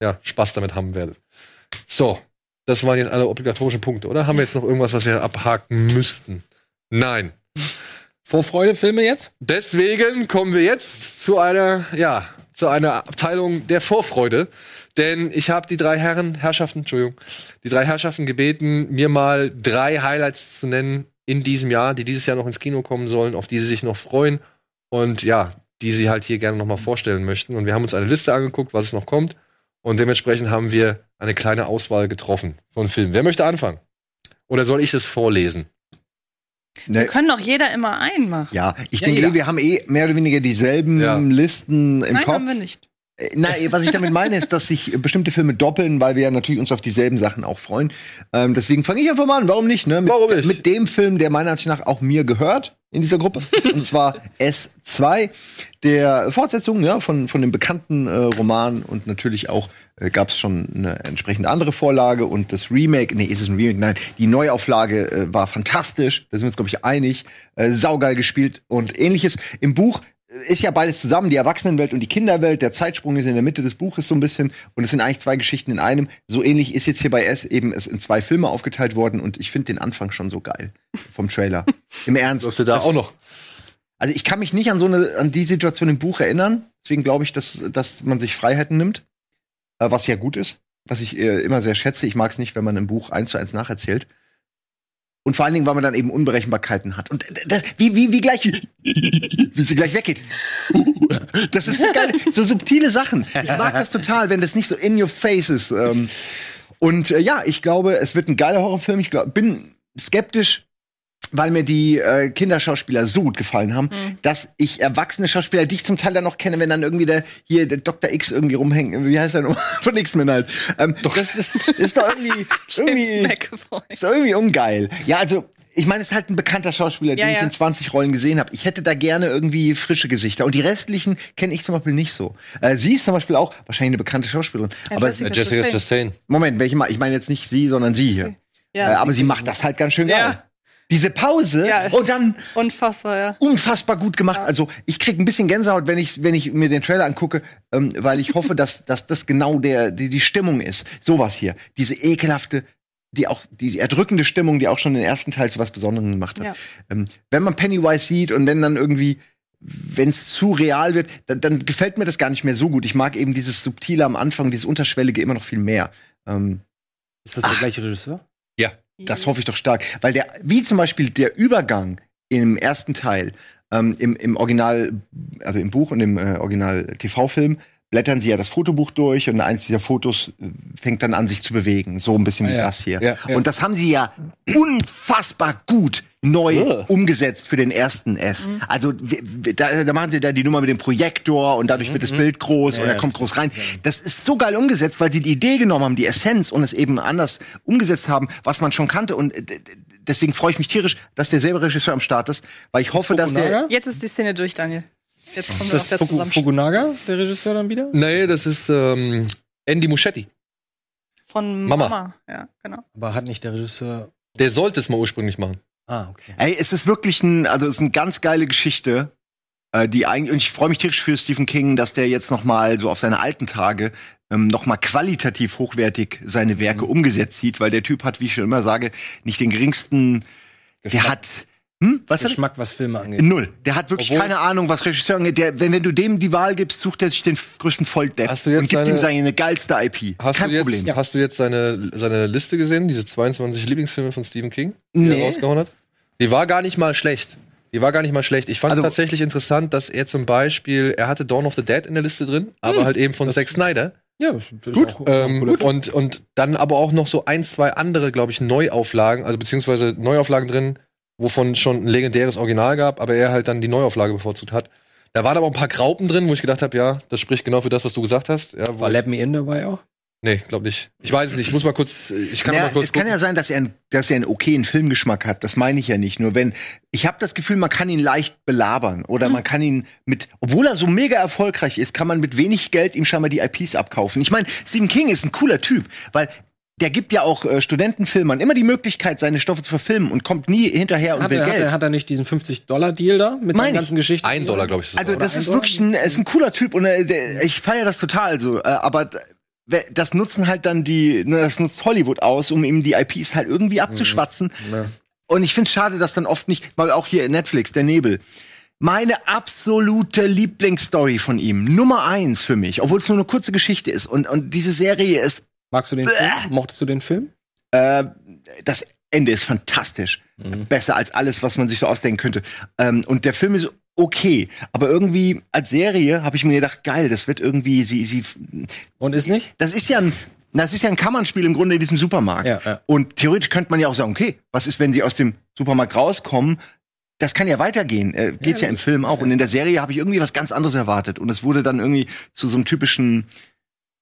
ja, Spaß damit haben werdet. So, das waren jetzt alle obligatorischen Punkte, oder? Haben wir jetzt noch irgendwas, was wir abhaken müssten? Nein. Vorfreude-Filme jetzt? Deswegen kommen wir jetzt zu einer, ja, zu einer Abteilung der Vorfreude. Denn ich habe die drei Herren, Herrschaften, Entschuldigung, die drei Herrschaften gebeten, mir mal drei Highlights zu nennen in diesem Jahr, die dieses Jahr noch ins Kino kommen sollen, auf die sie sich noch freuen und ja, die sie halt hier gerne noch mal vorstellen möchten. Und wir haben uns eine Liste angeguckt, was es noch kommt. Und dementsprechend haben wir eine kleine Auswahl getroffen von Filmen. Wer möchte anfangen? Oder soll ich es vorlesen? Ne, Wir können doch jeder immer einen machen. ja, ich Ja, denke, jeder. wir haben eh mehr oder weniger dieselben Ja. Listen im Nein, Kopf. haben wir nicht. Äh, Nein, was ich damit meine, ist, dass sich bestimmte Filme doppeln, weil wir ja natürlich uns auf dieselben Sachen auch freuen. Ähm, deswegen fange ich einfach mal an. Warum nicht? Ne? Mit, Warum nicht? mit dem Film, der meiner Ansicht nach auch mir gehört in dieser Gruppe. und zwar S2, der Fortsetzung ja, von, von dem bekannten äh, Roman. Und natürlich auch äh, gab es schon eine entsprechende andere Vorlage. Und das Remake, nee, ist es ein Remake? Nein, die Neuauflage äh, war fantastisch. Da sind wir uns, glaube ich, einig. Äh, saugeil gespielt und ähnliches. Im Buch ist ja beides zusammen, die Erwachsenenwelt und die Kinderwelt. Der Zeitsprung ist in der Mitte des Buches so ein bisschen und es sind eigentlich zwei Geschichten in einem. So ähnlich ist jetzt hier bei S eben es in zwei Filme aufgeteilt worden und ich finde den Anfang schon so geil vom Trailer. Im Ernst. Hast du da Das- auch noch? Also ich kann mich nicht an so eine an die Situation im Buch erinnern, deswegen glaube ich, dass dass man sich Freiheiten nimmt, äh, was ja gut ist, was ich äh, immer sehr schätze. Ich mag es nicht, wenn man im Buch eins zu eins nacherzählt. Und vor allen Dingen, weil man dann eben Unberechenbarkeiten hat. Und das, wie, wie, wie gleich, wie sie gleich weggeht. Das ist so geil, so subtile Sachen. Ich mag das total, wenn das nicht so in your face ist. Ähm, und äh, ja, ich glaube, es wird ein geiler Horrorfilm. Ich glaub, bin skeptisch, weil mir die äh, Kinderschauspieler so gut gefallen haben, dass ich erwachsene Schauspieler, die ich zum Teil dann noch kenne, wenn dann irgendwie der hier der Dr. X irgendwie rumhängt, wie heißt er noch? von X-Men halt. Ähm, doch. Das ist, ist doch irgendwie irgendwie ist doch irgendwie ungeil. Ja, also ich meine, es ist halt ein bekannter Schauspieler, Ja, den ich ja. in 20 Rollen gesehen habe. Ich hätte da gerne irgendwie frische Gesichter. Und die restlichen kenne ich zum Beispiel nicht so. Äh, sie ist zum Beispiel auch wahrscheinlich eine bekannte Schauspielerin. Ja, aber Jessica Jessica Chastain. Chastain. Moment, welche mal? Ich meine jetzt nicht sie, sondern sie hier. Ja, äh, aber sie macht das halt ganz schön geil. Ja. Diese Pause Ja, es und ist dann unfassbar, ja. unfassbar gut gemacht. Also ich krieg ein bisschen Gänsehaut, wenn ich wenn ich mir den Trailer angucke, ähm, weil ich hoffe, dass dass das genau der die, die Stimmung ist. Sowas hier, diese ekelhafte, die auch die erdrückende Stimmung, die auch schon den ersten Teil zu was Besonderem gemacht hat. Ja. Ähm, wenn man Pennywise sieht und wenn dann irgendwie wenn es zu real wird, dann, dann gefällt mir das gar nicht mehr so gut. Ich mag eben dieses subtile am Anfang, dieses unterschwellige immer noch viel mehr. Ähm, Ist das der Ach. gleiche Regisseur? Ja. Das hoffe ich doch stark. Weil der, wie zum Beispiel der Übergang im ersten Teil, ähm, im, im Original, also im Buch und im äh, Original-TV-Film, blättern sie ja das Fotobuch durch und eins dieser Fotos äh, fängt dann an, sich zu bewegen. So ein bisschen wie Ah, ja. das hier. Ja, ja. Und das haben sie ja unfassbar gut neu Ja. umgesetzt für den ersten S. Also w- w- da, da machen sie da die Nummer mit dem Projektor und dadurch wird das Bild groß und er kommt groß rein. Das ist so geil umgesetzt, weil sie die Idee genommen haben, die Essenz und es eben anders umgesetzt haben, was man schon kannte. Und äh, deswegen freue ich mich tierisch, dass derselbe Regisseur am Start ist, weil ich hoffe, dass der? Jetzt ist die Szene durch, Daniel. Jetzt kommen Ist wir das der Fuku. Fukunaga, der Regisseur dann wieder? Nee, das ist ähm, Andy Muschetti. Von Mama. Mama. Ja, genau. Aber hat nicht der Regisseur. Der sollte es mal ursprünglich machen. Ah, okay. Ey, es ist wirklich ein, also es ist eine ganz geile Geschichte, äh, die eigentlich, und ich freue mich tierisch für Stephen King, dass der jetzt noch mal so auf seine alten Tage ähm, noch mal qualitativ hochwertig seine Werke Mhm. umgesetzt sieht, weil der Typ hat, wie ich schon immer sage, nicht den geringsten, der Geschmack. hat, hm, was hat Geschmack, was Filme angeht. Null. Der hat wirklich Obwohl- keine Ahnung, was Regisseur angeht. Der, wenn, wenn du dem die Wahl gibst, sucht er sich den größten Volldepp Hast du jetzt und gibt seine- ihm seine geilste IP. Hast Kein du jetzt, Problem. Hast du jetzt seine, seine Liste gesehen, diese 22 Lieblingsfilme von Stephen King, die Nee. er rausgehauen hat? Die war gar nicht mal schlecht. Die war gar nicht mal schlecht. Ich fand Also- tatsächlich interessant, dass er zum Beispiel, er hatte Dawn of the Dead in der Liste drin, aber Hm. halt eben von Zack Snyder. Ja, Gut, ähm, gut. Und, und dann aber auch noch so ein, zwei andere, glaube ich, Neuauflagen, also beziehungsweise Neuauflagen drin, wovon schon ein legendäres Original gab, aber er halt dann die Neuauflage bevorzugt hat. Da waren aber auch ein paar Graupen drin, wo ich gedacht habe, ja, das spricht genau für das, was du gesagt hast. Ja, War Let Me In dabei auch? Nee, glaube nicht. Ich weiß es nicht. Ich muss mal kurz. Ich kann Ja, mal kurz. es kann ja sein, dass er, einen, dass er einen okayen Filmgeschmack hat. Das meine ich ja nicht. Nur wenn ich habe das Gefühl, man kann ihn leicht belabern oder man kann ihn mit, obwohl er so mega erfolgreich ist, kann man mit wenig Geld ihm scheinbar die IPs abkaufen. Ich meine, Stephen King ist ein cooler Typ, weil der gibt ja auch äh, Studentenfilmern immer die Möglichkeit, seine Stoffe zu verfilmen und kommt nie hinterher und Hat will er, hat, Geld. er, hat er nicht diesen 50-Dollar-Deal da mit seinen ganzen Geschichten? Ein Dollar, glaube ich. Ist es Also oder? das ist wirklich ein, ist ein cooler Typ und äh, der, ich feiere das total so. Äh, aber das nutzen halt dann die, ne, das nutzt Hollywood aus, um ihm die IPs halt irgendwie abzuschwatzen. Ja. Und ich finde schade, dass dann oft nicht, weil auch hier Netflix, der Nebel. Meine absolute Lieblingsstory von ihm, Nummer eins für mich, obwohl es nur eine kurze Geschichte ist. Und, und diese Serie ist, Magst du den Film? Mochtest du den Film? äh, das Ende ist fantastisch. Mhm. Besser als alles, was man sich so ausdenken könnte. Ähm, und der Film ist okay, aber irgendwie als Serie habe ich mir gedacht, geil, das wird irgendwie sie sie Und ist nicht? das ist ja ein das ist ja ein Kammernspiel im Grunde in diesem Supermarkt. Ja, ja. Und theoretisch könnte man ja auch sagen, okay, was ist, wenn sie aus dem Supermarkt rauskommen? Das kann ja weitergehen. Äh, geht's ja, im Film auch. Und in der Serie habe ich irgendwie was ganz anderes erwartet. Und es wurde dann irgendwie zu so einem typischen,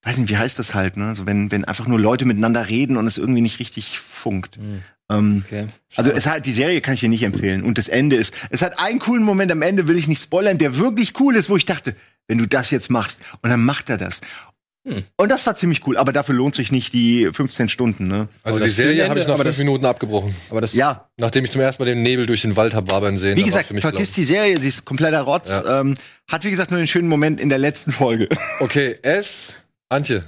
weiß nicht, wie heißt das halt, ne? So wenn, wenn einfach nur Leute miteinander reden und es irgendwie nicht richtig funkt. Ähm, Okay. also es hat die Serie kann ich dir nicht empfehlen. Und das Ende ist, es hat einen coolen Moment am Ende, will ich nicht spoilern, der wirklich cool ist, wo ich dachte, wenn du das jetzt machst, und dann macht er das. Hm. Und das war ziemlich cool, aber dafür lohnt sich nicht die 15 Stunden, ne? Also die Serie habe ich nach aber fünf Minuten abgebrochen. Aber das Ja, Nachdem ich zum ersten Mal den Nebel durch den Wald habe wabern sehen. wie gesagt, für mich vergiss die Serie, sie ist kompletter Rotz. Ja. Ähm, hat wie gesagt nur einen schönen Moment in der letzten Folge. Okay, S. Antje.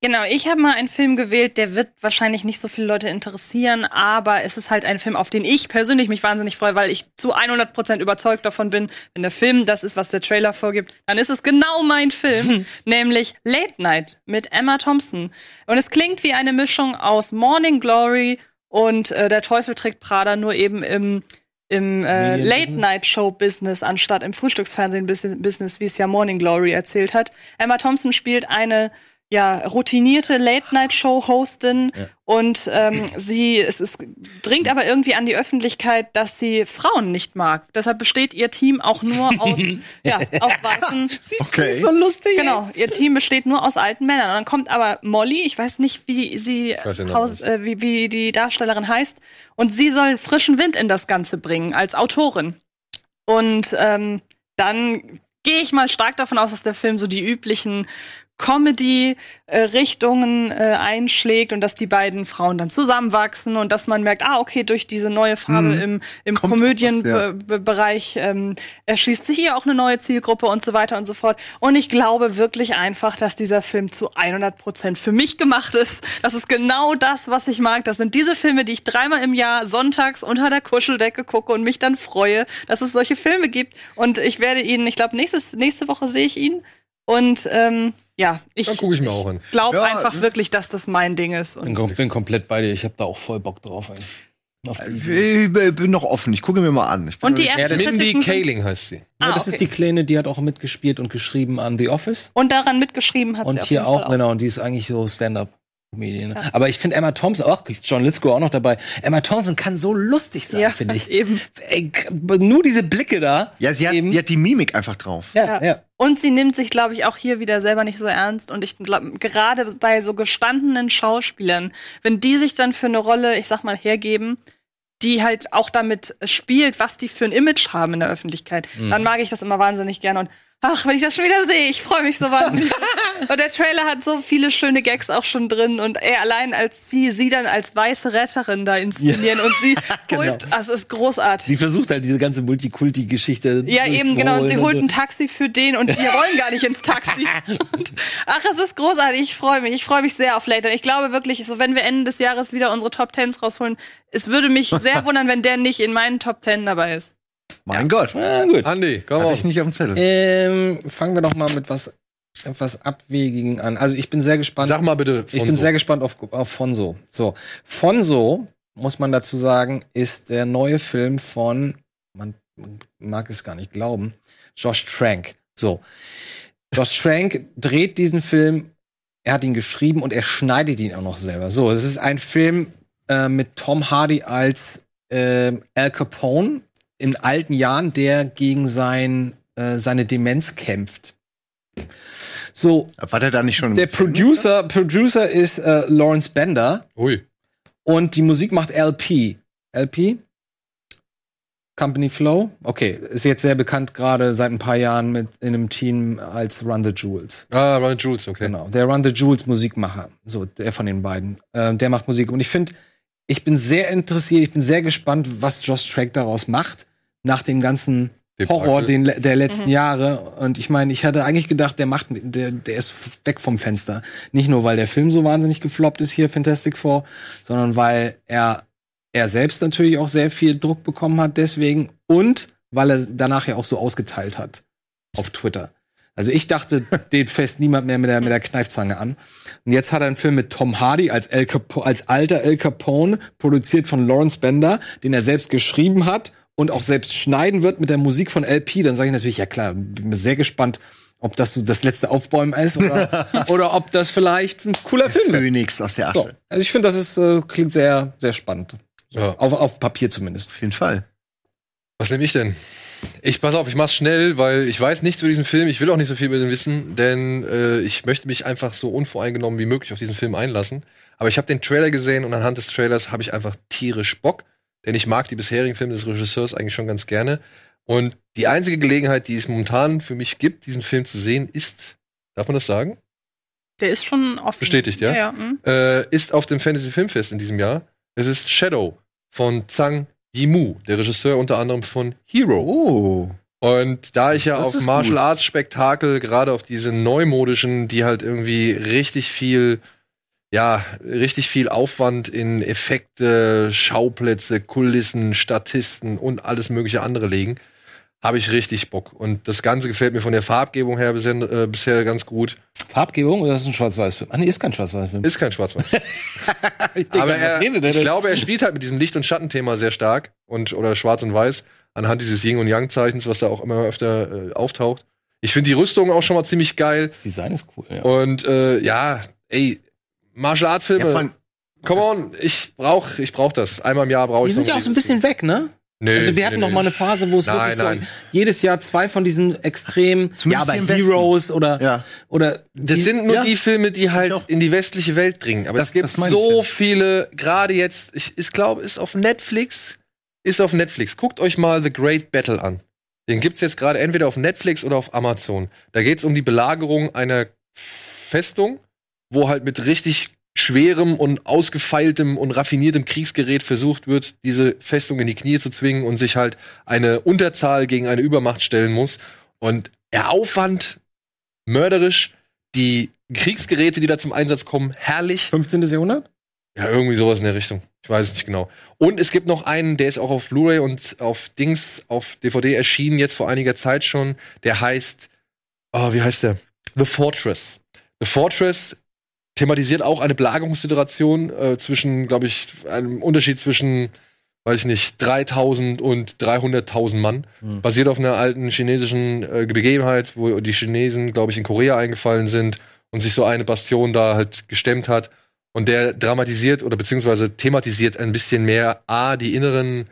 Genau, ich habe mal einen Film gewählt, der wird wahrscheinlich nicht so viele Leute interessieren, aber es ist halt ein Film, auf den ich persönlich mich wahnsinnig freue, weil ich zu 100% überzeugt davon bin, wenn der Film das ist, was der Trailer vorgibt, dann ist es genau mein Film, nämlich Late Night mit Emma Thompson. Und es klingt wie eine Mischung aus Morning Glory und äh, Der Teufel trägt Prada, nur eben im im äh? Late-Night-Show-Business anstatt im Frühstücksfernsehen-Business, wie es ja Morning Glory erzählt hat. Emma Thompson spielt eine ja, routinierte Late-Night-Show-Hostin und ähm, sie es, es dringt aber irgendwie an die Öffentlichkeit, dass sie Frauen nicht mag. Deshalb besteht ihr Team auch nur aus, ja, aus weißen. Okay. so lustig. Genau, ihr Team besteht nur aus alten Männern. Und dann kommt aber Molly, ich weiß nicht, wie sie Haus, äh, wie, wie die Darstellerin heißt, und sie soll frischen Wind in das Ganze bringen als Autorin. Und ähm, dann gehe ich mal stark davon aus, dass der Film so die üblichen Comedy-Richtungen äh, einschlägt und dass die beiden Frauen dann zusammenwachsen und dass man merkt, ah, okay, durch diese neue Farbe im, im Kommt was, ja. Komödienbereich ähm, erschließt sich hier auch eine neue Zielgruppe und so weiter und so fort. Und ich glaube wirklich einfach, dass dieser Film zu 100 Prozent für mich gemacht ist. Das ist genau das, was ich mag. Das sind diese Filme, die ich dreimal im Jahr sonntags unter der Kuscheldecke gucke und mich dann freue, dass es solche Filme gibt. Und ich werde ihn, ich glaube, nächstes nächste Woche sehe ich ihn. Und ähm, ja, ich, ich auch an. glaube Ja, einfach wirklich, dass das mein Ding ist. Bin, Und kom- bin komplett bei dir. Ich habe da auch voll Bock drauf. Die- Ich bin noch offen, ich gucke mir mal an. Ich bin Und die nicht- ersten Mindy Kaling heißt sie. Ja, Ah, das okay. ist die Kleine, die hat auch mitgespielt und geschrieben an The Office. und daran mitgeschrieben hat sie Und hier Fall auch, genau. Und die ist eigentlich so Stand-up. Comedian. ne? Aber ich finde Emma Thompson auch, John Lithgow auch noch dabei. Emma Thompson kann so lustig sein, Ja, finde ich. eben. Ey, nur diese Blicke da. Ja, sie hat, eben. sie hat die Mimik einfach drauf. ja, ja. Und sie nimmt sich, glaube ich, auch hier wieder selber nicht so ernst. Und ich glaube, gerade bei so gestandenen Schauspielern, wenn die sich dann für eine Rolle, ich sag mal, hergeben, die halt auch damit spielt, was die für ein Image haben in der Öffentlichkeit, dann mag ich das immer wahnsinnig gerne. Und ach, wenn ich das schon wieder sehe, ich freue mich so wahnsinnig. und der Trailer hat so viele schöne Gags auch schon drin. Und ey, allein als sie, sie dann als weiße Retterin da inszenieren und sie Genau. holt, es ist großartig. Sie versucht halt diese ganze Multikulti-Geschichte. Ja, eben, genau. Und sie holt ein Taxi für den und wir wollen gar nicht ins Taxi. Und, ach, es ist großartig. Ich freue mich. Ich freue mich sehr auf Later. Ich glaube wirklich, so wenn wir Ende des Jahres wieder unsere Top Tens rausholen, es würde mich sehr wundern, wenn der nicht in meinen Top Ten dabei ist. Mein Gott. Na gut. Andi, komm Hatte auf. ich nicht auf dem Zettel. Ähm, fangen wir doch mal mit was etwas Abwegigen an. Also ich bin sehr gespannt. Sag mal bitte. ich bin sehr gespannt auf, auf Fonso. So, Fonso, muss man dazu sagen, ist der neue Film von, man mag es gar nicht glauben, Josh Trank. So. Josh Trank dreht diesen Film er hat ihn geschrieben und er schneidet ihn auch noch selber. So, es ist ein Film äh, mit Tom Hardy als äh, Al Capone in alten Jahren, der gegen sein, äh, seine Demenz kämpft. So. War der da nicht schon? im Der Producer, Producer ist äh, Lawrence Bender. Ui. Und die Musik macht LP. LP? Company Flow? Okay, ist jetzt sehr bekannt gerade seit ein paar Jahren mit in einem Team als Run the Jewels. Ah, Run the Jewels, okay. Genau, der Run the Jewels Musikmacher. So, der von den beiden. Äh, der macht Musik. Und ich finde, ich bin sehr interessiert, ich bin sehr gespannt, was Josh Track daraus macht, nach dem ganzen Debakel. Horror den, der letzten Jahre. Und ich meine, ich hatte eigentlich gedacht, der macht, der, der ist weg vom Fenster. Nicht nur, weil der Film so wahnsinnig gefloppt ist hier, Fantastic Four, sondern weil er, er selbst natürlich auch sehr viel Druck bekommen hat deswegen und weil er danach ja auch so ausgeteilt hat auf Twitter. Also ich dachte, den fest niemand mehr mit der, mit der Kneifzange an. Und jetzt hat er einen Film mit Tom Hardy als, El Capo, als alter El Capone, produziert von Lawrence Bender, den er selbst geschrieben hat und auch selbst schneiden wird mit der Musik von LP. Dann sage ich natürlich, ja klar, bin sehr gespannt, ob das so das letzte Aufbäumen ist oder, oder ob das vielleicht ein cooler Film wird. Phönix aus der Asche. So. Also ich finde, das ist, äh, klingt sehr, sehr spannend. Ja. Auf, auf Papier zumindest. Auf jeden Fall. Was nehme ich denn? Ich pass auf, ich mach's schnell, weil ich weiß nichts über diesen Film. Ich will auch nicht so viel über den wissen, denn äh, ich möchte mich einfach so unvoreingenommen wie möglich auf diesen Film einlassen. Aber ich habe den Trailer gesehen und anhand des Trailers habe ich einfach tierisch Bock, denn ich mag die bisherigen Filme des Regisseurs eigentlich schon ganz gerne. Und die einzige Gelegenheit, die es momentan für mich gibt, diesen Film zu sehen, ist, darf man das sagen? Der ist schon offen. Bestätigt, ja? Ja, hm. Äh, ist auf dem Fantasy Filmfest in diesem Jahr. Es ist Shadow von Zhang Yimou, der Regisseur unter anderem von Hero. Oh. Und da ich ja Das auf Martial gut. Arts Spektakel, gerade auf diese neumodischen, die halt irgendwie richtig viel, ja, richtig viel Aufwand in Effekte, Schauplätze, Kulissen, Statisten und alles mögliche andere legen, habe ich richtig Bock. Und das Ganze gefällt mir von der Farbgebung her bisher, äh, bisher ganz gut. Farbgebung oder ist das ein Schwarz-Weiß-Film? Ah, nee, ist kein Schwarz-Weiß-Film. Ist kein Schwarz-Weiß. denke, Aber er, ich glaube, er spielt halt mit diesem Licht- und Schattenthema sehr stark und oder Schwarz und Weiß anhand dieses Yin und Yang Zeichens, was da auch immer öfter äh, auftaucht. Ich finde die Rüstung auch schon mal ziemlich geil Das Design ist cool, ja. und äh, ja, ey, Martial Arts Filme. Ja, Come on, ich brauch, ich brauch das. Einmal im Jahr brauche ich Die sind ja auch so ein bisschen weg, ne? Nee, also wir hatten nee, noch mal eine Phase, wo es Nein, wirklich nein. so jedes Jahr zwei von diesen extrem Zumindest ja, aber. Heroes oder Ja. oder Das die- sind nur ja. die Filme, die halt in die westliche Welt dringen. Aber Das- es gibt so viele, gerade jetzt, ich, ich glaube, ist auf Netflix, ist auf Netflix. Guckt euch mal The Great Battle an. Den gibt's jetzt gerade entweder auf Netflix oder auf Amazon. Da geht's um die Belagerung einer Festung, wo halt mit richtig schwerem und ausgefeiltem und raffiniertem Kriegsgerät versucht wird, diese Festung in die Knie zu zwingen und sich halt eine Unterzahl gegen eine Übermacht stellen muss. Und der Aufwand mörderisch, die Kriegsgeräte, die da zum Einsatz kommen, herrlich. 15. Jahrhundert? Ja, irgendwie sowas in der Richtung. Ich weiß es nicht genau. Und es gibt noch einen, der ist auch auf Blu-ray und auf Dings, auf DVD erschienen, jetzt vor einiger Zeit schon. Der heißt, oh, wie heißt der? The Fortress. The Fortress thematisiert auch eine Belagerungssituation äh, zwischen, glaube ich, einem Unterschied zwischen, weiß ich nicht, 3000 und 300.000 Mann. Hm. Basiert auf einer alten chinesischen äh, Begebenheit, wo die Chinesen, glaube ich, in Korea eingefallen sind und sich so eine Bastion da halt gestemmt hat. Und der dramatisiert oder beziehungsweise thematisiert ein bisschen mehr A, die inneren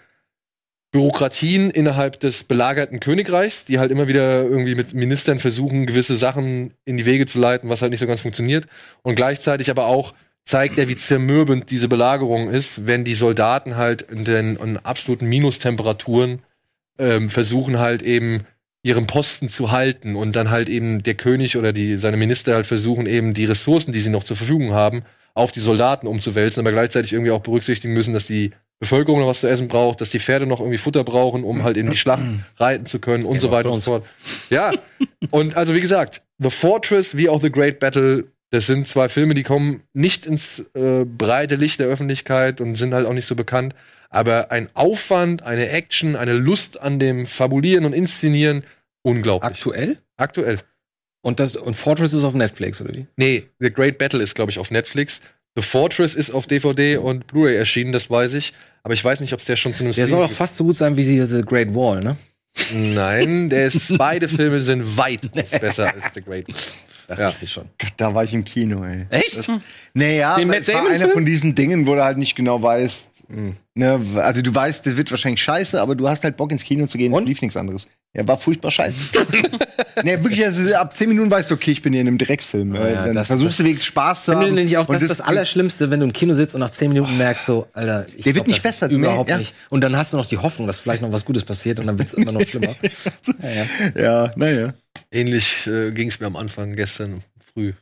Bürokratien innerhalb des belagerten Königreichs, die halt immer wieder irgendwie mit Ministern versuchen, gewisse Sachen in die Wege zu leiten, was halt nicht so ganz funktioniert. Und gleichzeitig aber auch zeigt er, wie zermürbend diese Belagerung ist, wenn die Soldaten halt in den in absoluten Minustemperaturen ähm, versuchen halt eben ihren Posten zu halten und dann halt eben der König oder die, seine Minister halt versuchen eben die Ressourcen, die sie noch zur Verfügung haben, auf die Soldaten umzuwälzen, aber gleichzeitig irgendwie auch berücksichtigen müssen, dass die Bevölkerung noch was zu essen braucht, dass die Pferde noch irgendwie Futter brauchen, um halt in die Schlacht reiten zu können und so weiter und so fort. Ja, und also wie gesagt, The Fortress wie auch The Great Battle, das sind zwei Filme, die kommen nicht ins äh, breite Licht der Öffentlichkeit und sind halt auch nicht so bekannt, aber ein Aufwand, eine Action, eine Lust an dem Fabulieren und Inszenieren, unglaublich. Aktuell? Aktuell. Und das und Fortress ist auf Netflix oder wie? Nee, The Great Battle ist, glaube ich, auf Netflix. The Fortress ist auf DVD und Blu-ray erschienen, das weiß ich. Aber ich weiß nicht, ob es der schon zu einem Der soll doch fast so gut sein wie The Great Wall, ne? Nein, der ist, beide Filme sind weitaus besser als The Great Battle. Dachte ich schon. Gott, da war ich im Kino, ey. Echt? Das, naja, es war einer von diesen Dingen, wo du halt nicht genau weißt. Ne, also du weißt, das wird wahrscheinlich scheiße, aber du hast halt Bock ins Kino zu gehen und lief nichts anderes. Ja, war furchtbar scheiße. nee, wirklich, also ab 10 Minuten weißt du, okay, ich bin hier in einem Drecksfilm. Äh, ja, dann das- versuchst du wenigstens Spaß zu haben. ich auch, Und das ist das Allerschlimmste, wenn du im Kino sitzt und nach zehn Minuten merkst so, Alter, ich Der glaub, wird nicht besser, überhaupt nee, ja. nicht. Und dann hast du noch die Hoffnung, dass vielleicht noch was Gutes passiert und dann wird es immer noch schlimmer. ja, ja. Ja, naja. Ähnlich äh, ging es mir am Anfang gestern früh.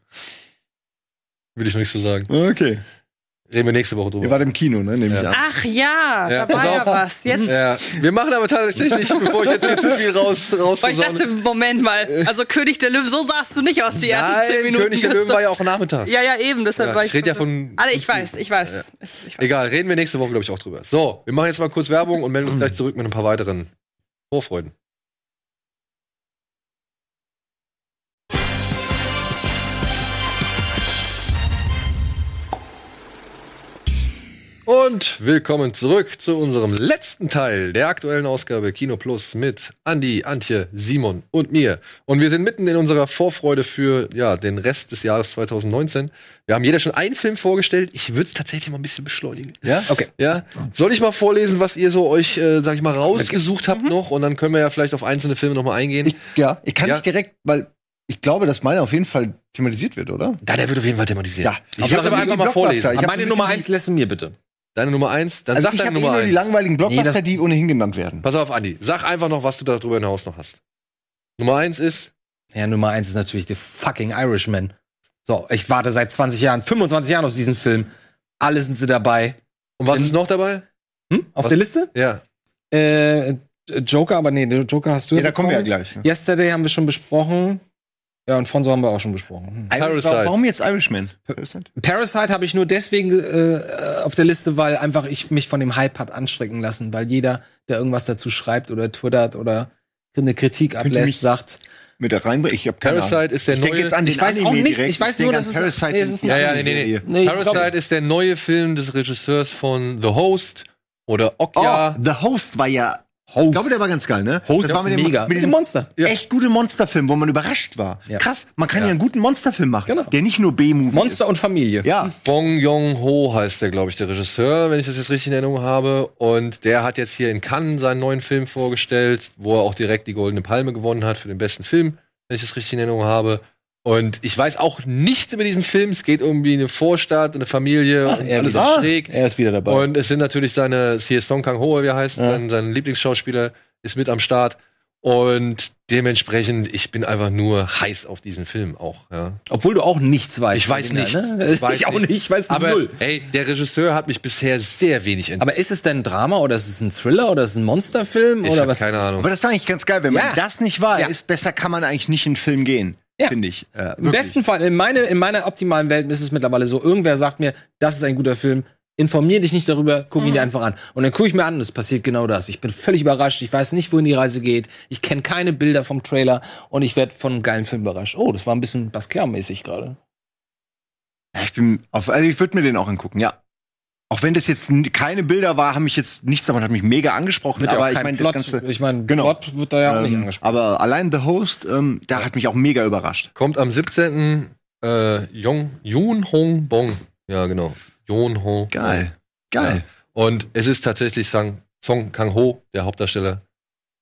Will ich noch nicht so sagen. Okay. Reden wir nächste Woche drüber. Ihr wart im Kino, ne? Nehme ich an. Ach ja, Ja, da war pass ja auf. was. Jetzt. Ja, wir machen aber tatsächlich, bevor ich jetzt nicht zu viel raus, raus Weil ich dachte, Moment mal, also König der Löwen, so sahst du nicht aus die ersten Nein, zehn Minuten. König der Löwen war ja auch nachmittags. Ja, ja, eben, deshalb Ja, war ich ich. rede ja von- Alle, ich weiß, ich weiß. Ich weiß. Egal, reden wir nächste Woche, glaube ich, auch drüber. So, wir machen jetzt mal kurz Werbung und melden uns gleich zurück mit ein paar weiteren Vorfreuden. Und willkommen zurück zu unserem letzten Teil der aktuellen Ausgabe Kino Plus mit Andi, Antje, Simon und mir. Und wir sind mitten in unserer Vorfreude für ja, den Rest des Jahres 2019. Wir haben jeder schon einen Film vorgestellt. Ich würde es tatsächlich mal ein bisschen beschleunigen. Ja? Okay. Ja. Soll ich mal vorlesen, was ihr so euch, äh, sag ich mal, rausgesucht Mhm. habt noch? Und dann können wir ja vielleicht auf einzelne Filme noch mal eingehen. Ich, ja, ich kann Ja. nicht direkt, weil ich glaube, dass meine auf jeden Fall thematisiert wird, oder? da, der wird auf jeden Fall thematisiert. Ja. Ich will es aber einfach mal vorlesen. ich Meine ein Nummer eins lässt du mir bitte. Deine Nummer eins, dann Also sag ich deine habe eh Nummer nur die eins. langweiligen Blockbuster, das- die ohnehin genannt werden. Pass auf, Andi. Sag einfach noch, was du darüber hinaus noch hast. Nummer eins ist, Ja, Nummer eins ist natürlich The fucking Irishman. So, ich warte seit 20 Jahren, 25 Jahren auf diesen Film. Alle sind sie dabei. und was In- ist noch dabei? Hm? Auf Was- der Liste? Ja. Äh, Joker, aber nee, den Joker hast du Ja, da kommen wir ja gleich. Ne? Yesterday haben wir schon besprochen. Ja, und Fonso haben wir auch schon besprochen. Hm. Parasite. Warum jetzt Irishman? Parasite? Parasite habe ich nur deswegen äh, auf der Liste, weil einfach ich mich von dem Hype hab anstrecken lassen, weil jeder, der irgendwas dazu schreibt oder twittert oder eine Kritik ablässt, sagt, Mit da reinbringen? Ich habe keine Parasite Ahnung. ist der ich denke neue- jetzt an den Ich weiß auch Anime nichts, direkt. ich weiß nur, dass es- Parasite nee, ist Ja, ja, nee, nee, nee. Parasite ist der neue Film des Regisseurs von The Host oder Okja. Oh, The Host war ja. Host. Ich glaube, der war ganz geil, ne? Host das war ist mit dem, mega. Mit dem Monster. Ja. Echt gute Monsterfilm, wo man überrascht war. Ja. Krass, man kann ja. Ja. einen guten Monsterfilm machen, Genau. der nicht nur B-Movie Monster und Familie. ist. Ja, Bong Joon-ho heißt der, glaube ich, der Regisseur, wenn ich das jetzt richtig in Erinnerung habe. Und der hat jetzt hier in Cannes seinen neuen Film vorgestellt, wo er auch direkt die Goldene Palme gewonnen hat für den besten Film, wenn ich das richtig in Erinnerung habe. Und ich weiß auch nichts über diesen Film. Es geht irgendwie eine Vorstadt, eine Familie und er alles wieder. ist schräg. Er ist wieder dabei. Und es sind natürlich seine, hier ist Song Kang-ho, wie er heißt, sein, sein Lieblingsschauspieler ist mit am Start. Und dementsprechend, ich bin einfach nur heiß auf diesen Film auch. Ja. Obwohl du auch nichts weißt. Ich weiß da, ne? Weiß ich auch nicht, ich weiß Aber null. ey, der Regisseur hat mich bisher sehr wenig entdeckt. Aber ist es denn ein Drama oder ist es ein Thriller oder ist es ein Monsterfilm Ich oder hab was? keine Ahnung. aber das war eigentlich ganz geil. Wenn Ja. man das nicht weiß, Ja. besser kann man eigentlich nicht in den Film gehen. Ja. Finde ich. Äh, Im wirklich. besten Fall, in, meine, in meiner optimalen Welt ist es mittlerweile so, irgendwer sagt mir, das ist ein guter Film, informier dich nicht darüber, guck ihn Mhm. dir einfach an. Und dann gucke ich mir an und es passiert genau das. Ich bin völlig überrascht, ich weiß nicht, wohin die Reise geht, ich kenne keine Bilder vom Trailer und ich werde von einem geilen Film überrascht. Oh, das war ein bisschen Basquiat-mäßig gerade. Ja, ich bin auf, also ich würde mir den auch angucken, ja. Auch wenn das jetzt keine Bilder war, haben mich jetzt nichts davon, hat mich mega angesprochen. Wird ja aber ich meine, das Ganze. ich meine, Genau. Plot wird da ja auch nicht Ähm, angesprochen. aber allein The Host, ähm, da hat mich auch mega überrascht. Kommt am 17. Äh, Jong, Yoon Hong Bong. Ja, genau. Yoon Hong. Geil. Geil. Und es ist tatsächlich Sang, Song Kang-ho, der Hauptdarsteller.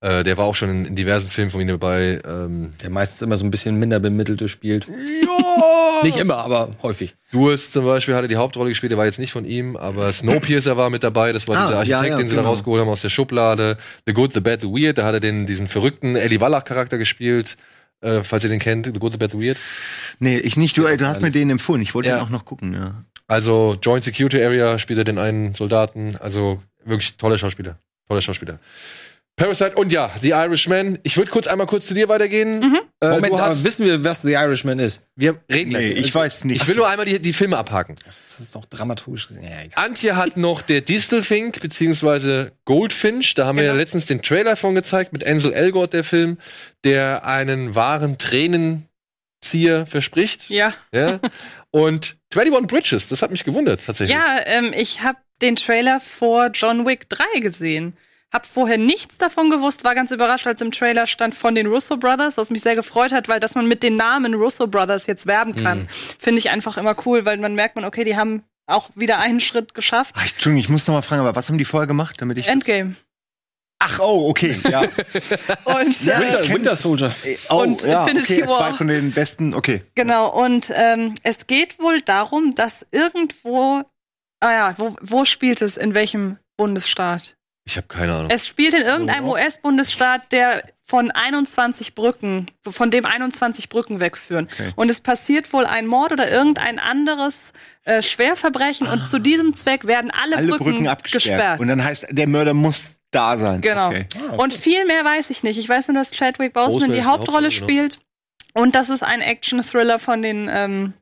Äh, der war auch schon in, in diversen Filmen von ihm dabei. Ähm, Der meistens immer so ein bisschen minder bemittelte spielt. ja. Nicht immer, aber häufig. Durst zum Beispiel hatte die Hauptrolle gespielt, der war jetzt nicht von ihm, aber Snowpiercer war mit dabei, das war Ah, dieser Architekt, ja, ja, den sie da genau. rausgeholt haben aus der Schublade. The Good, The Bad, The Weird, da hat er den, diesen verrückten Ellie Wallach-Charakter gespielt, äh, falls ihr den kennt, The Good, The Bad, The Weird. Nee, ich nicht, du, ey, du hast mir den empfohlen. Ich wollte Ja. den auch noch gucken, ja. Also Joint Security Area spielt er den einen Soldaten, also wirklich toller Schauspieler, toller Schauspieler. Parasite und ja, The Irishman. Ich würde kurz einmal kurz zu dir weitergehen. Äh, Moment, aber hast, wissen wir, was The Irishman ist? wir reden gleich. Nee, ich weiß nicht. Ich will nur einmal die, die Filme abhaken. Das ist doch dramaturgisch gesehen. Ja, egal. Antje hat noch der Distelfink beziehungsweise Goldfinch. Da haben wir ja letztens den Trailer von gezeigt mit Ansel Elgort, der Film, der einen wahren Tränenzieher verspricht. Ja. Ja. Und 21 Bridges, das hat mich gewundert tatsächlich. Ja, ähm, ich habe den Trailer vor John Wick 3 gesehen. Hab vorher nichts davon gewusst, war ganz überrascht, als im Trailer stand von den Russo Brothers, was mich sehr gefreut hat, weil dass man mit den Namen Russo Brothers jetzt werben kann, Mhm. finde ich einfach immer cool, weil man merkt man, okay, die haben auch wieder einen Schritt geschafft. Ach, Entschuldigung, ich muss noch mal fragen, aber was haben die vorher gemacht, damit ich. Endgame. Ach, oh, okay, ja. Und Ja, äh, Winter Soldier. oh, Und ja, Infinity okay, War. zwei von den besten, okay. Genau, und ähm, es geht wohl darum, dass irgendwo, ah ja, wo, wo spielt es, in welchem Bundesstaat? Ich habe keine Ahnung. Es spielt in irgendeinem US-Bundesstaat, der von 21 Brücken, von dem 21 Brücken wegführen. Okay. Und es passiert wohl ein Mord oder irgendein anderes äh, Schwerverbrechen und zu diesem Zweck werden alle, Alle Brücken, Brücken abgesperrt. gesperrt. Und dann heißt, der Mörder muss da sein. Genau. Okay. Und viel mehr weiß ich nicht. Ich weiß nur, dass Chadwick Boseman Boseman die ist Hauptrolle Hauptrolle, spielt und dass es ein Action-Thriller von den ähm,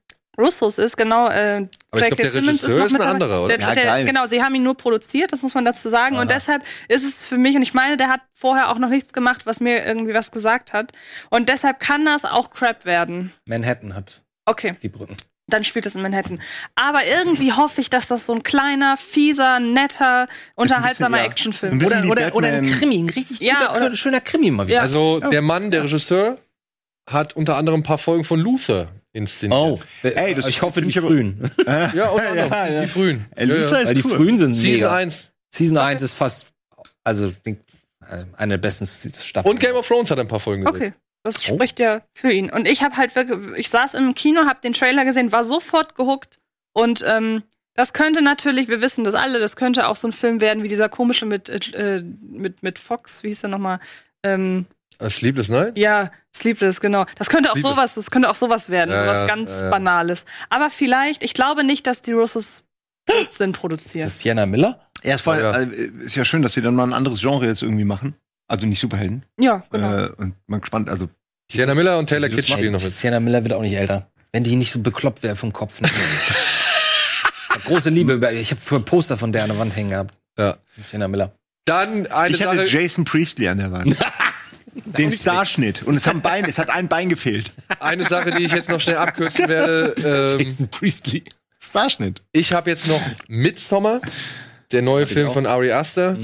Russos ist. Genau. Äh, Aber ich J.K. glaub, der Simmons Regisseur noch ist ein anderer, oder? Der, Ja, der, genau, sie haben ihn nur produziert, das muss man dazu sagen. Und deshalb ist es für mich, und ich meine, der hat vorher auch noch nichts gemacht, was mir irgendwie was gesagt hat. Und deshalb kann das auch Crap werden. Manhattan hat Okay die Brücken. dann spielt es in Manhattan. Aber irgendwie hoffe ich, dass das so ein kleiner, fieser, netter, unterhaltsamer ja. Actionfilm ist. bisschen Oder, oder, oder ein. Krimi, ein richtig Ja, guter, oder- schöner Krimi mal wieder. Ja. Also der Mann, der Regisseur, hat unter anderem ein paar Folgen von Luther inszeniert. Oh, Ey, das ich hoffe, die frühen. Ja, anderem. Ja, ja. Die frühen. Ey, Luther ist Weil die cool. frühen sind Season mega. 1. Season 1 ist fast, also äh, eine der besten Staffeln. Und Game of Thrones hat ein paar Folgen gedreht. Okay. Das spricht ja für ihn. Und ich habe halt wirklich, ich saß im Kino, habe den Trailer gesehen, war sofort gehuckt. Und ähm, das könnte natürlich, wir wissen das alle, das könnte auch so ein Film werden wie dieser komische mit, äh, mit, mit Fox, wie hieß der nochmal? Ähm, A Sleepless Night? ja, Sleepless, genau. Das könnte auch Sleepless. sowas, das könnte auch sowas werden, Ja, sowas ja, ganz ja, ja. Banales. Aber vielleicht, ich glaube nicht, dass die Russos Blödsinn Ist produzieren. das Sienna Miller? Ja, es war, Ja. äh, ist ja schön, dass sie dann mal ein anderes Genre jetzt irgendwie machen. Also nicht Superhelden. Ja, genau. Äh, und mal gespannt, also Sienna Miller und Taylor Kitsch spielen noch mit. Sienna Miller wird auch nicht älter. Wenn die nicht so bekloppt wäre vom Kopf. Große Liebe. über- Ich habe für Poster von der an der Wand hängen gehabt. Ja. Sienna Miller. Dann eine ich hatte Sache. Jason Priestley an der Wand. Den Starschnitt. Und es, haben Bein, es hat ein Bein gefehlt. Eine Sache, die ich jetzt noch schnell abkürzen werde. Ähm, Jason Priestley. Starschnitt. ich habe jetzt noch Midsommar, der neue Film auch. von Ari Aster.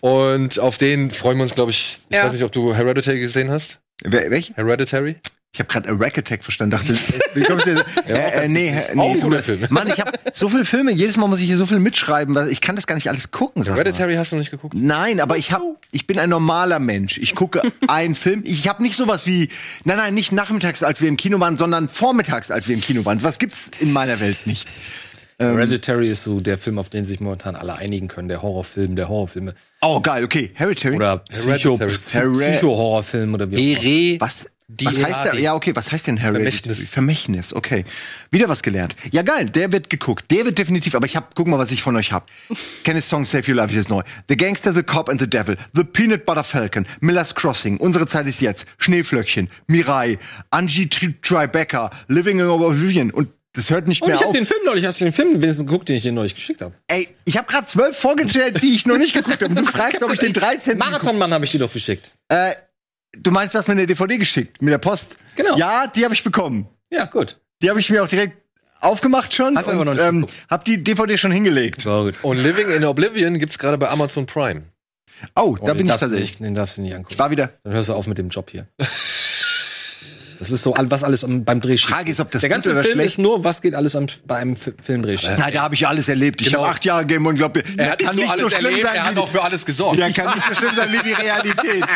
Und auf den freuen wir uns, glaube ich. Ich Ja. weiß nicht, ob du Hereditary gesehen hast. Wer, welche? Hereditary? Ich habe gerade a Rack Attack verstanden. Dachte, wie kommt der? äh, äh, nee, äh, nee, du- Film. Mann, ich habe so viele Filme. Jedes Mal muss ich hier so viel mitschreiben, weil ich kann das gar nicht alles gucken. Sag. Hereditary hast du noch nicht geguckt? Nein, aber ich hab, ich bin ein normaler Mensch. Ich gucke einen Film. Ich habe nicht sowas wie, nein, nein, nicht nachmittags, als wir im Kino waren, sondern vormittags, als wir im Kino waren. Was gibt's in meiner Welt nicht? Ähm, Hereditary ist so der Film, auf den sich momentan alle einigen können. Der Horrorfilm der Horrorfilme. oh, geil, okay. Hereditary. Oder Psycho. Psycho-Horrorfilm oder wie auch immer. was? Was heißt der? Ja, okay, was heißt denn Hereditary? Vermächtnis. Vermächtnis, okay. Wieder was gelernt. Ja, geil, der wird geguckt. Der wird definitiv, aber ich hab, guck mal, was ich von euch hab. Kenneth Song Save Your Life ist neu. The Gangster, The Cop and the Devil. The Peanut Butter Falcon. Miller's Crossing. Unsere Zeit ist jetzt. Schneeflöckchen. Mirai. Angie Tri- Tribeca. Living in Oblivion. Und das hört nicht Und mehr ich habe auf. den Film neulich, hast du den Film wenigstens geguckt, den ich dir neulich geschickt habe? Ey, ich habe gerade zwölf vorgestellt, die ich noch nicht geguckt habe. Und du fragst, ob ich den 13. Marathonmann habe ich dir doch geschickt. Äh, du meinst, du hast mir eine DVD geschickt mit der Post? Genau. Ja, die habe ich bekommen. Ja, gut. Die habe ich mir auch direkt aufgemacht schon Hast du und noch nicht ähm, geguckt. hab die DVD schon hingelegt. War gut. Und Living in Oblivion gibt's gerade bei Amazon Prime. Oh, da den bin ich darfst du tatsächlich. nicht, Den darfst du nicht angucken. Ich war wieder. Dann hörst du auf mit dem Job hier. Das ist so, was alles beim Dreh steht. Frage ist, ob das Der gut ganze oder Film schlecht- ist nur, was geht alles am, bei einem Fi- Filmdreh schief. Nein, da habe ich alles erlebt. Ich Genau. habe acht Jahre Game und glaube, Er hat nicht nur alles erlebt, er hat auch für alles gesorgt. Ja, kann nicht so schlimm sein wie die Realität.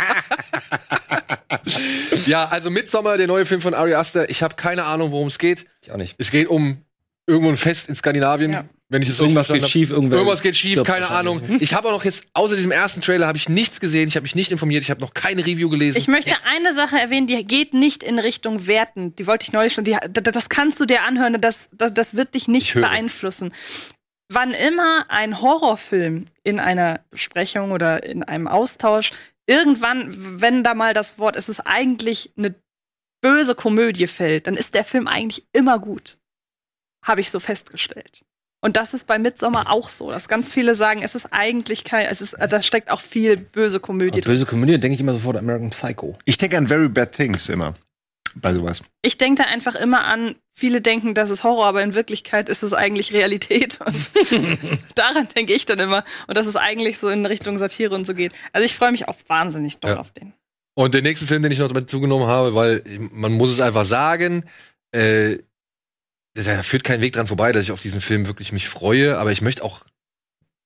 Ja, also Midsommar, der neue Film von Ari Aster. Ich habe keine Ahnung, worum es geht. Ich auch nicht. Es geht um irgendwo ein Fest in Skandinavien. Ja. Wenn ich es Irgendwas geht schief, irgendwer irgendwas geht schief, keine Ahnung. wahrscheinlich. Ich habe auch noch jetzt außer diesem ersten Trailer habe ich nichts gesehen, ich habe mich nicht informiert, ich habe noch keine Review gelesen. Ich möchte eine Sache erwähnen, die geht nicht in Richtung Werten. Die wollte ich neulich schon. Die, das, kannst du dir anhören, das, das, das wird dich nicht beeinflussen. Wann immer ein Horrorfilm in einer Besprechung oder in einem Austausch, irgendwann, wenn da mal das Wort, es ist eigentlich eine böse Komödie fällt, dann ist der Film eigentlich immer gut. Habe ich so festgestellt. Und das ist bei Midsommar auch so, dass ganz viele sagen, es ist eigentlich kein, es ist, da steckt auch viel böse Komödie Und böse Komödie denke ich immer sofort an American Psycho. Ich denke an Very Bad Things immer. bei sowas. Ich denke da einfach immer an, viele denken, das ist Horror, aber in Wirklichkeit ist es eigentlich Realität. Und daran denke ich dann immer. Und dass es eigentlich so in Richtung Satire und so geht. Also ich freue mich auch wahnsinnig doll Ja. auf den. Und den nächsten Film, den ich noch damit zugenommen habe, weil man muss es einfach sagen, äh, da führt kein Weg dran vorbei, dass ich auf diesen Film wirklich mich freue, aber ich möchte auch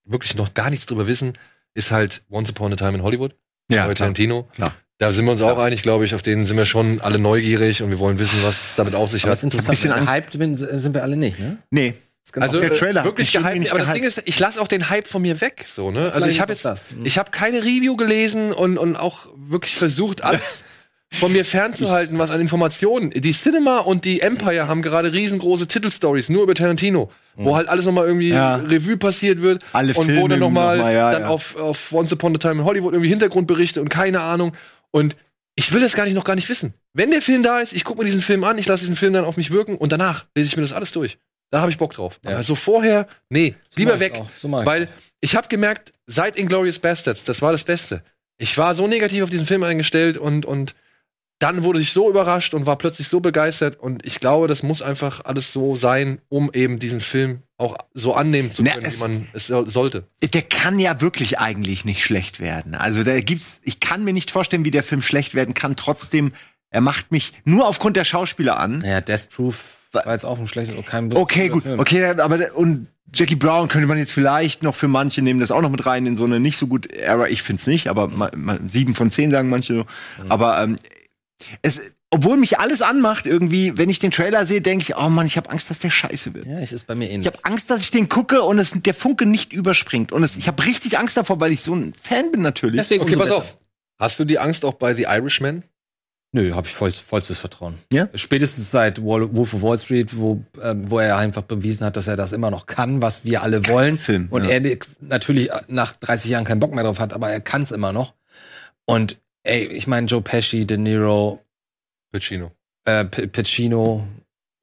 wirklich noch gar nichts drüber wissen, ist halt Once Upon a Time in Hollywood. Ja, bei klar. Tarantino. Klar. Da sind wir uns auch einig, glaube ich, auf den sind wir schon alle neugierig und wir wollen wissen, was damit auf sich Aber hat. das ist interessant, bisschen Angst. gehypt bin- sind wir alle nicht, ne? Nee. Also der Trailer wirklich gehypt, aber das gehypt. Ding ist, ich lasse auch den Hype von mir weg, so ne. Also Vielleicht ich habe jetzt, das das. Hm. ich habe keine Review gelesen und und auch wirklich versucht, alles von mir fernzuhalten, was an Informationen. Die Cinema und die Empire haben gerade riesengroße Titelstories nur über Tarantino, wo halt alles nochmal irgendwie Hm. Ja. Revue passiert wird Alle und wo Filme dann nochmal noch mal, ja, dann ja. auf auf Once Upon a Time in Hollywood irgendwie Hintergrundberichte und keine Ahnung und ich will das gar nicht noch gar nicht wissen. Wenn der Film da ist, ich gucke mir diesen Film an, ich lasse diesen Film dann auf mich wirken und danach lese ich mir das alles durch. Da habe ich Bock drauf. Ja. Aber so vorher, nee, So lieber weg. So weil ich habe gemerkt, seit Inglourious Bastards, das war das Beste. Ich war so negativ auf diesen Film eingestellt und, und dann wurde ich so überrascht und war plötzlich so begeistert. Und ich glaube, das muss einfach alles so sein, um eben diesen Film auch so annehmen zu Na, können, es- wie man es so- sollte. Der kann ja wirklich eigentlich nicht schlecht werden. Also da gibt's, ich kann mir nicht vorstellen, wie der Film schlecht werden kann. Trotzdem, er macht mich nur aufgrund der Schauspieler an. Naja, Death Proof war jetzt auch ein schlechter, kein Okay, gut. Film. Okay, aber und Jackie Brown könnte man jetzt vielleicht noch für manche nehmen, das auch noch mit rein in so eine nicht so gut Era. Ich find's nicht, aber ma, ma, sieben von zehn sagen manche so. Aber ähm, es, obwohl mich alles anmacht, irgendwie, wenn ich den Trailer sehe, denke ich, oh Mann, ich habe Angst, dass der scheiße wird. Ja, es ist bei mir Ich ähnlich. habe Angst, dass ich den gucke und es, der Funke nicht überspringt. Und es, ich habe richtig Angst davor, weil ich so ein Fan bin natürlich. Deswegen Okay, pass besser. auf. Hast du die Angst auch bei The Irishman? Nö, habe ich voll, vollstes Vertrauen. Ja? Spätestens seit Wall, Wolf of Wall Street, wo, ähm, wo er einfach bewiesen hat, dass er das immer noch kann, was wir alle wollen. Film, und ja. er li- natürlich nach 30 Jahren keinen Bock mehr drauf hat, aber er kann es immer noch. Und ey, ich meine, Joe Pesci, De Niro, Pacino. äh, Pacino,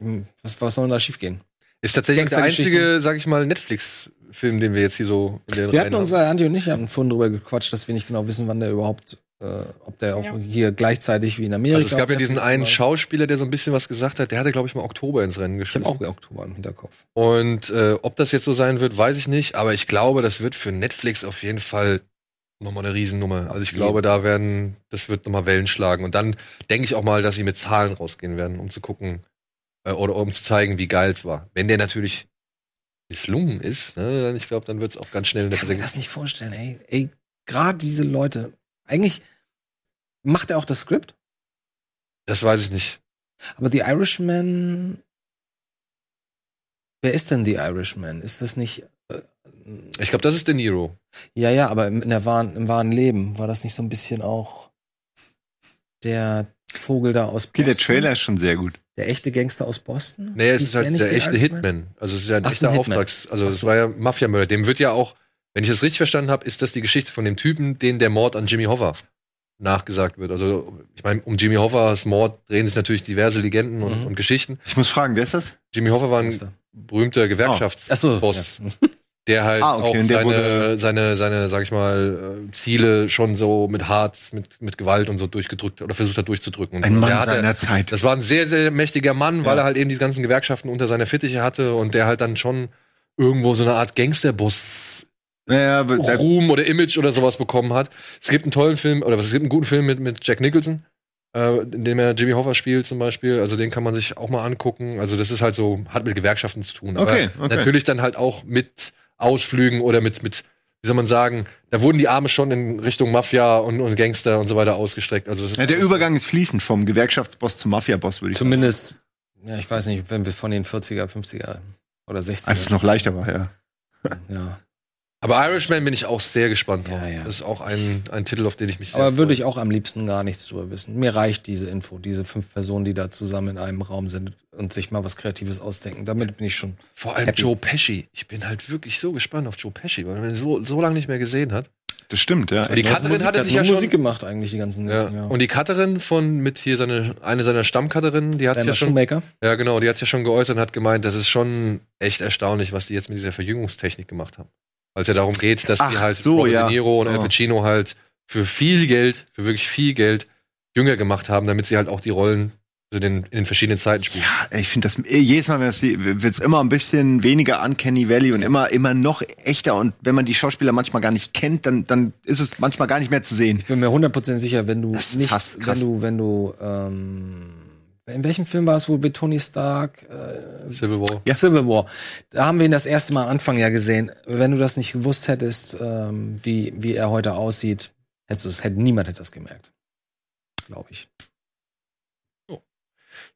hm, was, was soll denn da schiefgehen? Ist tatsächlich der einzige, sag ich mal, Netflix-Film, den wir jetzt hier so in den Wir Reihen hatten uns, haben. Andi und ich haben vorhin drüber gequatscht, dass wir nicht genau wissen, wann der überhaupt, äh, ob der auch Ja. hier gleichzeitig wie in Amerika. Also es gab ja diesen einen war. Schauspieler, der so ein bisschen was gesagt hat. Der hatte, glaube ich, mal Oktober ins Rennen geschmissen. auch Oktober im Hinterkopf. Und äh, ob das jetzt so sein wird, weiß ich nicht. Aber ich glaube, das wird für Netflix auf jeden Fall nochmal eine Riesennummer. Also ich glaube, da werden, das wird nochmal Wellen schlagen. Und dann denke ich auch mal, dass sie mit Zahlen rausgehen werden, um zu gucken äh, oder um zu zeigen, wie geil es war. Wenn der natürlich misslungen ist, ne, dann ich glaube, dann wird es auch ganz schnell in der Ich kann mir das nicht vorstellen, ey. Ey, gerade diese Leute. Eigentlich macht er auch das Skript, Das weiß ich nicht. aber The Irishman. Wer ist denn The Irishman? Ist das nicht. Ich glaube, das ist De Niro. ja, ja, aber im, in der wahren, im wahren Leben war das nicht so ein bisschen auch der Vogel da aus Okay, Boston? der Trailer ist schon sehr gut. Der echte Gangster aus Boston? Nee, es Hieß ist halt der echte? Hitman. Also es ist ja ein Ach, echter ein. Auftrags. Also es so. war ja Mafia-Mörder. Dem wird ja auch, wenn ich das richtig verstanden habe, ist das die Geschichte von dem Typen, den der Mord an Jimmy Hoffa nachgesagt wird. Also ich meine, um Jimmy Hoffas Mord drehen sich natürlich diverse Legenden und, Mhm. und Geschichten. Ich muss fragen, wer ist das? Jimmy Hoffa war ein Ist er. berühmter Gewerkschaftsboss, Ach so, ja. der halt Ah, okay, auch seine, wurde- seine, seine, sag ich mal, äh, Ziele schon so mit hart, mit, mit Gewalt und so durchgedrückt oder versucht hat durchzudrücken. Und Ein Mann hatte- seiner Zeit. das war ein sehr, sehr mächtiger Mann, weil Ja. er halt eben die ganzen Gewerkschaften unter seiner Fittiche hatte und der halt dann schon irgendwo so eine Art Gangsterboss Naja, Ruhm oder Image oder sowas bekommen hat. Es gibt einen tollen Film, oder was, es gibt einen guten Film mit, mit Jack Nicholson, äh, in dem er Jimmy Hoffa spielt zum Beispiel. Also den kann man sich auch mal angucken. Also das ist halt so, hat mit Gewerkschaften zu tun. Aber Okay, okay. natürlich dann halt auch mit Ausflügen oder mit, mit, wie soll man sagen, da wurden die Arme schon in Richtung Mafia und, und Gangster und so weiter ausgestreckt. Also das ist ja, der Übergang ist fließend vom Gewerkschaftsboss zum Mafiaboss, würde ich sagen. Zumindest, ja, ich weiß nicht, wenn wir von den 40er, 50er oder 60er. Als es noch leichter war, ja. ja. Aber Irishman bin ich auch sehr gespannt drauf. Ja, ja. Das ist auch ein, ein Titel, auf den ich mich sehr Aber würde ich auch am liebsten gar nichts drüber wissen. Mir reicht diese Info, diese fünf Personen, die da zusammen in einem Raum sind und sich mal was Kreatives ausdenken. Damit bin ich schon. Vor allem happy. Joe Pesci. Ich bin halt wirklich so gespannt auf Joe Pesci, weil man ihn so, so lange nicht mehr gesehen hat. Das stimmt, ja. Die Cutterin hatte sich ja schon. Musik gemacht eigentlich die ganzen Ja. letzten Jahre. Und die Cutterin von mit hier seine eine seiner Stammcutterinnen, die hat Diana ja schon Shoemaker. ja genau, die hat sich ja schon geäußert und hat gemeint, das ist schon echt erstaunlich, was die jetzt mit dieser Verjüngungstechnik gemacht haben. Weil es ja darum geht, dass die Ach halt so, Robert ja. De Niro und Al Oh. Pacino halt für viel Geld, für wirklich viel Geld jünger gemacht haben, damit sie halt auch die Rollen Also den, in den verschiedenen Zeiten spielt. Ja, ich finde das äh, jedes Mal wird es immer ein bisschen weniger Uncanny Valley und immer immer noch echter und wenn man die Schauspieler manchmal gar nicht kennt, dann dann ist es manchmal gar nicht mehr zu sehen. Ich bin mir 100% sicher, wenn du nicht, krass, krass. wenn du, wenn du, ähm, in welchem Film war es wohl mit Tony Stark? Äh, Civil War. ja, Civil War. Da haben wir ihn das erste Mal am Anfang ja gesehen. Wenn du das nicht gewusst hättest, ähm, wie, wie er heute aussieht, hättest du es, hätte, niemand hätte das gemerkt. Glaube ich.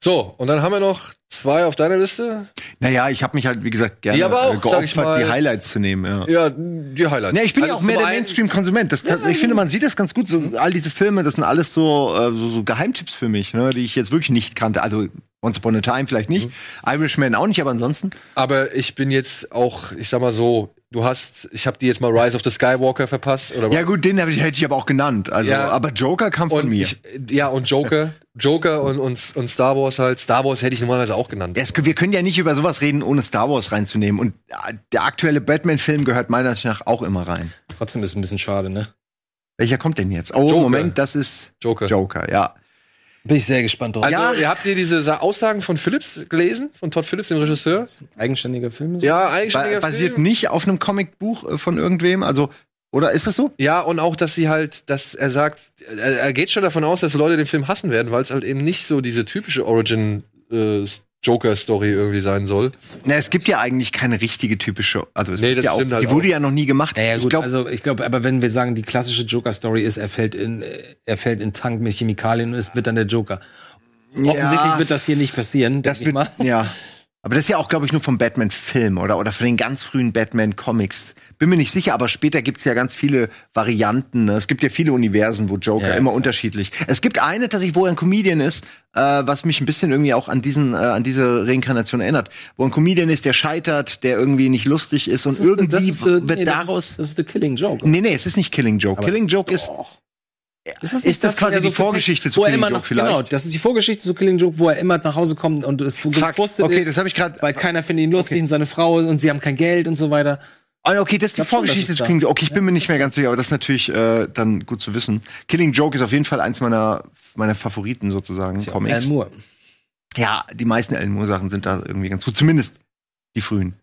So, und dann haben wir noch zwei auf deiner Liste. Naja, ich habe mich halt wie gesagt gerne Die aber auch, äh, geopfert, die Highlights zu nehmen. Ja. Ja, die Highlights. Ja, ich bin ja Also auch mehr zum der Mainstream-Konsument. Kann- Ich finde, man sieht das ganz gut. So, all diese Filme, das sind alles so, äh, so, so Geheimtipps für mich, ne, die ich jetzt wirklich nicht kannte. Also Once Upon a Time vielleicht nicht, Irishman auch nicht, aber ansonsten. Aber ich bin jetzt auch, ich sag mal so, du hast, ich habe dir jetzt mal Rise of the Skywalker verpasst. Oder Ja gut, den hab ich, hätte ich aber auch genannt. Also, Ja. aber Joker kam von und mir. Ich, ja, und Joker. Joker und, und, und Star Wars halt. Star Wars hätte ich normalerweise auch genannt. Es, wir können ja nicht über sowas reden, ohne Star Wars reinzunehmen. Und äh, der aktuelle Batman-Film gehört meiner Ansicht nach auch immer rein. Trotzdem ist es ein bisschen schade, ne? Welcher kommt denn jetzt? Oh, Joker. Moment, das ist Joker. Joker, ja. Bin ich sehr gespannt drauf. Also, Ja. ihr habt ihr diese Sa- Aussagen von Phillips gelesen? Von Todd Phillips, dem Regisseur? Eigenständiger Film. ist- Ja, Ba eigenständiger basiert Film. nicht auf einem Comicbuch äh, von irgendwem, also oder ist das so? Ja, und auch, dass sie halt, dass er sagt, er, er geht schon davon aus, dass Leute den Film hassen werden, weil es halt eben nicht so diese typische Origin äh, Joker-Story irgendwie sein soll. Na, es gibt ja eigentlich keine richtige typische, also es Nee, das ja auch, stimmt halt die wurde auch. ja noch nie gemacht. Naja, ich gut, glaube, also ich glaube, aber wenn wir sagen, die klassische Joker-Story ist, er fällt in, er fällt in Tank mit Chemikalien und es wird dann der Joker. Offensichtlich wird das hier nicht passieren. das wird, ja. Aber das ist ja auch, glaube ich, nur vom Batman-Film oder, oder von den ganz frühen Batman-Comics. Bin mir nicht sicher, aber später gibt's ja ganz viele Varianten. Ne? Es gibt ja viele Universen, wo Joker Ja. immer unterschiedlich. Es gibt eine, dass ich, wo er ein Comedian ist, äh, was mich ein bisschen irgendwie auch an diesen, äh, an diese Reinkarnation erinnert. Wo ein Comedian ist, der scheitert, der irgendwie nicht lustig ist und Das ist- irgendwie das ist the- wird nee, das daraus. Ist, das ist The Killing Joke. Nee, nee, es ist nicht Killing Joke. Aber Killing das- Joke ist. Doch. Ist das quasi wo er die Vorgeschichte zu Killing Joke vielleicht? Genau, das ist die Vorgeschichte zu Killing Joke, wo er immer nach Hause kommt und gefrustet okay, ist, das habe ich gerade. weil keiner findet ihn lustig und seine Frau und sie haben kein Geld und so weiter. Ah, okay, das ist die Vorgeschichte zu Killing Joke. Okay, ich bin mir nicht mehr ganz sicher, aber das ist natürlich äh, dann gut zu wissen. Killing Joke ist auf jeden Fall eins meiner meiner Favoriten sozusagen. Ja Comics. Alan Moore. Ja, die meisten Alan Moore Sachen sind da irgendwie ganz gut. Zumindest die frühen.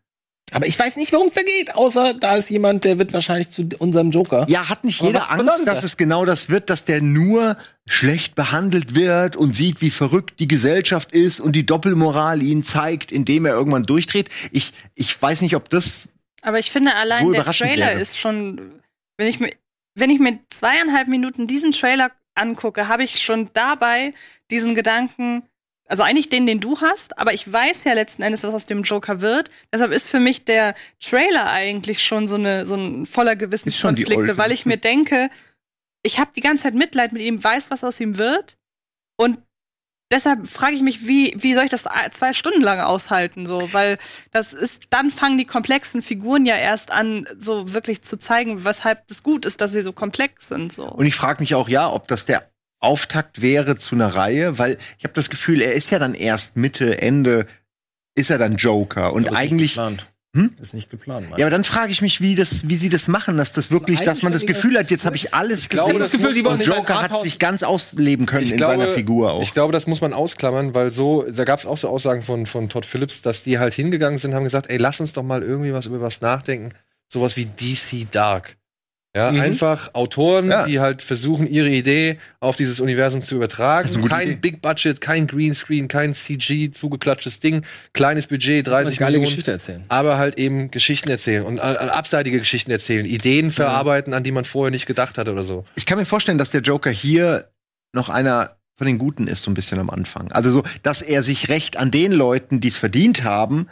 Aber ich weiß nicht, worum es da geht, außer da ist jemand, der wird wahrscheinlich zu unserem Joker. Ja, hat nicht jeder Angst, dass das? es genau das wird, dass der nur schlecht behandelt wird und sieht, wie verrückt die Gesellschaft ist und die Doppelmoral ihn zeigt, indem er irgendwann durchdreht. Ich, ich weiß nicht, ob das Aber ich finde, allein der Trailer wäre. ist schon, wenn ich mir, wenn ich mir zweieinhalb Minuten diesen Trailer angucke, habe ich schon dabei diesen Gedanken, also eigentlich den, den du hast, aber ich weiß ja letzten Endes, was aus dem Joker wird. Deshalb ist für mich der Trailer eigentlich schon so eine, so ein voller Gewissenskonflikte, weil ich mir denke, ich habe die ganze Zeit Mitleid mit ihm, weiß, was aus ihm wird und deshalb frage ich mich, wie, wie soll ich das zwei Stunden lang aushalten, so, weil das ist, dann fangen die komplexen Figuren ja erst an, so wirklich zu zeigen, weshalb es gut ist, dass sie so komplex sind, so. Und ich frage mich auch, ja, ob das der Auftakt wäre zu einer Reihe, weil ich habe das Gefühl, er ist ja dann erst Mitte, Ende, ist er dann Joker. Und eigentlich. geplant. Hm? Ist nicht geplant. Mann. Ja, aber dann frage ich mich, wie, das, wie sie das machen, dass das wirklich, dass man das Gefühl hat, jetzt habe ich alles glaube, gesehen. das Gefühl, die wollen und nicht Joker hat sich ganz ausleben können Ich in glaube, seiner Figur auch. Ich glaube, das muss man ausklammern, weil so, da gab es auch so Aussagen von, von Todd Phillips, dass die halt hingegangen sind, haben gesagt, ey, lass uns doch mal irgendwie was über was nachdenken. Sowas wie DC Dark. Ja, Mhm. einfach Autoren, Ja. die halt versuchen, ihre Idee auf dieses Universum zu übertragen. Kein Idee. Big Budget, kein Greenscreen, kein CG, zugeklatschtes Ding, kleines Budget, 30 eine geile Millionen. Geschichte erzählen. aber halt eben Geschichten erzählen und äh, abseitige Geschichten erzählen, Ideen verarbeiten, an die man vorher nicht gedacht hatte oder so. ich kann mir vorstellen, dass der Joker hier noch einer von den Guten ist, so ein bisschen am Anfang. Also so, dass er sich recht an den Leuten, die es verdient haben,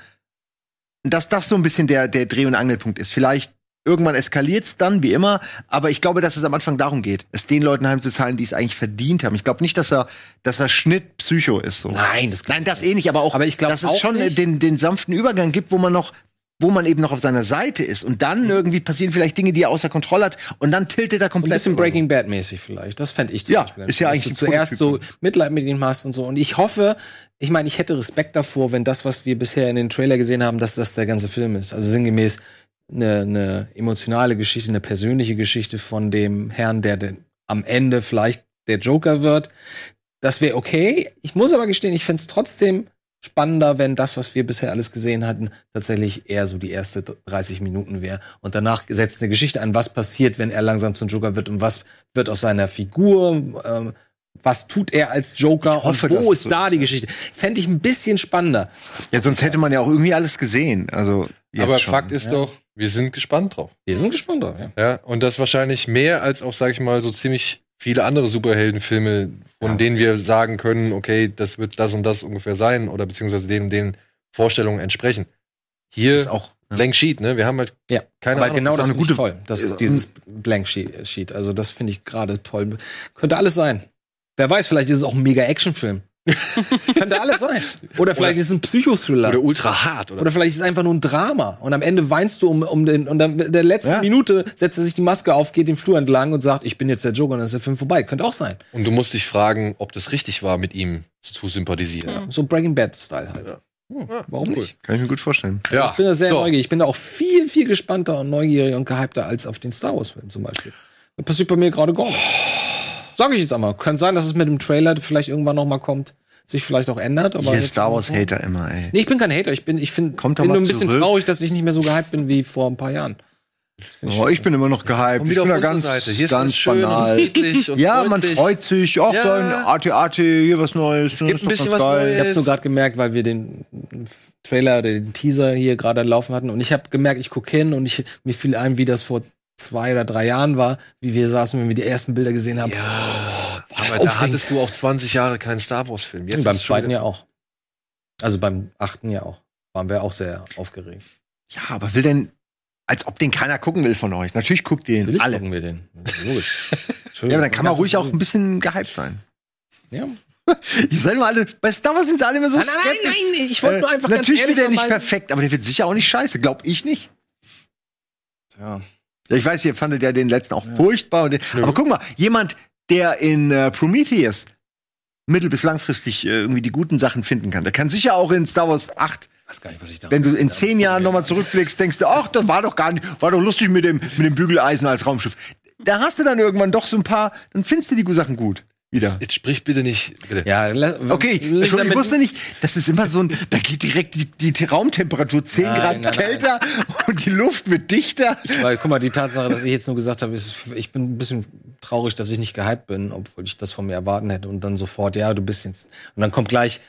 dass das so ein bisschen der, der Dreh- und Angelpunkt ist. Vielleicht irgendwann eskaliert's dann, wie immer, aber ich glaube, dass es am Anfang darum geht, es den Leuten heimzuzahlen, die es eigentlich verdient haben. Ich glaube nicht, dass er, dass er Schnitt Psycho ist. So. Nein, das Nein, das eh nicht, aber auch, Aber ich glaub dass es schon nicht- den, den sanften Übergang gibt, wo man noch wo man eben noch auf seiner Seite ist und dann irgendwie passieren vielleicht Dinge, die er außer Kontrolle hat und dann tiltet er Ein komplett. bisschen über. Breaking Bad mäßig vielleicht. Das fände ich zum Ja, Beispiel. ist ja Dass eigentlich du ein zuerst so. Mitleid mit ihm hast und so. Und ich hoffe, ich meine, ich hätte Respekt davor, wenn das, was wir bisher in den Trailer gesehen haben, dass das der ganze Film ist. Also sinngemäß eine, eine emotionale Geschichte, eine persönliche Geschichte von dem Herrn, der denn am Ende vielleicht der Joker wird. Das wäre okay. Ich muss aber gestehen, ich fände es trotzdem spannender, wenn das, was wir bisher alles gesehen hatten, tatsächlich eher so die erste 30 Minuten wäre. Und danach setzt eine Geschichte an, was passiert, wenn er langsam zum Joker wird und was wird aus seiner Figur, ähm, was tut er als Joker hoffe, und wo ist da die Geschichte. Fände ich ein bisschen spannender. Ja, sonst hätte man ja auch irgendwie alles gesehen. Also, Aber schon. Fakt ist ja. doch, wir sind gespannt drauf. Wir sind gespannt drauf, ja. Ja, und das wahrscheinlich mehr als auch, sag ich mal, so ziemlich viele andere Superheldenfilme, von denen wir sagen können, okay, das wird das und das ungefähr sein oder beziehungsweise den und den Vorstellungen entsprechen. Hier ist auch Blank Sheet, ne? Wir haben halt Ja, keine aber Ahnung. genau ist das eine finde gute toll. Das ist dieses Blank Sheet. Sheet. Also das finde ich gerade toll. Könnte alles sein. Wer weiß, vielleicht ist es auch ein mega Actionfilm. Könnte alles sein. Oder vielleicht ist es ein Psychothriller. oder ultra hart oder, Oder vielleicht ist es einfach nur ein Drama. Und am Ende weinst du um, um den, und dann in der letzten Ja. Minute setzt er sich die Maske auf, geht den Flur entlang und sagt, ich bin jetzt der Joker und dann ist der Film vorbei. Könnte auch sein. und du musst dich fragen, ob das richtig war, mit ihm zu sympathisieren. So Breaking Bad-Style halt. Hm, warum cool. nicht? Kann ich mir gut vorstellen. Ja, Ich bin da sehr so. neugierig. Ich bin da auch viel, viel gespannter und neugieriger und gehypter als auf den Star Wars-Film zum Beispiel. Das passiert bei mir gerade gar nicht. Sag ich jetzt einmal. Könnte sein, dass es mit dem Trailer vielleicht irgendwann noch mal kommt, sich vielleicht auch ändert. Aber Hier jetzt- Star Wars Hater immer, ey. Nee, ich bin kein Hater. Ich bin, ich find, Kommt bin nur ein bisschen zurück. traurig, dass ich nicht mehr so gehypt bin wie vor ein paar Jahren. Find Oh, ich bin immer noch gehypt. Und Ich bin auf da ganz, Seite. Hier ist ganz banal. und friedlich und ja, man freut sich. Auch Ja. dann AT-AT, hier was Neues. Es gibt ein bisschen was Ich Neues. habe so gerade gemerkt, weil wir den Trailer oder den Teaser hier gerade laufen hatten und ich habe gemerkt, ich gucke hin und ich, mir fiel ein, wie das vor zwei oder drei Jahren war, wie wir saßen, wenn wir die ersten Bilder gesehen haben. Ja, das aber da hattest du auch 20 Jahre keinen Star Wars-Film. Jetzt beim zweiten Jahr auch. Also beim achten Jahr auch. Waren wir auch sehr aufgeregt. Ja, aber will denn, als ob den keiner gucken will von euch. Natürlich guckt den Natürlich alle. gucken wir den. Logisch. Ja, aber dann kann man ruhig auch ein bisschen gehypt sein. Ja. Ich seid immer alle, bei Star Wars sind sie alle immer so Nein, nein, nein, nein, ich wollte nur einfach ganz Natürlich wird er nicht mal- perfekt, aber der wird sicher auch nicht scheiße, glaub ich nicht. Ja. Ja, Ich weiß, ihr fandet ja den letzten auch furchtbar. Und den, aber guck mal, jemand, der in äh, Prometheus mittel- bis langfristig äh, irgendwie die guten Sachen finden kann, der kann sicher auch in Star Wars 8 weiß gar nicht, was ich da. wenn du in zehn Jahren nochmal zurückblickst, denkst du, ach, das war doch gar nicht, war doch lustig mit dem, mit dem Bügeleisen als Raumschiff. Da hast du dann irgendwann doch so ein paar, dann findest du die Sachen gut. Wieder. Jetzt sprich bitte nicht. Bitte. Ja, Okay, ich damit- wusste nicht, das ist immer so ein, da geht direkt die, die Raumtemperatur 10 Nein, Grad nein, nein. kälter und die Luft wird dichter. Weil, guck mal, die Tatsache, dass ich jetzt nur gesagt habe, ist, ich bin ein bisschen traurig, dass ich nicht gehypt bin, obwohl ich das von mir erwarten hätte. Und dann sofort, ja, du bist jetzt. Und dann kommt gleich,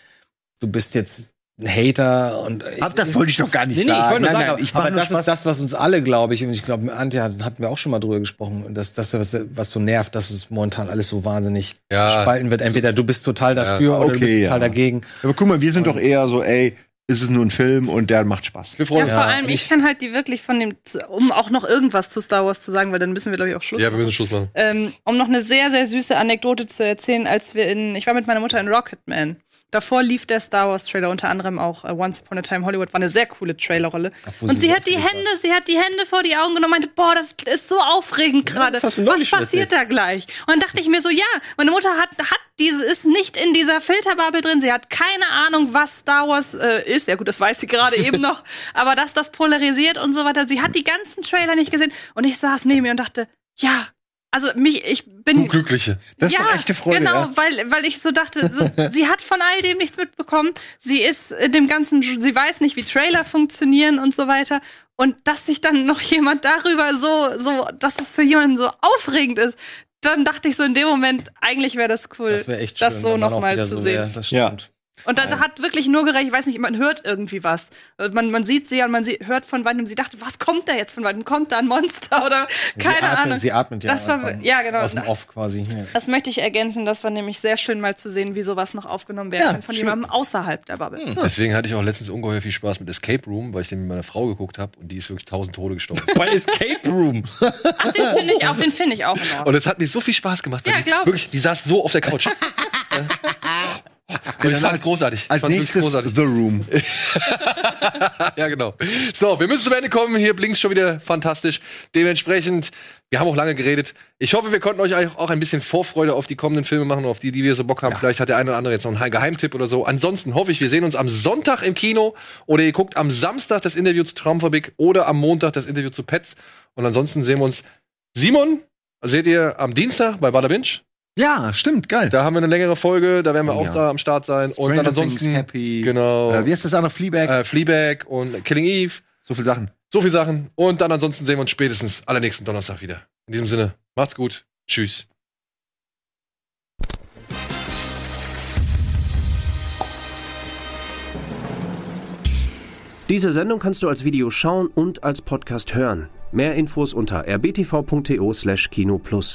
du bist jetzt Hater und. Ab das wollte ich doch gar nicht Nee, nee, ich sagen. wollte nur Nein, sagen, nein, aber, ich aber nur das Spaß. ist das, was uns alle, glaube ich, und ich glaube, Antje hat- hatten wir auch schon mal drüber gesprochen, und das, das was, was so nervt, dass es momentan alles so wahnsinnig Ja. gespalten wird. Entweder du bist total dafür oder du bist okay, total ja. dagegen. Aber guck mal, wir sind doch eher so, ey, ist es nur ein Film und der macht Spaß. Wir Ja, freuen uns. vor allem, ich kann halt die wirklich von dem, um auch noch irgendwas zu Star Wars zu sagen, weil dann müssen wir, glaube ich, auch Schluss Ja, wir machen. müssen Schluss machen. Ähm, um noch eine sehr, sehr süße Anekdote zu erzählen, als wir in, ich war mit meiner Mutter in Rocketman. Davor lief der Star Wars Trailer, unter anderem auch äh, Once Upon a Time Hollywood, war eine sehr coole Trailerrolle. Und sie hat die Hände, sie hat die Hände vor die Augen genommen und meinte, boah, das ist so aufregend gerade. du Was passiert da gleich? Und dann dachte ich mir so, ja, meine Mutter hat, hat diese, ist nicht in dieser Filterbubble drin, sie hat keine Ahnung, was Star Wars äh, ist. Ja gut, das weiß sie gerade eben noch. Aber dass das polarisiert und so weiter, sie hat die ganzen Trailer nicht gesehen. Und ich saß neben mir und dachte, ja, also mich, ich bin Du Glückliche. Das ist ja, doch echte Freude. Genau, ja. weil, weil ich so dachte, so, sie hat von all dem nichts mitbekommen. Sie ist in dem ganzen, sie weiß nicht, wie Trailer funktionieren und so weiter. Und dass sich dann noch jemand darüber so, so, dass das für jemanden so aufregend ist, dann dachte ich so in dem Moment, eigentlich wäre das cool, Das wäre echt schön, das so nochmal zu so sehen. wär. Das Ja. Und da hat wirklich nur gereicht, ich weiß nicht, man hört irgendwie was. Man, man sieht sie und man sie, hört von weitem, sie dachte, was kommt da jetzt von weitem? Kommt da ein Monster oder keine sie atmet, Ahnung. Sie atmet ja. Das war- ja, genau. Aus dem Off quasi. Ja. Das möchte ich ergänzen, das war nämlich sehr schön mal zu sehen, wie sowas noch aufgenommen werden Ja, kann von schön. jemandem außerhalb der Bubble. Deswegen hatte ich auch letztens ungeheuer viel Spaß mit Escape Room, weil ich den mit meiner Frau geguckt habe und die ist wirklich tausend Tode gestorben. Bei Escape Room. Ach, den finde ich auch, den finde ich auch in Ordnung. Und es hat mir so viel Spaß gemacht. weil Ja, die, glaub ich. wirklich, die saß so auf der Couch. Und ich fand es großartig. Ich Als nächstes großartig. The Room. ja, genau. So, wir müssen zum Ende kommen. Hier blinkt schon wieder fantastisch. Dementsprechend, wir haben auch lange geredet. Ich hoffe, wir konnten euch auch ein bisschen Vorfreude auf die kommenden Filme machen, auf die, die wir so Bock haben. Vielleicht hat der eine oder andere jetzt noch einen Geheimtipp oder so. Ansonsten hoffe ich, wir sehen uns am Sonntag im Kino oder ihr guckt am Samstag das Interview zu Traumfabrik oder am Montag das Interview zu Pets. Und ansonsten sehen wir uns. Simon seht ihr am Dienstag bei Bada Binge. Ja, stimmt, geil. Da haben wir eine längere Folge, da werden wir Oh, auch ja. da am Start sein. und Stranger dann ansonsten. Things, Happy. Genau. Äh, wie heißt das andere? Fleabag? Äh, Fleabag und Killing Eve. So viele Sachen. So viele Sachen. Und dann ansonsten sehen wir uns spätestens allernächsten Donnerstag wieder. In diesem Sinne, macht's gut. Tschüss. Diese Sendung kannst du als Video schauen und als Podcast hören. Mehr Infos unter rbtv.to/kinoplus.